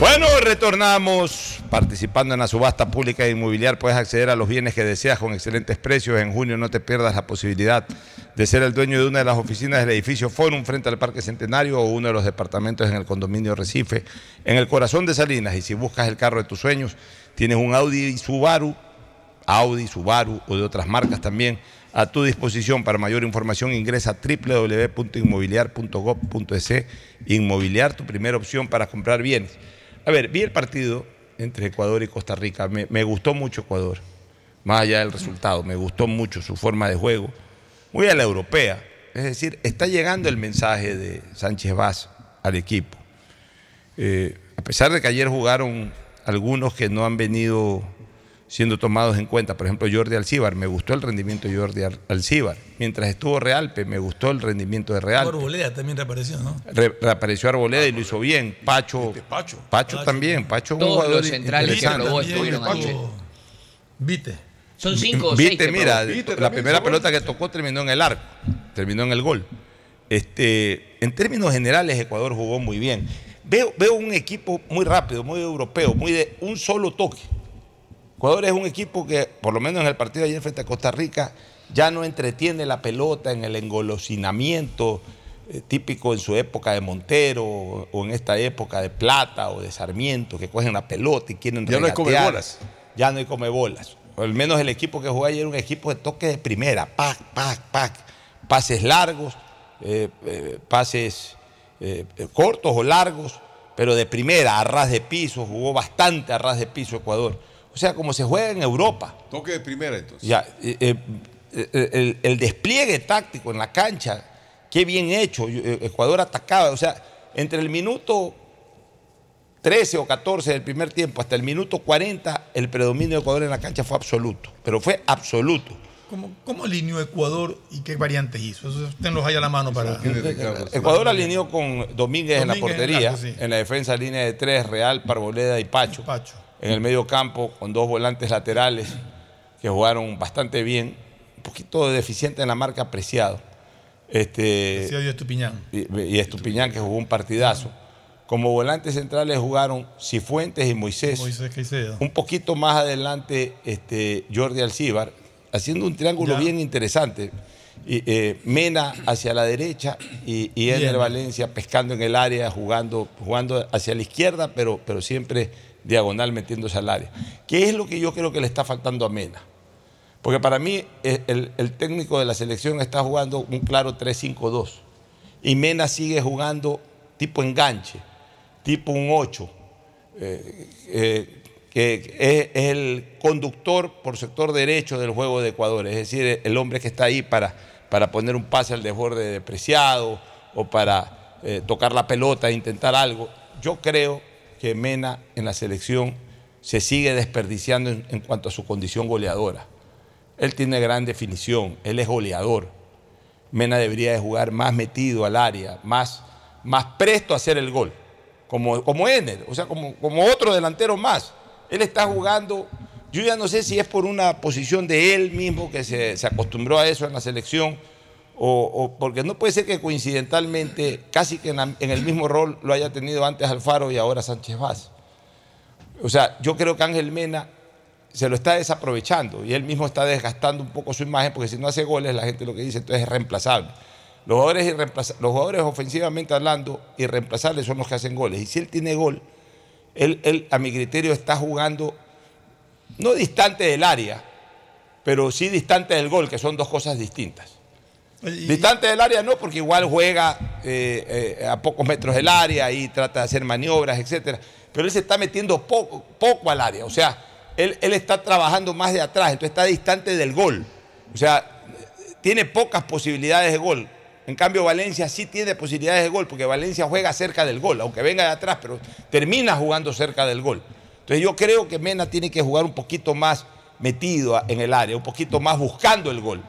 Bueno, retornamos participando en la subasta pública de inmobiliar. Puedes acceder a los bienes que deseas con excelentes precios. En junio no te pierdas la posibilidad de ser el dueño de una de las oficinas del edificio Forum frente al Parque Centenario o uno de los departamentos en el condominio Recife, en el corazón de Salinas. Y si buscas el carro de tus sueños, tienes un Audi Subaru, Audi, Subaru o de otras marcas también a tu disposición. Para mayor información ingresa a www.inmobiliar.gov.es. Inmobiliar, tu primera opción para comprar bienes. A ver, vi el partido entre Ecuador y Costa Rica. Me, gustó mucho Ecuador, más allá del resultado. Me gustó mucho su forma de juego. muy a la europea. Es decir, está llegando el mensaje de Sánchez Vaz al equipo. Eh, a pesar de que ayer jugaron algunos que no han venido siendo tomados en cuenta, por ejemplo Jordi Alcíbar, me gustó el rendimiento de Jordi Al- Alcíbar. Mientras estuvo Realpe, me gustó el rendimiento de Realpe. Arboleda también reapareció, ¿no? Re- reapareció Arboleda y lo hizo bien. Pacho, Pacho, también. Pacho es un Todos jugador los centrales que interesante. probó estuvieron anoche. Vite. Son cinco o seis Viste, que mira. Vite la también, primera pelota que tocó terminó en el arco, terminó en el gol. Este, en términos generales, Ecuador jugó muy bien. Veo, veo un equipo muy rápido, muy europeo, muy de un solo toque. Ecuador es un equipo que, por lo menos en el partido de ayer frente a Costa Rica, ya no entretiene la pelota en el engolosinamiento eh, típico en su época de Montero o, o en esta época de Plata o de Sarmiento, que cogen la pelota y quieren Ya no hay regatear. comebolas. Ya no hay come bolas. O al menos el equipo que jugó ayer era un equipo de toque de primera, pac, pac, pac. Pases largos, eh, eh, pases cortos o largos, pero de primera, a ras de piso, jugó bastante a ras de piso Ecuador. O sea, como se juega en Europa. Toque de primera entonces. Ya, eh, eh, eh, el, el despliegue táctico en la cancha, qué bien hecho. Ecuador atacaba, o sea, entre el minuto 13 o 14 del primer tiempo hasta el minuto 40, el predominio de Ecuador en la cancha fue absoluto, pero fue absoluto. ¿Cómo, ¿Cómo alineó Ecuador y qué variantes hizo? Eso usted los haya a la mano para. Ecuador alineó con Domínguez, en la en portería, sí. en la defensa línea de tres, Real, Parboleda y Pacho. En el medio campo con dos volantes laterales que jugaron bastante bien, un poquito deficiente en la marca apreciado. Este, yo Estupiñán. y, y Estupiñán que jugó un partidazo. Como volantes centrales jugaron Cifuentes y Moisés. Moisés Caicedo. Un poquito más adelante este, Jordi Alcíbar, haciendo un triángulo Ya. bien interesante. Y, eh, Mena hacia la derecha y, y Bien. Valencia pescando en el área, jugando, jugando hacia la izquierda, pero, pero siempre diagonal metiéndose al área. ¿Qué es lo que yo creo que le está faltando a Mena? Porque para mí eh, el, técnico de la selección está jugando un claro 3-5-2. Y Mena sigue jugando tipo enganche, tipo un 8, eh, eh, que es, el conductor por sector derecho del juego de Ecuador, es decir, el hombre que está ahí para, para poner un pase al desborde depreciado o para tocar la pelota e intentar algo. Yo creo que Mena en la selección se sigue desperdiciando en, cuanto a su condición goleadora. Él tiene gran definición, él es goleador. Mena debería de jugar más metido al área, más, más presto a hacer el gol, como, como Ener, o sea, como, como otro delantero más. Él está jugando, yo ya no sé si es por una posición de él mismo que se, se acostumbró a eso en la selección, o, porque no puede ser que coincidentalmente, casi que en, el mismo rol lo haya tenido antes Alfaro y ahora Sánchez Vaz. O sea, yo creo que Ángel Mena se lo está desaprovechando y él mismo está desgastando un poco su imagen porque si no hace goles la gente lo que dice entonces es reemplazable. Los jugadores, los jugadores ofensivamente hablando irreemplazables son los que hacen goles y si él tiene gol, él, a mi criterio está jugando no distante del área, pero sí distante del gol, que son dos cosas distintas. Distante del área no, porque igual juega eh, eh, a pocos metros del área y trata de hacer maniobras, etcétera. Pero él se está metiendo poco, poco al área. O sea, él, él está trabajando más de atrás, entonces está distante del gol. O sea, tiene pocas posibilidades de gol. En cambio, Valencia sí tiene posibilidades de gol, porque Valencia juega cerca del gol, aunque venga de atrás, pero termina jugando cerca del gol. Entonces yo creo que Mena tiene que jugar un poquito más metido en el área, un poquito más buscando el gol.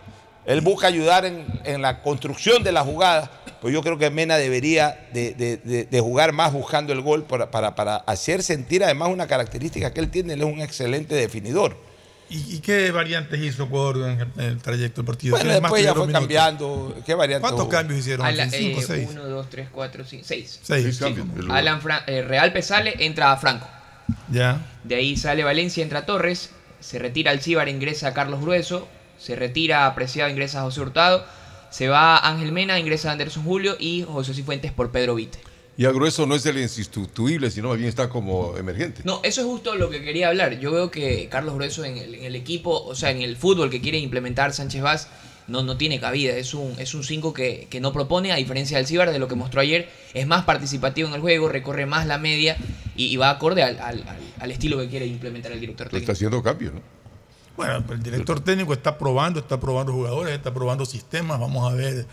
Él busca ayudar en, en la construcción de la jugada, pues yo creo que Mena debería de, de- de- de jugar más buscando el gol para, para- para hacer sentir además una característica que él tiene, él es un excelente definidor. ¿Y, y qué variantes hizo Ecuador en el, trayecto del partido? Bueno, ¿Quiénes más después ya fue minutos? cambiando. ¿Qué variantes ¿Cuántos hubo? cambios hicieron? A ¿Cinco, eh, seis? uno, dos, tres, cuatro, cinco, seis. Seis. Cambios. Alan Fra- eh, Real sale, entra Franco. Ya. De ahí sale Valencia, entra Torres. Se retira Alcíbar, ingresa Carlos Grueso. Se retira Apreciado, ingresa José Hurtado. Se va Ángel Mena, ingresa Anderson Julio y José Cifuentes por Pedro Vite. Y a grueso no es el insustituible, sino más bien está como emergente. No, eso es justo lo que quería hablar. Yo veo que Carlos Grueso en el, en el equipo, o sea, en el fútbol que quiere implementar Sánchez Vaz, no, no tiene cabida. Es un 5 es un cinco que, que no propone, a diferencia del Cibar, de lo que mostró ayer. Es más participativo en el juego, recorre más la media y, y va acorde al, al- estilo que quiere implementar el director Pero técnico. está haciendo cambios, ¿no? Bueno, el director técnico está probando, está probando jugadores, está probando sistemas. Vamos a ver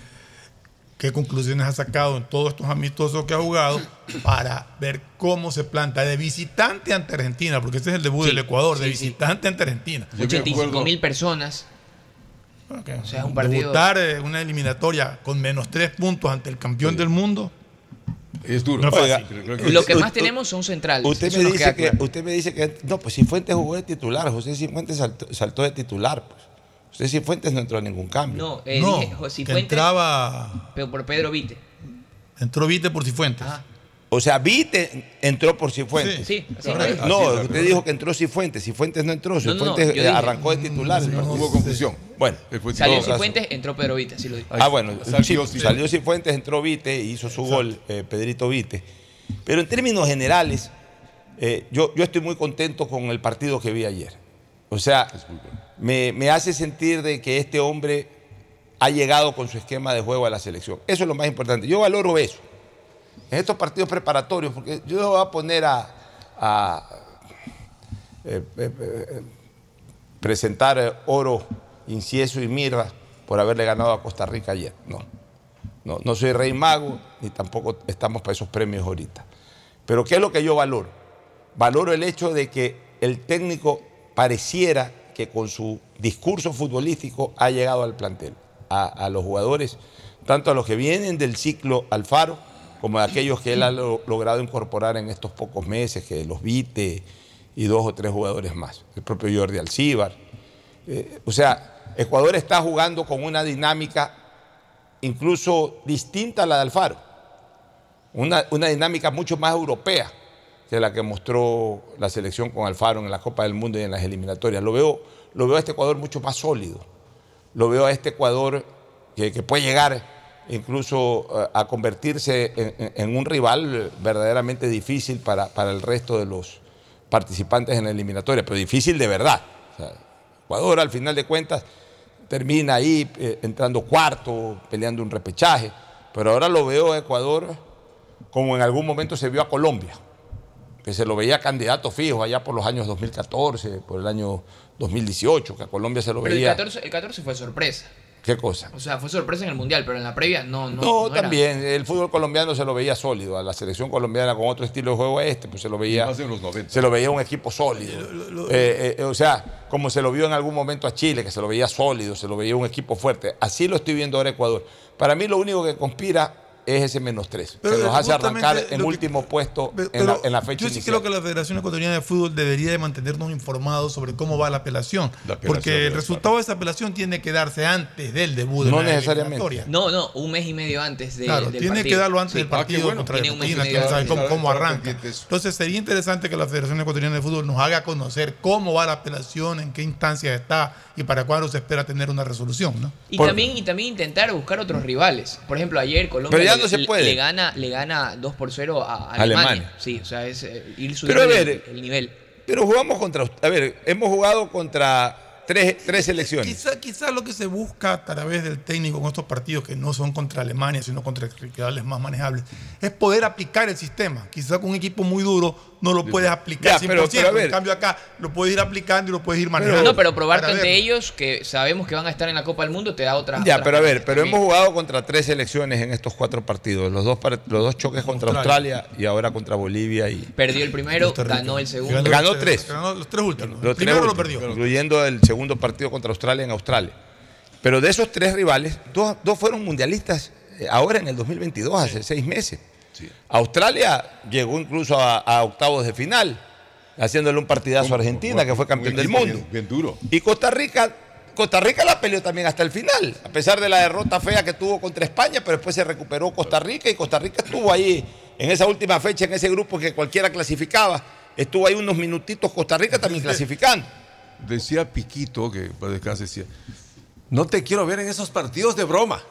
qué conclusiones ha sacado en todos estos amistosos que ha jugado para ver cómo se planta de visitante ante Argentina, porque ese es el debut Sí, del Ecuador, de sí. visitante ante Argentina. 85 mil personas. O sea, es un partido. Debutar en una eliminatoria con menos tres puntos ante el campeón del mundo. Es duro. No es Oiga, fácil. Lo que más tenemos son centrales. Usted me, dice que, claro. usted me dice que. No, pues Cifuentes jugó de titular. José Cifuentes saltó, saltó de titular. Pues. José Cifuentes no entró a ningún cambio. No, eh, No, dije José que Fuentes, entraba, pero por Pedro Vite. entró Vite por Cifuentes. O sea, Vite entró por Cifuentes. Sí, sí, Correcto. No, usted dijo que entró Cifuentes. Cifuentes no entró. No, no, no, Cifuentes yo eh, dije- arrancó de titular. el partido. Hubo confusión. Bueno, Salió. Cifuentes, entró Pedro Vite, así lo digo. Ah, bueno, Salió salió Cifuentes, entró Vite, hizo su gol, eh, Pedrito Vite. Pero en términos generales, eh, yo, yo estoy muy contento con el partido que vi ayer. O sea, me, me hace sentir de que este hombre ha llegado con su esquema de juego a la selección. Eso es lo más importante. Yo valoro eso. En estos partidos preparatorios, porque yo no voy a poner a, eh, eh, eh, presentar oro, incienso y mirra por haberle ganado a Costa Rica ayer. No. No, no soy rey mago ni tampoco estamos para esos premios ahorita. Pero ¿qué es lo que yo valoro? Valoro el hecho de que el técnico pareciera que con su discurso futbolístico ha llegado al plantel, a los jugadores, tanto a los que vienen del ciclo Alfaro como aquellos que él ha lo- logrado incorporar en estos pocos meses, que los Vite y dos o tres jugadores más, el propio Jordi Alcíbar. Eh, o sea, Ecuador está jugando con una dinámica incluso distinta a la de Alfaro. Una, una dinámica mucho más europea que la que mostró la selección con Alfaro en la Copa del Mundo y en las eliminatorias. Lo veo, lo veo a este Ecuador mucho más sólido. Lo veo a este Ecuador que puede llegar incluso eh, a convertirse en, un rival verdaderamente difícil para, para el resto de los participantes en la eliminatoria, pero difícil de verdad. O sea, Ecuador, al final de cuentas, termina ahí eh, entrando cuarto, peleando un repechaje, pero ahora lo veo a Ecuador como en algún momento se vio a Colombia, que se lo veía candidato fijo allá por los años 2014, por el año 2018, que a Colombia se lo Pero el veía. 14, el 14 fue sorpresa. ¿Qué cosa? O sea, fue sorpresa en el Mundial, pero en la previa no. No, No, también. El fútbol colombiano se lo veía sólido. A la selección colombiana con otro estilo de juego a este, pues se lo veía. Más en los 90. Se lo veía un equipo sólido. Eh, eh, o sea, como se lo vio en algún momento a Chile, que se lo veía sólido, se lo veía un equipo fuerte. Así lo estoy viendo ahora Ecuador. Para mí lo único que conspira es ese menos tres. Pero que nos hace justamente arrancar en que- último puesto Pero- en, la, en la fecha Yo sí inicial. creo que la Federación Ecuatoriana de Fútbol debería de mantenernos informados sobre cómo va la apelación. La apelación porque el resultado de esa apelación tiene que darse antes del debut de No la necesariamente. No, no, un mes y medio antes de, Claro, del tiene partido. que darlo antes Sí. del partido Ah, qué bueno. contra Tiene un mes y Argentina, medio quién sabe antes. cómo, cómo arranca. Entonces sería interesante que la Federación Ecuatoriana de Fútbol nos haga conocer cómo va la apelación, en qué instancia está y para cuándo se espera tener una resolución. ¿no? Y Por- también, y también intentar buscar otros rivales. Por ejemplo, ayer Colombia Se puede. le gana, le gana 2 por 0 a Alemania. Alemania. Sí, o sea, es eh, ir Pero a subiendo ver, el, el nivel. Pero jugamos contra. A ver, hemos jugado contra tres, tres selecciones. Quizá, quizá lo que se busca a través del técnico con estos partidos que no son contra Alemania, sino contra rivales más manejables, es poder aplicar el sistema. Quizá con un equipo muy duro no lo puedes aplicar Ya, 100%. pero- pero a ver. en cambio acá lo puedes ir aplicando y lo puedes ir manejando. no, pero ante ver. ellos, que sabemos que van a estar en la Copa del Mundo, te da otra. Ya, otras pero a ver, pero también. hemos jugado contra tres selecciones en estos cuatro partidos. Los dos, los dos choques contra Australia. Australia y ahora contra Bolivia y Perdió el primero, ganó el segundo. Ganó tres. Ganó los tres últimos. los el primero tres lo perdió. incluyendo el segundo partido contra Australia en Australia. Pero de esos tres rivales, dos, dos fueron mundialistas eh, ahora en el 2022, hace seis meses. Australia llegó incluso a, a octavos de final, haciéndole un partidazo a Argentina, que fue campeón del mundo. Bien, bien duro. Y Costa Rica, Costa Rica la peleó también hasta el final, a pesar de la derrota fea que tuvo contra España, pero después se recuperó Costa Rica y Costa Rica estuvo ahí en esa última fecha, en ese grupo que cualquiera clasificaba. Estuvo ahí unos minutitos Costa Rica también clasificando. Decía Piquito, que para descanse, decía, no te quiero ver en esos partidos de broma.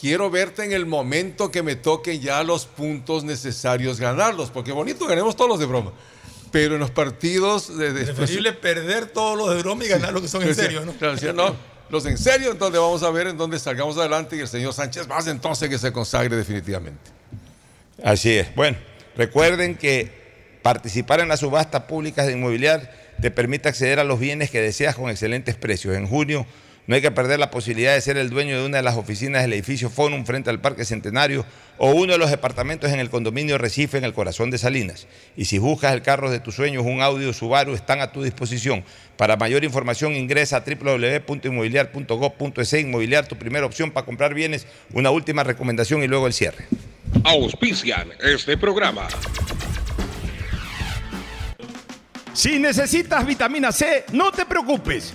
Quiero verte en el momento que me toquen ya los puntos necesarios ganarlos, porque bonito ganemos todos los de broma. Pero en los partidos de, de- Preferible perder todos los de broma y ganar los que son en serio, ¿no? Claro, decía, no, los en serio, entonces vamos a ver en dónde salgamos adelante y el señor Sánchez más entonces que se consagre definitivamente. Así es. Bueno, recuerden que participar en las subastas públicas de inmobiliar te permite acceder a los bienes que deseas con excelentes precios. En junio no hay que perder la posibilidad de ser el dueño de una de las oficinas del edificio Fonum frente al Parque Centenario o uno de los departamentos en el condominio Recife en el corazón de Salinas. Y si buscas el carro de tus sueños, un audio Subaru están a tu disposición. Para mayor información ingresa a www.inmobiliar.gov.es Inmobiliar, tu primera opción para comprar bienes. Una última recomendación y luego el cierre. Auspician este programa. Si necesitas vitamina C, no te preocupes.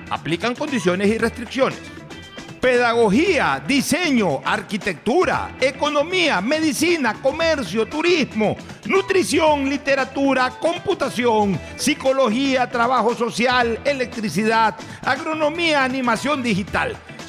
Aplican condiciones y restricciones. Pedagogía, diseño, arquitectura, economía, medicina, comercio, turismo, nutrición, literatura, computación, psicología, trabajo social, electricidad, agronomía, animación digital.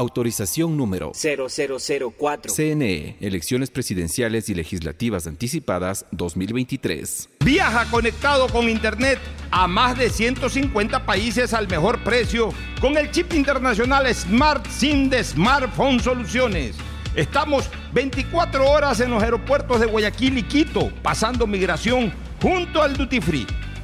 Autorización número 0004. CNE, Elecciones Presidenciales y Legislativas Anticipadas 2023. Viaja conectado con Internet a más de 150 países al mejor precio con el chip internacional Smart SIM de Smartphone Soluciones. Estamos 24 horas en los aeropuertos de Guayaquil y Quito, pasando migración junto al Duty Free.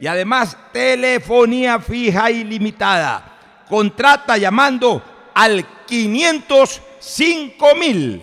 y además telefonía fija ilimitada. Contrata llamando al 505 mil.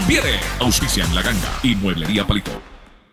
conviene. Auspicia en La Ganga y Mueblería Palito.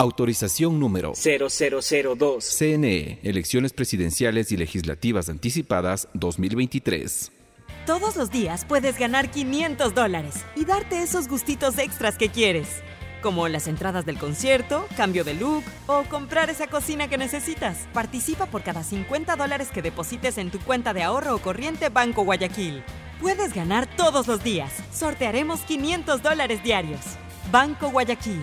Autorización número 0002. CNE, Elecciones Presidenciales y Legislativas Anticipadas 2023. Todos los días puedes ganar 500 dólares y darte esos gustitos extras que quieres, como las entradas del concierto, cambio de look o comprar esa cocina que necesitas. Participa por cada 50 dólares que deposites en tu cuenta de ahorro o corriente Banco Guayaquil. Puedes ganar todos los días. Sortearemos 500 dólares diarios. Banco Guayaquil.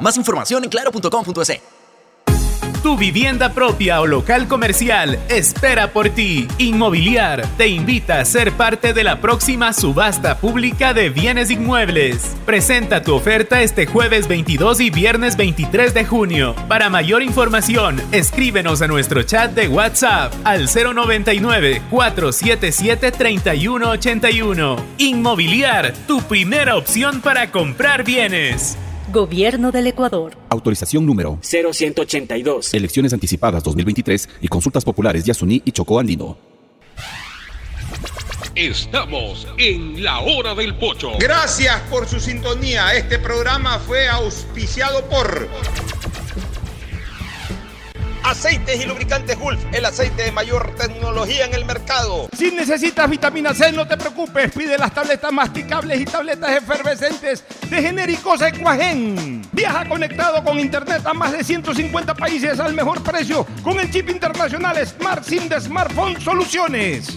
Más información en claro.com.es. Tu vivienda propia o local comercial espera por ti. Inmobiliar te invita a ser parte de la próxima subasta pública de bienes inmuebles. Presenta tu oferta este jueves 22 y viernes 23 de junio. Para mayor información, escríbenos a nuestro chat de WhatsApp al 099-477-3181. Inmobiliar, tu primera opción para comprar bienes. Gobierno del Ecuador. Autorización número 0182. Elecciones anticipadas 2023 y consultas populares de Asuní y Chocó Andino. Estamos en la hora del pocho. Gracias por su sintonía. Este programa fue auspiciado por Aceites y lubricantes Gulf, el aceite de mayor tecnología en el mercado. Si necesitas vitamina C, no te preocupes. Pide las tabletas masticables y tabletas efervescentes de genéricos Equagen. Viaja conectado con internet a más de 150 países al mejor precio con el chip internacional Smart SIM de Smartphone Soluciones.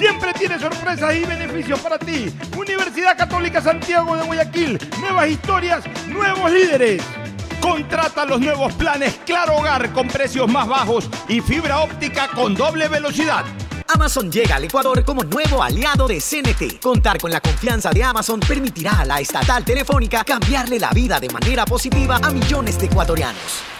Siempre tiene sorpresas y beneficios para ti. Universidad Católica Santiago de Guayaquil. Nuevas historias, nuevos líderes. Contrata los nuevos planes Claro Hogar con precios más bajos y fibra óptica con doble velocidad. Amazon llega al Ecuador como nuevo aliado de CNT. Contar con la confianza de Amazon permitirá a la estatal telefónica cambiarle la vida de manera positiva a millones de ecuatorianos.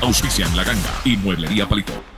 Auspicia en la ganga y mueblería palito.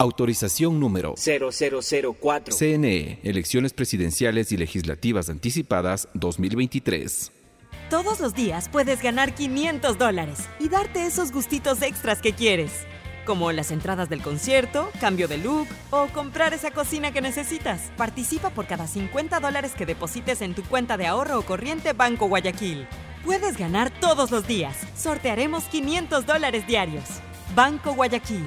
Autorización número 0004. CNE, Elecciones Presidenciales y Legislativas Anticipadas 2023. Todos los días puedes ganar 500 dólares y darte esos gustitos extras que quieres, como las entradas del concierto, cambio de look o comprar esa cocina que necesitas. Participa por cada 50 dólares que deposites en tu cuenta de ahorro o corriente Banco Guayaquil. Puedes ganar todos los días. Sortearemos 500 dólares diarios. Banco Guayaquil.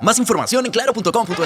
Más información en claro.com.es.